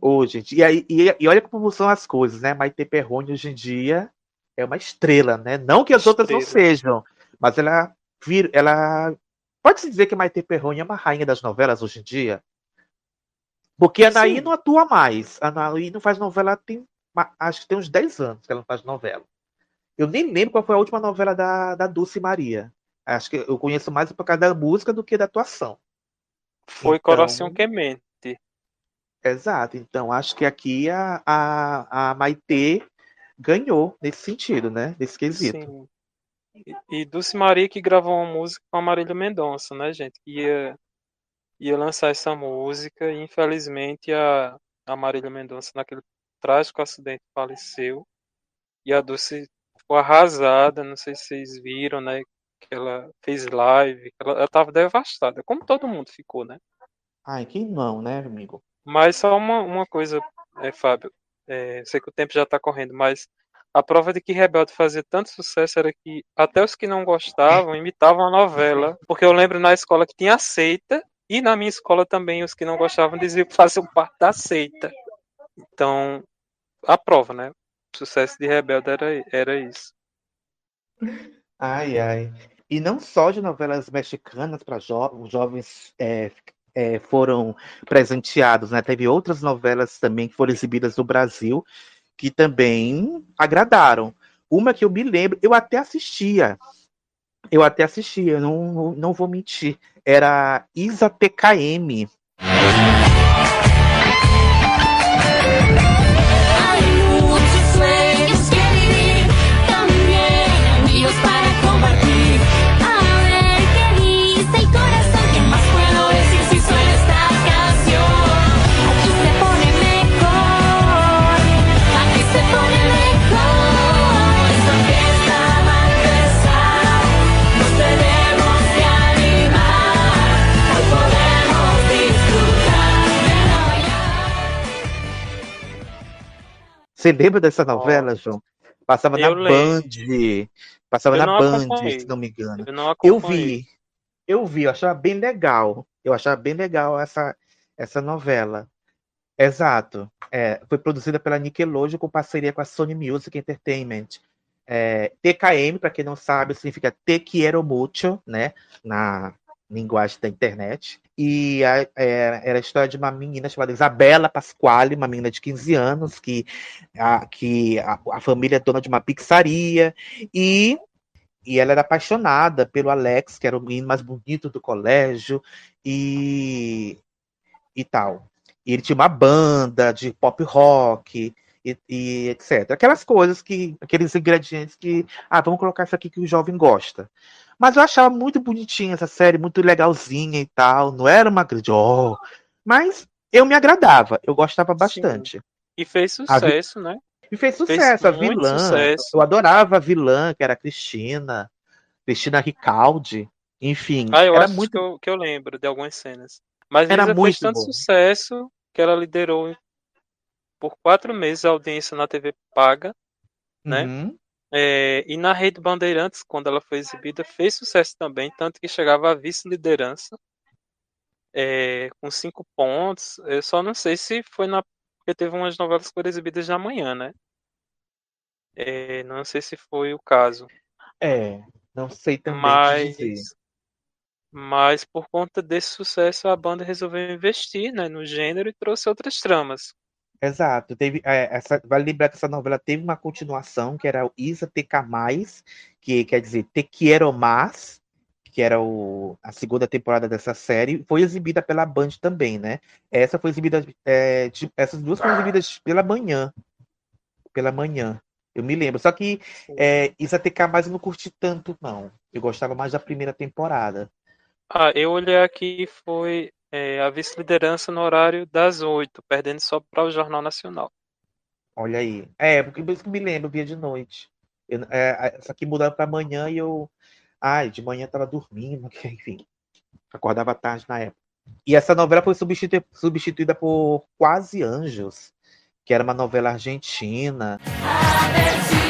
Ô, gente. E, aí, e, e olha como são as coisas, né? Maite Perrone hoje em dia é uma estrela, né? Não que as outras não
Estrela.
sejam, mas ela vir, ela pode-se dizer que Maite Perrone é uma rainha das novelas hoje em dia? Porque a Anaí
Sim.
não atua mais. A Anaí não faz novela tem, acho que tem uns 10 anos que ela não faz novela. Eu nem lembro qual foi a última novela da, da Dulce Maria. Acho que eu conheço mais por causa da música do que da atuação.
Foi
Então-
Coração Quemente.
Exato. Então, acho que aqui a, a, a Maitê ganhou nesse sentido, né? Nesse quesito.
Sim. E, e Dulce Maria que gravou uma música com a Marília Mendonça, né, gente? Que ia, ia lançar essa música e infelizmente a, a Marília Mendonça naquele trágico acidente faleceu. E a Dulce ficou arrasada, não sei se vocês viram, né? Que ela fez live, ela, ela tava devastada, como todo mundo ficou, né?
Ai, quem não, né, amigo?
Mas só uma, uma coisa, é, Fábio, é, sei que o tempo já está correndo, mas a prova de que Rebelde fazia tanto sucesso era que até os que não gostavam imitavam a novela, porque eu lembro na escola que tinha seita, e na minha escola também os que não gostavam diziam que faziam parte da seita. Então, a prova, né? Sucesso de Rebelde era, era isso.
Ai, ai. E não só de novelas mexicanas para jo os jovens é, é, foram presenteados, né? Teve outras novelas também que foram exibidas no Brasil que também agradaram. Uma que eu me lembro, eu até assistia. Eu até assistia, não, não, vou mentir. Era Isa TKM. Você lembra dessa novela, João? Passava na
Eu lembro.
Band. Passava
Eu
na Band, se não me engano.
Eu
Eu vi. Eu vi, eu achava bem legal. Eu achava bem legal essa, essa novela. Exato. É, foi produzida pela Nickelodeon com parceria com a Sony Music Entertainment. É, TKM, para quem não sabe, significa Te Quiero Mucho, né? Na linguagem da internet. E a- é, era a história de uma menina chamada Isabela Pasquale, uma menina de 15 anos, que, a, que a, a família é dona de uma pizzaria, e, e ela era apaixonada pelo Alex, que era o menino mais bonito do colégio, e, e tal. E ele tinha uma banda de pop rock e, e etc. Aquelas coisas que, aqueles ingredientes que, ah, vamos colocar isso aqui que o jovem gosta. Mas eu achava muito bonitinha essa série, muito legalzinha e tal. Não era uma grande, oh, mas eu me agradava, eu gostava bastante.
E fez
A vi-
sucesso, né?
E fez
Fez
sucesso, a
muito
vilã.
sucesso.
Eu adorava a vilã, que era a Cristina, Cristina Ricaldi. Enfim,
Ah, eu
era
acho
muito.
que, eu, que eu lembro de algumas cenas. Mas
Era
Lisa fez
muito
tanto
bom.
sucesso que ela liderou por quatro meses a audiência na TV paga, né?
Uhum.
É, e na Rede Bandeirantes, quando ela foi exibida, fez sucesso também, tanto que chegava a vice-liderança é, com cinco pontos. Eu só não sei se foi na. Porque teve umas novelas que foram exibidas na manhã, né? É, não sei se foi o caso.
É, não sei também
Mas, mas por conta desse sucesso, a banda resolveu investir, né, no gênero e trouxe outras tramas.
Exato. Teve, é, essa, vale lembrar que essa novela teve uma continuação, que era o Isa TK+, que quer dizer Te Quiero Más, que era o, a segunda temporada dessa série, foi exibida pela Band também, né? Essa foi exibida, é, de- essas duas foram exibidas pela manhã, pela manhã, eu me lembro. Só que é, Isa TK+, eu não curti tanto, não. Eu gostava mais da primeira temporada.
Ah, eu olhei aqui e foi é, a vice-liderança no horário das oito, perdendo só para o Jornal Nacional.
Olha aí. É, porque por isso que eu me lembro, eu via de noite. Eu, é, essa aqui mudaram para manhã e eu. Ai, de manhã tava dormindo, que, enfim. Acordava tarde na época. E essa novela foi substitu- substituída por Quase Anjos, que era uma novela argentina.
A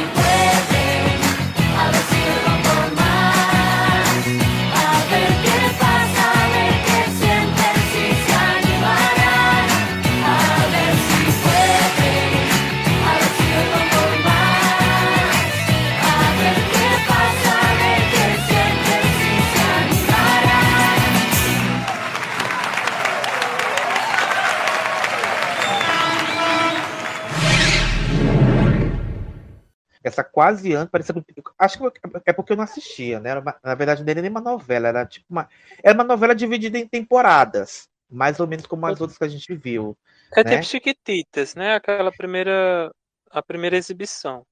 Essa Quase Anjos, parecia. Acho que é porque eu não assistia, né? Era uma- na verdade, não era nem uma novela, era tipo uma. Era uma novela dividida em temporadas. mais ou menos como as outras que a gente viu.
É
né?
tipo Chiquititas, né? Aquela primeira, a primeira exibição.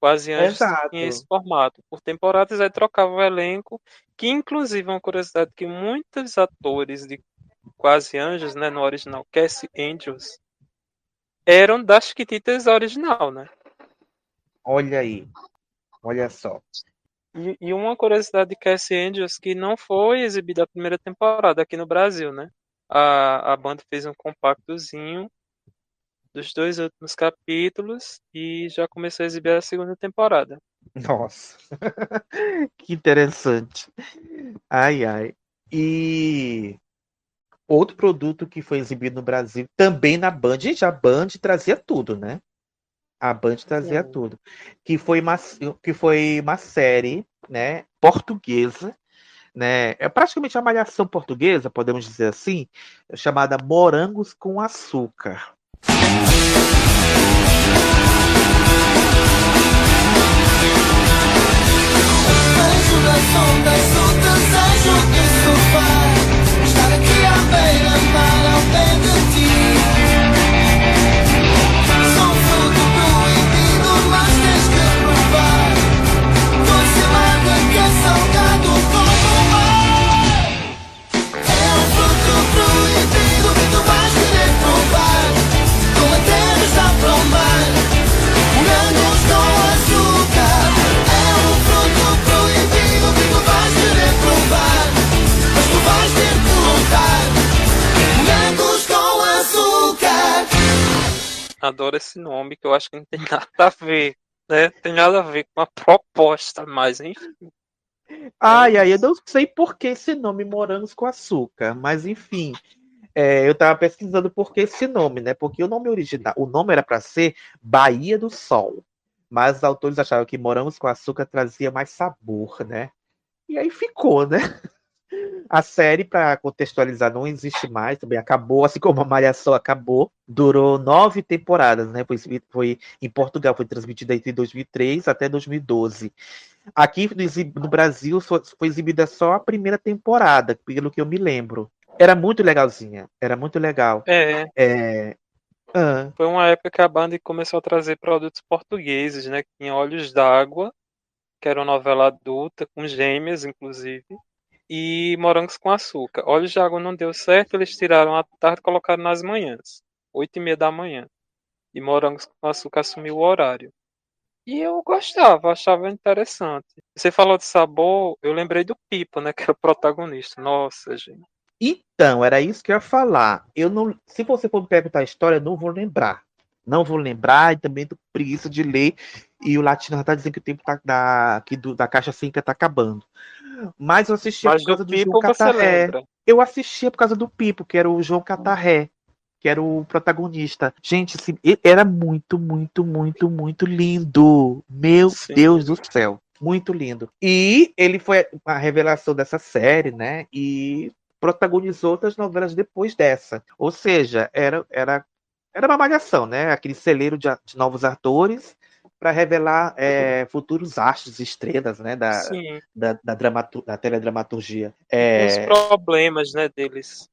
Quase Anjos
Exato.
tinha esse formato. Por temporadas aí trocava o elenco, que inclusive é uma curiosidade que muitos atores de Quase Anjos, né, no original Cassie Angels, eram das Chiquititas original, né?
Olha aí. Olha só.
E, e uma curiosidade de Cassie Angels que não foi exibida a primeira temporada aqui no Brasil, né? A, a banda fez um compactozinho dos dois últimos capítulos e já começou a exibir a segunda temporada.
Nossa. que interessante. Ai, ai. E outro produto que foi exibido no Brasil, também na Band, gente, a Band trazia tudo, né? A Band trazia
Sim.
tudo. Que foi uma, que foi uma série, né, portuguesa, né? É praticamente uma malhação portuguesa, podemos dizer assim, chamada Morangos com Açúcar.
Anjo das ondas, o desejo que isso faz Estar aqui à beira-mar ao pé
Adoro esse nome, que eu acho que não tem nada a ver, né? Tem nada a ver com a proposta, mas enfim.
Ai, ai, eu não sei por que esse nome Morangos com Açúcar, mas enfim, é, eu tava pesquisando por que esse nome, né? Porque o nome original, o nome era para ser Bahia do Sol, mas os autores achavam que Morangos com Açúcar trazia mais sabor, né? E aí ficou, né? A série, para contextualizar, não existe mais, também acabou, assim como a Malhação acabou. Durou nove temporadas, né? Foi, foi em Portugal, foi transmitida entre 2003 até 2012. Aqui no, no Brasil foi exibida só a primeira temporada, pelo que eu me lembro. Era muito legalzinha, era muito legal.
É,
É, ah,
foi uma época que a banda começou a trazer produtos portugueses, né? Tinha Olhos d'Água, que era uma novela adulta, com gêmeas, inclusive, e Morangos com Açúcar. Olhos de Água não deu certo, eles tiraram à tarde e colocaram nas manhãs, oito e meia da manhã. E Morangos com Açúcar assumiu o horário. E eu gostava, achava interessante. Você falou de sabor, eu lembrei do Pipo, né? Que era o protagonista. Nossa, gente.
Então, era isso que eu ia falar. Eu não, se você for me perguntar a história, eu não vou lembrar. Não vou lembrar e também com preguiça de ler. E o Latino tá dizendo que o tempo tá, da, aqui do, da caixa 5 tá acabando. Mas eu assistia
Mas
por causa
do
do João Catarré. Eu assistia por causa do Pipo, que era o João Catarré, que era o protagonista. Gente, ele era muito, muito, muito, muito lindo. Meu
Sim.
Deus do céu. Muito lindo. E ele foi a revelação dessa série, né? E protagonizou outras novelas depois dessa. Ou seja, era, era, era uma malhação, né? Aquele celeiro de, de novos atores para revelar é, futuros astros, estrelas, né? Da,
Sim.
da, da, dramatu- da teledramaturgia.
Os
É,
problemas, né, deles.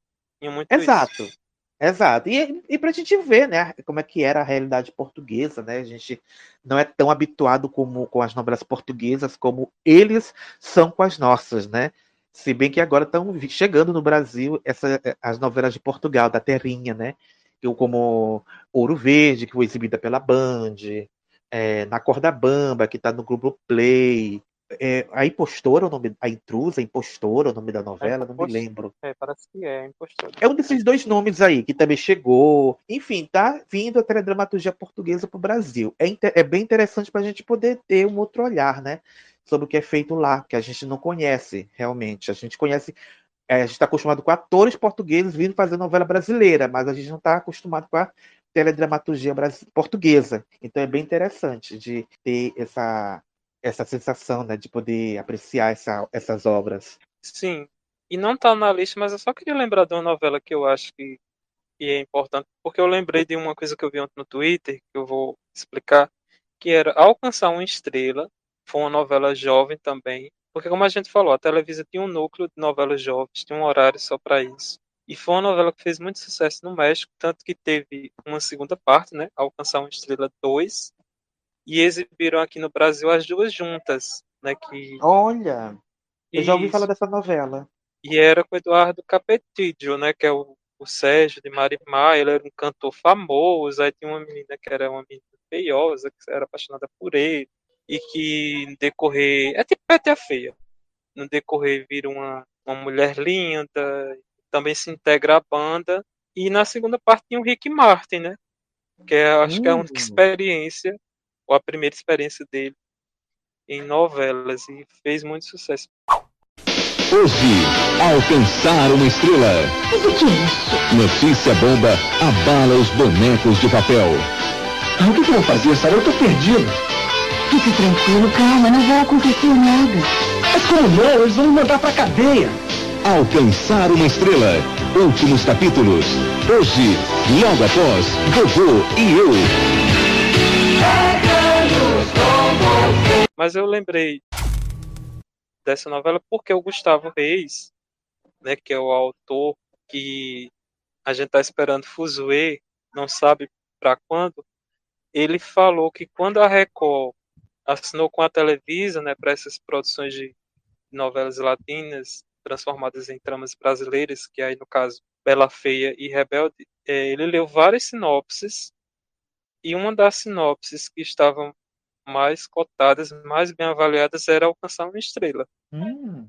Exato.
isso.
Exato. E, e pra gente ver, né, como é que era a realidade portuguesa, né? A gente não é tão habituado como com as novelas portuguesas como eles são com as nossas, né? Se bem que agora estão chegando no Brasil essa, as novelas de Portugal, da Terrinha, né? Eu, como Ouro Verde, que foi exibida pela Band, é, Na Corda Bamba, que está no Globo Play. É, a Impostora, o nome, a Intrusa, a Impostora, o nome da novela, não me lembro.
É, parece que é, impostor.
É um desses dois nomes aí, que também chegou. Enfim, tá vindo a teledramaturgia portuguesa para o Brasil. É, é bem interessante para a gente poder ter um outro olhar, né? Sobre o que é feito lá, que a gente não conhece realmente. A gente conhece. é, a gente está acostumado com atores portugueses vindo fazer novela brasileira, mas a gente não está acostumado com a teledramaturgia portuguesa. Então é bem interessante de ter essa, essa sensação, né? De poder apreciar essa, essas obras.
Sim. E não tá na lista, mas eu só queria lembrar de uma novela que eu acho que, que é importante, porque eu lembrei de uma coisa que eu vi ontem no Twitter, que eu vou explicar, que era Alcançar uma Estrela. Foi uma novela jovem também. Porque, como a gente falou, a Televisa tinha um núcleo de novelas jovens, tinha um horário só para isso. E foi uma novela que fez muito sucesso no México, tanto que teve uma segunda parte, né? Alcançar uma Estrela 2. E exibiram aqui no Brasil as duas juntas, né? Que...
Olha, eu já ouvi
Isso.
falar dessa novela.
E era com o Eduardo Capetillo, né? Que é o, o Sérgio de Marimar. Ele era um cantor famoso. Aí tinha uma menina que era uma menina feiosa, que era apaixonada por ele. E que no decorrer. É tipo Pete a Feia. No decorrer vira uma, uma mulher linda. Também se integra à banda. E na segunda parte tinha o Rick Martin, né? Que é, acho que é a única
Hum.
experiência, ou a primeira experiência dele em novelas. E fez muito sucesso.
Hoje, alcançar uma estrela. Notícia bomba abala os bonecos de papel.
Ah, o que, que eu vou fazer, Sara? Eu tô perdido. Fique tranquilo, calma, não vai acontecer nada. Mas como não? Eles vão me mandar pra cadeia.
Alcançar uma estrela. Últimos capítulos. Hoje, logo após Vovô e eu.
Mas eu lembrei dessa novela porque o Gustavo Reis, né, que é o autor que a gente tá esperando Fuzue, não sabe para quando, ele falou que quando a Record assinou com a Televisa, né, para essas produções de novelas latinas transformadas em tramas brasileiras, que aí no caso Bela Feia e Rebelde, eh, ele leu várias sinopses e uma das sinopses que estavam mais cotadas, mais bem avaliadas era Alcançar uma Estrela.
Hum.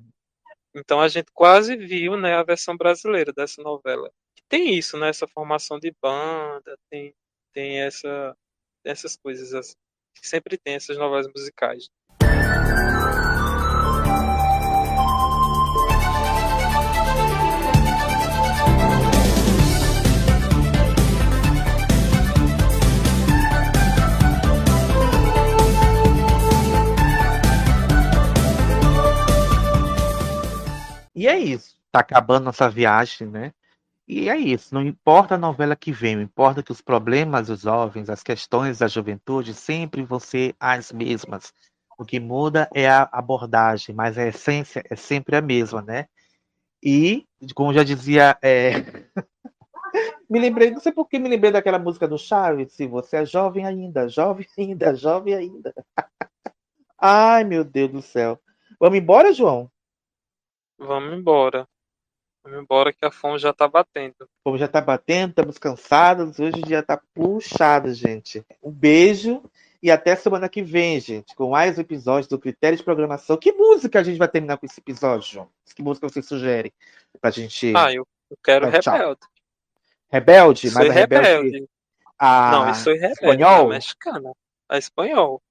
Então a gente quase viu, né, a versão brasileira dessa novela. Tem isso, né, essa formação de banda, tem tem essa essas coisas assim. Sempre tem essas novelas musicais.
E é isso. Tá acabando nossa viagem, né? E é isso. Não importa a novela que vem, importa que os problemas dos jovens, as questões da juventude sempre vão ser as mesmas. O que muda é a abordagem, mas a essência é sempre a mesma, né? E, como já dizia, é... me lembrei, não sei por que me lembrei daquela música do Chaves, se você é jovem ainda, jovem ainda, jovem ainda. Ai, meu Deus do céu. Vamos embora, João?
Vamos embora. Vamos embora que a fome já tá batendo.
Como já tá batendo, estamos cansados, hoje o dia tá puxado, gente. Um beijo e até semana que vem, gente, com mais um episódio do Critério de Programação. Que música a gente vai terminar com esse episódio, João? Que música você sugere pra gente?
Ah, eu, eu quero. Rebelde.
Rebelde? Mas a rebelde.
rebelde.
A
Não, eu sou rebelde.
espanhol?
A mexicana. A espanhol.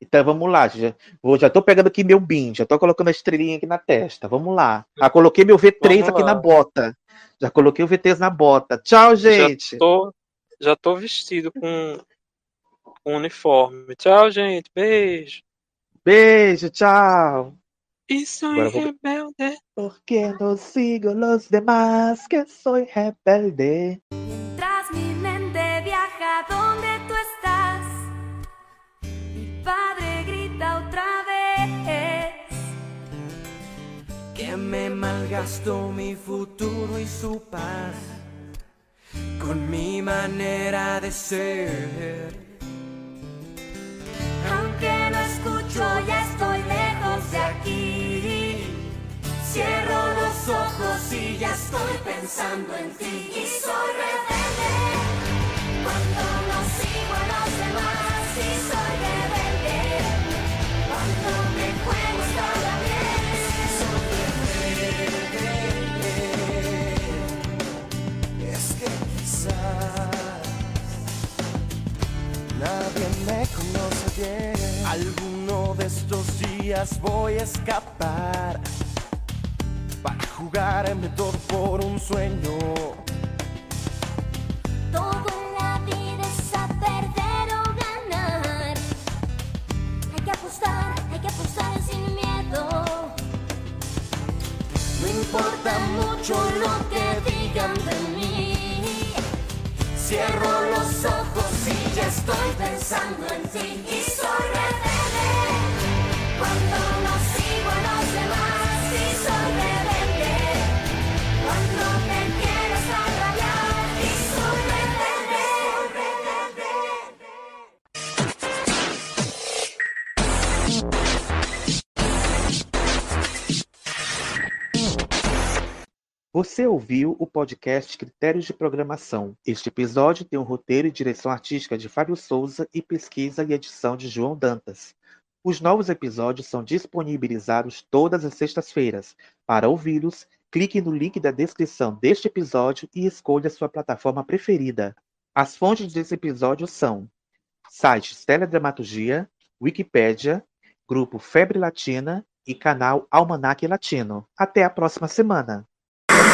Então vamos lá, já, vou, já tô pegando aqui meu BIM, já tô colocando a estrelinha aqui na testa. Vamos lá. Já coloquei meu V3
Vamos
aqui
lá.
na bota. Já coloquei o V3 na bota. Tchau, gente.
Já tô, já tô vestido com, com uniforme. Tchau, gente. Beijo.
Beijo, tchau.
E soy
Agora eu vou-
rebelde.
Porque no sigo los demás que soy rebelde.
Malgastó mi futuro y su paz con mi manera de ser.
Aunque no escucho, ya estoy lejos de aquí. Cierro los ojos y ya estoy pensando en ti. Y soy rebelde
nadie me conoce bien. Alguno de estos días voy a escapar para jugarme todo por un sueño.
Todo en la vida es a perder o ganar. Hay que apostar, hay que apostar sin miedo.
No importa mucho lo que digan de mí. Cierro los ojos y ya estoy pensando en ti.
Y soy rebelde cuando
Você ouviu o podcast Critérios de Programação. Este episódio tem um roteiro e direção artística de Fábio Souza e pesquisa e edição de João Dantas. Os novos episódios são disponibilizados todas as sextas-feiras. Para ouvi-los, clique no link da descrição deste episódio e escolha sua plataforma preferida. As fontes desse episódio são sites Teledramaturgia, Wikipédia, Grupo Febre Latina e canal Almanac Latino. Até a próxima semana!